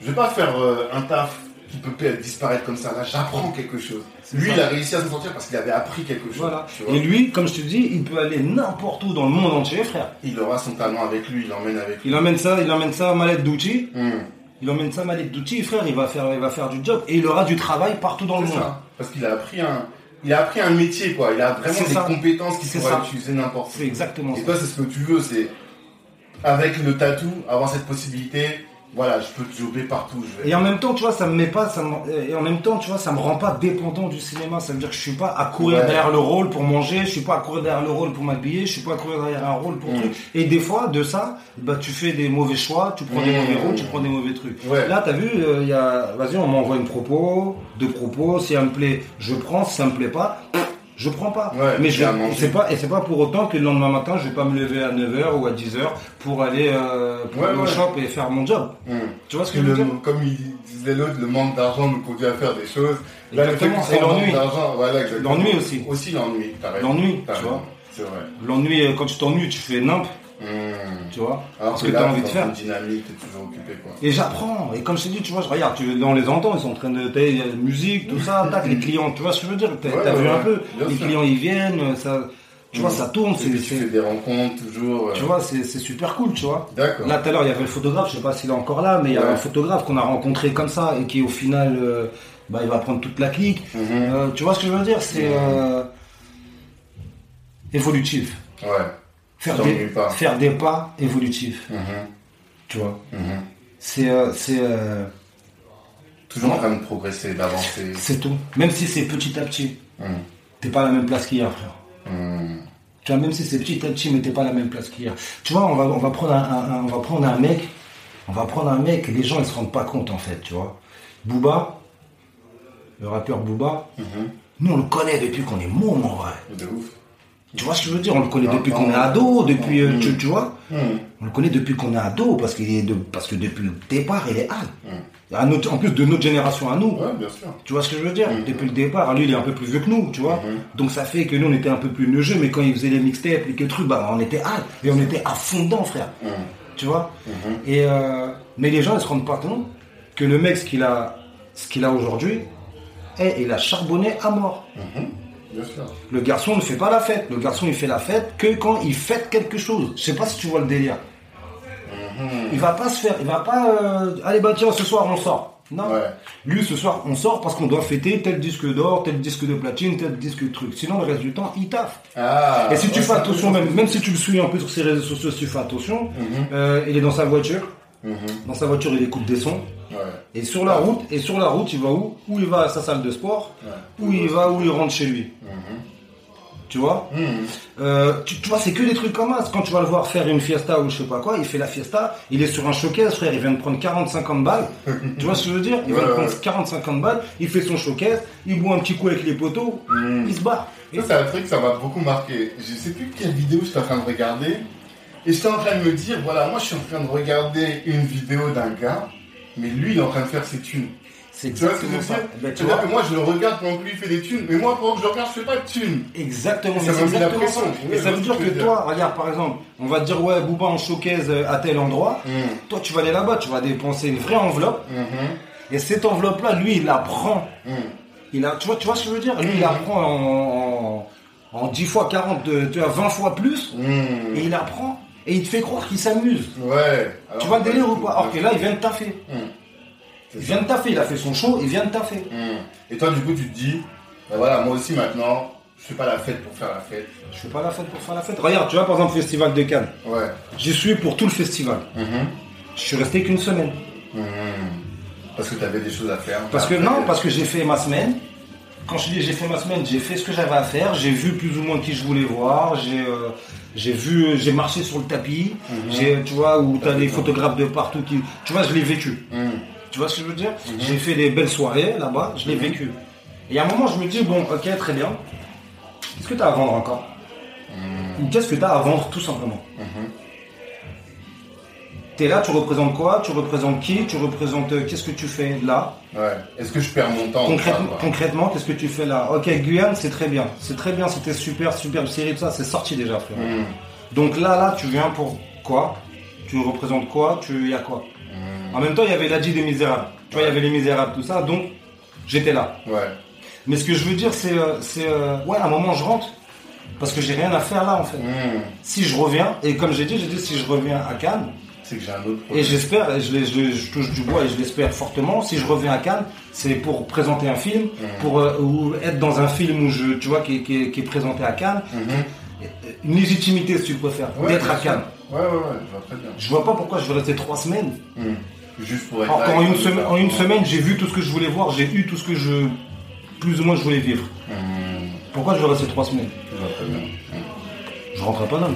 je vais pas faire euh, un taf qui peut disparaître comme ça. Là, j'apprends quelque chose. Lui, ça. il a réussi à s'en sortir parce qu'il avait appris quelque chose. Voilà. Et lui, comme je te dis, il peut aller n'importe où dans le monde entier, frère. Il aura son talent avec lui, il l'emmène avec lui. Il emmène ça, il emmène ça mallette d'outils. Mhm. Il emmène ça mallette d'outils, frère. Il va faire, il va faire du job et il aura du travail partout dans le monde. ça. Parce qu'il a appris un, il a appris un métier, quoi. Il a vraiment des ça. compétences qu'il pourra utiliser n'importe où. C'est exactement Et ça. toi, c'est ce que tu veux, c'est avec le tatou, avoir cette possibilité. Voilà, je peux te jobber partout. Je vais. Et en même temps, tu vois, ça me met pas, ça me- et en même temps, tu vois, ça me rend pas dépendant du cinéma. Ça veut dire que je suis pas à courir Ouais. derrière le rôle pour manger, je suis pas à courir derrière le rôle pour m'habiller, je suis pas à courir derrière un rôle pour Mm. truc. Et des fois, de ça, bah, tu fais des mauvais choix, tu prends des Mm. mauvais rôles, tu prends des mauvais trucs. Ouais. Là, t'as vu, euh, il y a, vas-y, on m'envoie une propos, deux propos. Si elle me plaît, je prends. Si ça me plaît pas, je prends pas. Ouais, Mais je, c'est pas, et c'est pas pour autant que le lendemain matin, je vais pas me lever à 9h ou à 10h pour aller, euh, pour Ouais, aller au shop et faire mon job. Mhm. Tu vois ce que Que je veux le- dire? comme il disait l'autre, le manque d'argent nous conduit à faire des choses. Exactement, manque l'ennui. L'ennui aussi. Aussi l'ennui. L'ennui, tu vois. C'est vrai. L'ennui, euh, quand tu t'ennuies, tu fais nimp, Mhm. tu vois. Alors parce que, que là, t'as envie de faire. dynamique, t'es toujours occupé, quoi. Et j'apprends. Et comme je t'ai dit, tu vois, je regarde, tu, on les entend, ils sont en train de tailler la musique, tout ça, tac, les clients, tu vois ce que je veux dire T'as Ouais, t'as ouais, vu un peu bien Les sûr. clients, ils viennent, ça, tu vois, ça tourne, c'est, tu fais des rencontres toujours. euh, tu vois, c'est, super cool, tu vois. D'accord. Là, tout à l'heure, il y avait le photographe, je sais pas s'il est encore là, mais il y a un photographe qu'on a rencontré comme ça et qui, au final, euh, bah, il va prendre toute la clique. Mhm. Euh, tu vois ce que je veux dire C'est évolutif. Ouais. Faire des, pas. faire des pas évolutifs, Mhm. tu vois? Mhm. C'est, euh, c'est, euh, Toujours en train de progresser, d'avancer. c'est tout. Même si c'est petit à petit, Mhm. t'es pas à la même place qu'hier, frère. Mhm. Tu vois, même si c'est petit à petit, mais t'es pas à la même place qu'hier. Tu vois, on va, on va prendre un, un- un- on va prendre un mec, on va prendre un mec, les gens ils se rendent pas compte en fait, tu vois. Booba, le rappeur Booba, Mhm. nous on le connaît depuis qu'on est môme en vrai. De ouf. Tu vois ce que je veux dire? On le connaît Non, depuis non. qu'on est ado, depuis, euh, tu, tu vois? Mhm. On le connaît depuis qu'on est ado, parce, qu'il est de, parce que depuis le départ, il est hal. Notre- en plus de notre génération à nous. Ouais, bien sûr. Tu vois ce que je veux dire? Mhm. Depuis le départ, lui il est un peu plus vieux que nous, tu vois? Donc ça fait que nous on était un peu plus neugeux, mais quand il faisait les mixtapes, les trucs, bah on était hal. Et on était à fond dedans, frère. Tu vois? Et euh, Mais les gens ils se rendent pas compte que le mec, ce qu'il a, ce qu'il a aujourd'hui, eh, il a charbonné à mort. Mhm. Bien sûr. Le garçon ne fait pas la fête. Le garçon, il fait la fête que quand il fête quelque chose. Je sais pas si tu vois le délire. Il va pas se faire, il va pas, euh, allez bah tiens, ce soir on sort. Non. Ouais. Lui, ce soir, on sort parce qu'on doit fêter tel disque d'or, tel disque de platine, tel disque de truc. Sinon, le reste du temps, il taffe. Ah. Et si tu fais attention, même, même si tu le suis un peu sur ses réseaux sociaux, si tu fais attention, Mhm. euh, il est dans sa voiture. Mhm. Dans sa voiture, il écoute des sons. Ouais. Et sur la route, et sur la route, il va où? Où il va à sa salle de sport, Ouais. où il va, où il rentre chez lui? Mhm. Tu vois? Mhm. Euh, tu, tu vois, c'est que des trucs comme ça. Quand tu vas le voir faire une fiesta ou je sais pas quoi, il fait la fiesta, il est sur un showcase, frère, il vient de prendre 40-50 balles. tu vois ce que je veux dire? Il vient de Ouais, prendre ouais. 40-50 balles, il fait son showcase, il boit un petit coup avec les poteaux, Mhm. il se barre. Et Ça, c'est un truc, ça m'a beaucoup marqué. Je sais plus quelle vidéo j'étais en train de regarder. Et j'étais en train de me dire, voilà, moi je suis en train de regarder une vidéo d'un gars, mais lui il est en train de faire ses thunes. c'est exactement ça. Ben, tu vois que moi je le regarde pendant que lui fait des thunes, mais moi pendant que je le regarde, je fais pas de thunes. Exactement, Ça mis la exactement pression. Et ça veut dire que toi, regarde par exemple, on va te dire ouais, Booba en showcase euh, à tel endroit. Mhm. Toi, tu vas aller là-bas, tu vas dépenser une vraie enveloppe. Mhm. Et cette enveloppe-là, lui, il la prend. Mhm. Il a, tu vois, tu vois ce que je veux dire? Lui, il la prend en, en, en 10 fois 40, euh, tu vois, 20 fois plus. Et il la prend. Et il te fait croire qu'il s'amuse. Ouais. Alors, tu vois le délire ou pas Alors que là, il vient de taffer. Mhm. Il vient de taffer. Il a fait son show, il vient de taffer. Mhm. Et toi, du coup, tu te dis, ben voilà, moi aussi maintenant, je fais pas la fête pour faire la fête. Je fais pas la fête pour faire la fête. Regarde, tu vois, par exemple, Festival de Cannes. Ouais. J'y suis pour tout le festival. Mhm. Je suis resté qu'une semaine. Mhm. Parce que tu avais des choses à faire. Parce que non, parce que j'ai fait ma semaine. Quand je dis j'ai fait ma semaine, j'ai fait ce que j'avais à faire. J'ai vu plus ou moins qui je voulais voir. J'ai euh, j'ai vu, j'ai marché sur le tapis. J'ai, tu vois, où t'as des photographes de partout qui, tu vois, je l'ai vécu. Mhm. Tu vois ce que je veux dire? J'ai fait des belles soirées là-bas. Je l'ai vécu. Et à un moment, je me dis bon, ok, très bien. Qu'est-ce que t'as à vendre encore? Ou qu'est-ce que t'as à vendre tout simplement? Mhm. T'es là, tu représentes quoi? Tu représentes qui? Tu représentes euh, qu'est-ce que tu fais là? Ouais. Est-ce que je perds mon temps Concrètement, qu'est-ce que tu fais là? Ok, Guyane, c'est très bien. C'est très bien, c'était super, superbe série, tout ça, c'est sorti déjà, frère. Mhm. Donc là, là, tu viens pour quoi? Tu représentes quoi? Tu y a quoi? Mhm. En même temps, il y avait l'Adi des Misérables. Tu vois, il y avait les Misérables, tout ça, donc j'étais là. Ouais. Mais ce que je veux dire, c'est, euh, c'est, euh, ouais, à un moment, je rentre parce que j'ai rien à faire là, en fait. Mhm. Si je reviens, et comme j'ai dit, j'ai dit si je reviens à Cannes, C'est que j'ai un autre et j'espère, je, touche du bois et je l'espère fortement, si je reviens à Cannes, c'est pour présenter un film, pour euh, ou être dans un film où je, tu vois, qui, est- qui est- qui est présenté à Cannes, Mhm. une légitimité si tu préfères, Ouais, d'être à. Cannes. Ouais, ouais, ouais, je vois très bien. Je vois pas pourquoi je vais rester trois semaines. Mhm. Juste pour être Alors qu'en une semaine, en une semaine, j'ai vu tout ce que je voulais voir, j'ai eu tout ce que je, plus ou moins, je voulais vivre. Mhm. Pourquoi je vais rester trois semaines? Je vois très bien. Je rentrerai pas là.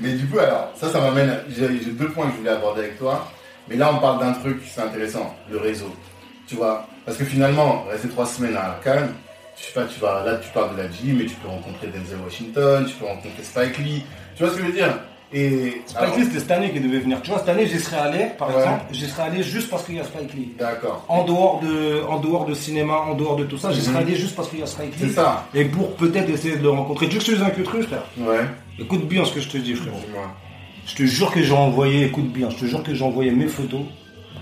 Mais du coup, alors, ça, ça m'amène. J'ai deux points que je voulais aborder avec toi. Mais là, on parle d'un truc, c'est intéressant, le réseau. Tu vois Parce que finalement, rester trois semaines à Cannes, je sais pas, tu vas, là, tu parles de la gym, mais tu peux rencontrer Denzel Washington, tu peux rencontrer Spike Lee. Tu vois ce que je veux dire? Et. Spike alors- Lee, c'était cette année qui devait venir. Tu vois, cette année, j'y serais allé, par Ouais. exemple, j'y serais allé juste parce qu'il y a Spike Lee. D'accord. En dehors de, en dehors de cinéma, en dehors de tout ça, j'y Mhm. serais allé juste parce qu'il y a Spike C'est Lee. ça. Et pour peut-être essayer de le rencontrer. Tu veux que je te dise un que truc, frère Ouais. Écoute bien ce que je te dis, frérot. Je te jure que j'ai envoyé, écoute bien, je te jure que j'ai envoyé mes photos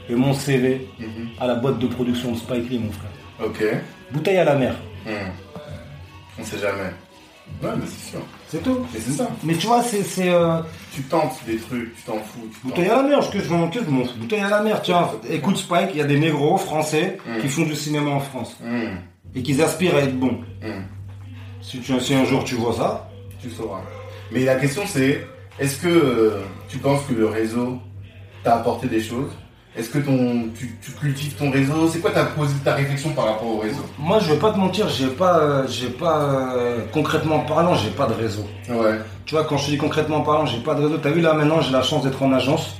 et mon CV Mhm. à la boîte de production de Spike Lee, mon frère. Ok. Bouteille à la mer. Mhm. On sait jamais. Ouais, mais c'est sûr. C'est tout. Mais c'est ça. Mais tu vois, c'est. euh, Tu tentes des trucs, tu t'en fous. Tu. Bouteille à la mer, ce que je m'en que je m'en fous. Bouteille à la mer, tiens, écoute Spike, il y a des négros français Mm. qui font du cinéma en France Mhm. et qui aspirent à être bons. Mhm. Si, tu, si un jour tu vois ça, tu sauras. Mais la question c'est, est-ce que euh, tu penses que le réseau t'a apporté des choses? Est-ce que ton, tu, tu cultives ton réseau? C'est quoi ta, ta réflexion par rapport au réseau? Moi je vais pas te mentir, j'ai pas, euh, j'ai pas, euh, concrètement parlant, j'ai pas de réseau. Ouais. Tu vois, quand je dis concrètement parlant, j'ai pas de réseau. T'as vu là maintenant, j'ai la chance d'être en agence.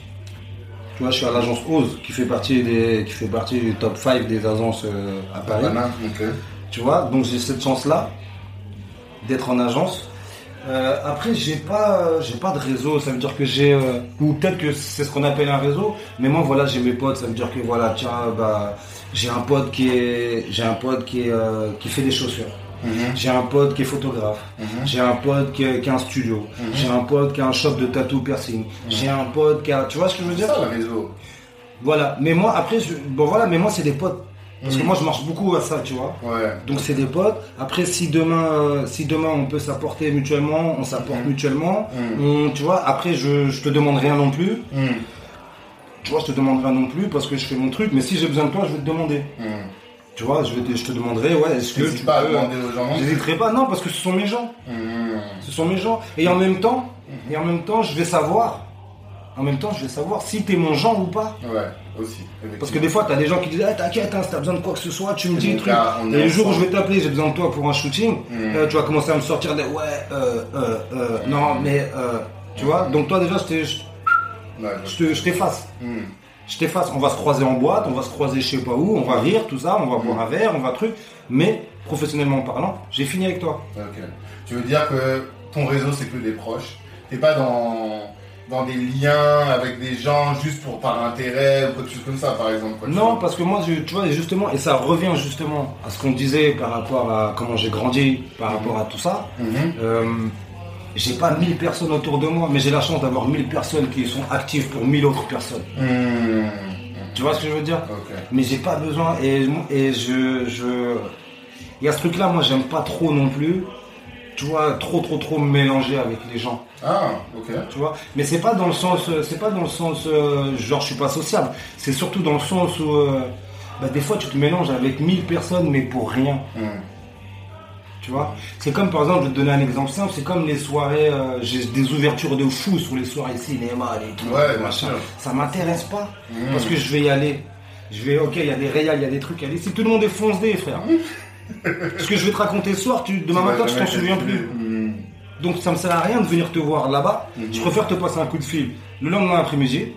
Tu vois, je suis à l'agence Ose, qui fait partie des, qui fait partie du top 5 des agences à Paris. Tu vois, donc j'ai cette chance-là d'être en agence. Euh, après, j'ai pas, j'ai pas de réseau. Ça veut dire que j'ai, euh, ou peut-être que c'est ce qu'on appelle un réseau. Mais moi, voilà, j'ai mes potes. Ça veut dire que voilà, tiens, bah, j'ai un pote qui est, j'ai un pote qui est, euh, qui fait des chaussures. Mhm. J'ai un pote qui est photographe. Mhm. J'ai un pote qui a, qui a un studio. J'ai un pote qui a un shop de tattoo piercing. J'ai un pote qui a, tu vois ce que je veux dire? ça le réseau. Voilà. Mais moi, après, je- bon voilà, mais moi, c'est des potes Parce que moi, je marche beaucoup à ça, tu vois. Ouais. Donc c'est des potes. Après, si demain, euh, si demain on peut s'apporter mutuellement, on s'apporte Mhm. mutuellement. On- tu vois. Après, je, je te demande rien non plus. Hum, Tu vois, je te demande rien non plus parce que je fais mon truc. Mais si j'ai besoin de toi, je vais te demander. Tu vois, je, vais te, je te demanderai, ouais, est-ce que tu pas peux- demander aux gens. J'hésiterai pas, non, parce que ce sont mes gens. Ce sont mes gens. Et en même temps, et en même temps, je vais savoir. En même temps, je vais savoir si t'es mon genre ou pas. Ouais, aussi. Parce que des fois, t'as des gens qui disent, ah, t'inquiète, hein, si t'as besoin de quoi que ce soit, tu me dis le truc. Et le jour où je vais t'appeler, j'ai besoin de toi pour un shooting, Mm. euh, tu vas commencer à me sortir des, ouais, euh, euh, euh, non, mais, euh, tu vois. Donc toi, déjà, je t'efface. hum. Je t'efface. On va se croiser en boîte, on va se croiser je sais pas où, on va rire, tout ça, on va boire un verre, on va truc. Mais, professionnellement parlant, j'ai fini avec toi. Ok. Tu veux dire que ton réseau, c'est que des proches. T'es pas dans, dans des liens avec des gens juste pour par intérêt ou quelque chose comme ça, par exemple. quoi, Non, parce que moi, je- tu vois, et justement, et ça revient justement à ce qu'on disait par rapport à comment j'ai grandi, par rapport à tout ça. Mhm. Euh, j'ai pas 1000 personnes autour de moi, mais j'ai la chance d'avoir 1000 personnes qui sont actives pour 1000 autres personnes. Hum. Tu vois ce que je veux dire? Mais j'ai pas besoin, et, et je, je. Il y a ce truc-là, moi, j'aime pas trop non plus. Tu vois, trop, trop, trop me mélanger avec les gens. Ah, ok. Tu vois Mais c'est pas dans le sens, c'est pas dans le sens, euh, genre, je suis pas sociable. C'est surtout dans le sens où, euh, bah, des fois, tu te mélanges avec 1000 personnes, mais pour rien. Hum. Tu vois C'est comme par exemple, je vais te donner un exemple simple, c'est comme les soirées, euh, j'ai des ouvertures de fou sur les soirées cinéma, les trucs, Ouais, machin. sûr. Ça m'intéresse pas Mhm. parce que je vais y aller. Je vais, ok, il y a des réals, il y a des trucs à aller. Si tout le monde est foncé, frère. Ce que je vais te raconter ce soir, tu, demain matin, tu t'en souviens plus. Hum. Donc ça me sert à rien de venir te voir là-bas. Mhm. Je préfère te passer un coup de fil le lendemain après-midi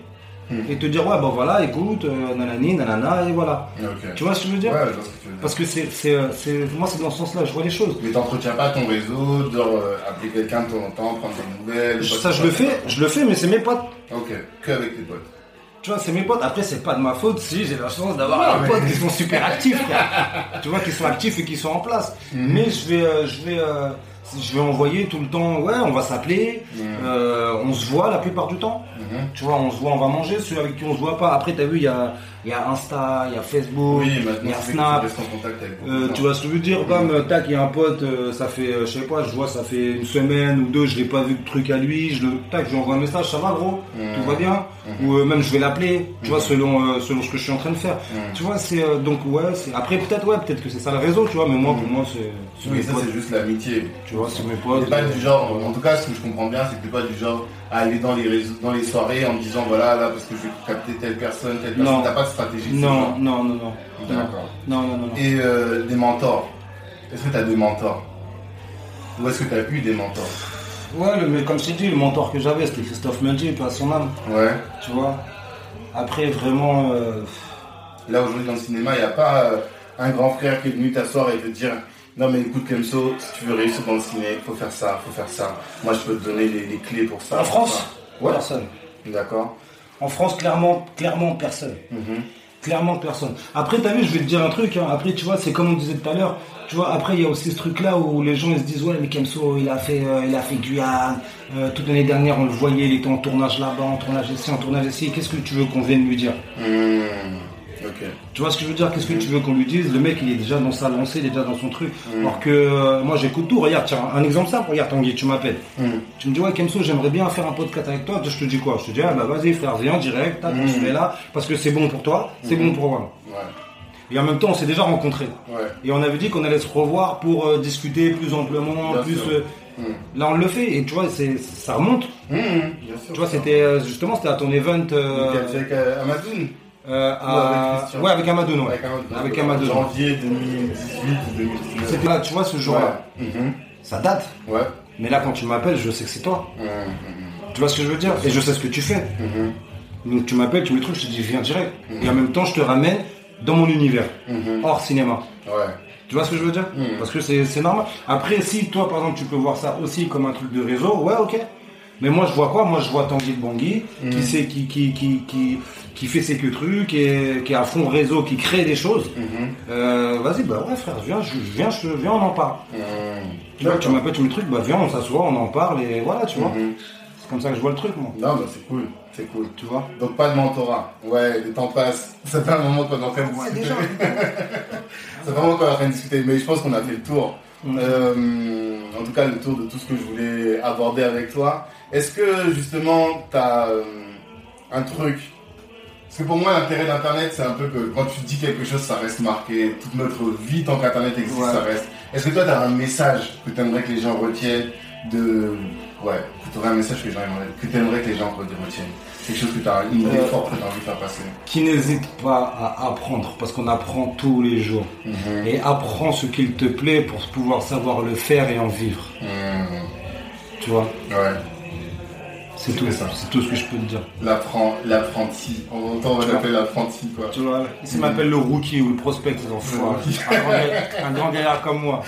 Mhm. et te dire ouais, bon voilà, écoute, euh, nanani, nanana, et voilà. Ok. Tu vois ce que je veux dire? Ouais, je vois ce que tu veux dire. Parce que c'est, euh, c'est, moi, c'est dans ce sens-là, je vois les choses. Mais t'entretiens pas ton réseau, de euh, appeler quelqu'un de temps en temps, prendre des nouvelles. Ça, je le fais, je le fais, mais c'est mes potes. Ok, que avec tes potes. Tu vois, c'est mes potes. Après, c'est pas de ma faute si j'ai la chance d'avoir des mais- potes qui sont super actifs, tu vois, qui sont actifs et qui sont en place. Mhm. Mais je vais, euh, je vais, euh, je vais envoyer tout le temps. Ouais, on va s'appeler. Mhm. euh, on se voit la plupart du temps. Mhm. Tu vois, on se voit, on va manger. Ceux avec qui on se voit pas. Après, t'as vu, il y a, il y a Insta, il y a Facebook, il y a Snap. Euh, tu vois ce que je veux dire? Bam, euh, tac, il y a un pote, euh, ça fait, je sais pas, je vois, ça fait une semaine ou deux, je l'ai pas vu de truc à lui, je le, tac, je lui envoie un message, ça va gros, Mhm. tout va bien? Mhm. Ou euh, même je vais l'appeler, tu vois, Mhm. selon, euh, selon ce que je suis en train de faire. Tu vois, c'est euh, donc ouais, c'est après peut-être ouais, peut-être que c'est ça le réseau, tu vois, mais moi pour moi c'est, Oui, ça c'est juste l'amitié. tu vois, c'est mes T'es potes. pas du genre, en tout cas ce que je comprends bien, c'est que t'es pas du genre à aller dans les réseaux, dans les soirées en me disant voilà là parce que je vais capter telle personne, telle personne. Non. T'as pas de stratégie. Non, non, non, non. D'accord. Non, non, non, non. Et euh, des mentors. Est-ce que t'as des mentors? Ou est-ce que t'as eu des mentors? Ouais, mais comme je t'ai dit, le mentor que j'avais, c'était Christophe Mendy, pas son âme, Ouais. tu vois? Après, vraiment, euh, Là aujourd'hui dans le cinéma, il n'y a pas euh, un grand frère qui est venu t'asseoir et te dire non mais écoute Kemso, si tu veux réussir dans le ciné, faut faire ça, faut faire ça. Moi je peux te donner les, les clés pour ça. en France. Ouais. personne. D'accord. En France, clairement, clairement personne. Mhm. Clairement personne. Après, t'as vu, je vais te dire un truc. hein. Après, tu vois, c'est comme on disait tout à l'heure. Tu vois, après, il y a aussi ce truc-là où les gens ils se disent ouais, mais Kemso, il a fait, euh, il a fait Guyane. Euh, toute l'année dernière, on le voyait, il était en tournage là-bas, en tournage ici, en tournage ici. Qu'est-ce que tu veux qu'on vienne lui dire? Mhm. Ok. Tu vois ce que je veux dire? Qu'est-ce que tu veux qu'on lui dise? Le mec, il est déjà dans sa lancée, il est déjà dans son truc. Mm. Alors que euh, moi, j'écoute tout. Regarde, tiens, un exemple simple. Regarde, Tanguy, tu m'appelles. Mhm. Tu me dis, ouais, Kemso, j'aimerais bien faire un podcast avec toi. Je te dis quoi? Je te dis, ah bah vas-y, frère, viens direct, se Mhm. met là, parce que c'est bon pour toi, c'est Mhm. bon pour moi. Ouais. Et en même temps, on s'est déjà rencontrés. Ouais. Et on avait dit qu'on allait se revoir pour euh, discuter plus amplement, Bien plus. euh, là, on le fait, et tu vois, c'est, ça remonte. Bien sûr. Tu vois, c'était euh, justement, c'était à ton event. euh, avec euh, Amadoun euh, à- avec ouais, avec Amadou, ouais. Avec Amadou. Janvier 2018 ou 2019. C'était là, tu vois, ce jour-là. Ouais. Mhm. Ça date. Ouais. Mais là, quand tu m'appelles, je sais que c'est toi. Mhm. Mhm. Tu vois ce que je veux dire? Et je sais ce que tu fais. Mhm. Donc tu m'appelles, tu me trucs, je te dis viens direct. Et en même temps, je te ramène dans mon univers, hors cinéma. Ouais. Tu vois ce que je veux dire? Mhm. Parce que c'est c'est normal. Après, si toi, par exemple, tu peux voir ça aussi comme un truc de réseau, ouais, ok. Mais moi, je vois quoi? Moi, je vois Tanguy de Bangui, qui, Mhm. sait, qui, qui, qui, qui, qui fait ses que trucs, qui est, qui est à fond réseau, qui crée des choses. Mhm. Euh, Vas-y, bah ouais, frère, viens, je, viens, je, viens, on en parle. Tu vois, tu m'appelles, tu me le truc, bah viens, on s'assoit, on en parle, et voilà, tu vois. Mhm. C'est comme ça que je vois le truc, moi. Non, bah c'est cool. C'est cool. Tu vois Donc pas de mentorat. Ouais, le temps passe. Ça fait un moment qu'on est en train de discuter. déjà. Ça fait un moment qu'on est en train de discuter, mais je pense qu'on a fait le tour. Mm. Euh, en tout cas, le tour de tout ce que je voulais aborder avec toi. Est-ce que justement, tu as un truc? Parce que pour moi, l'intérêt d'Internet, c'est un peu que quand tu dis quelque chose, ça reste marqué. Toute notre vie, tant qu'Internet existe, Ouais. ça reste. Est-ce que toi, tu as un message que tu aimerais que les gens retiennent de. Ouais, que tu aurais un message que, les gens aimeraient- que tu aimerais que les gens retiennent? Quelque chose que tu as une idée Euh, forte que tu as envie de faire passer? Qui n'hésite pas à apprendre, parce qu'on apprend tous les jours. Mhm. Et apprends ce qu'il te plaît pour pouvoir savoir le faire et en vivre. Mhm. Tu vois? Ouais. C'est tout, C'est ça. c'est tout ce que je peux te dire. L'appren- L'apprenti. On entend, on l'appeler l'apprenti, quoi. Tu vois Ici, m'appelle le rookie ou le prospect, enfants. Un, grand gaillard- un grand gaillard comme moi.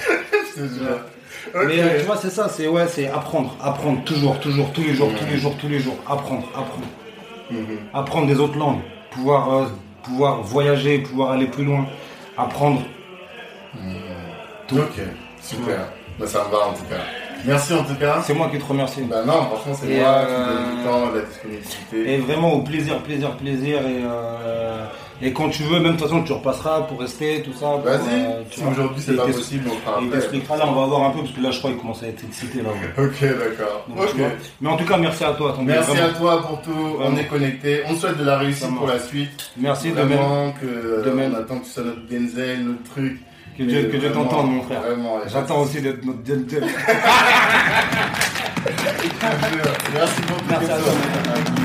Je te jure. Mais euh, tu vois, c'est ça, c'est ouais, c'est apprendre, apprendre toujours, toujours, tous les jours, tous les jours, tous les jours, apprendre, apprendre, Mhm. apprendre des autres langues, pouvoir, euh, pouvoir voyager, pouvoir aller plus loin, apprendre. Tout. Ok, super. Bah, ça me va en tout cas. Merci en tout cas. C'est moi qui te remercie. Bah non, franchement, c'est moi euh, qui donne du temps, de la disponibilité. Et vraiment au plaisir, plaisir, plaisir. Et, euh, et quand tu veux, même de toute façon, tu repasseras pour rester, tout ça. Vas-y, euh, si aujourd'hui c'est pas possible, on fera Il t'expliquera là, on va voir un peu, parce que là, je crois qu'il commence à être excité là. ouais. Ok, d'accord. Mais en tout cas, merci à toi. Merci vraiment. à toi pour tout. On est connectés. On te souhaite de la réussite pour la suite. Merci de même. Vraiment que De même. on attend que tu sois notre Denzel, notre truc. Que Dieu, que Dieu t'entende, mon frère. Vraiment. J'attends aussi d'être notre Dieu. Merci beaucoup. Merci à toi.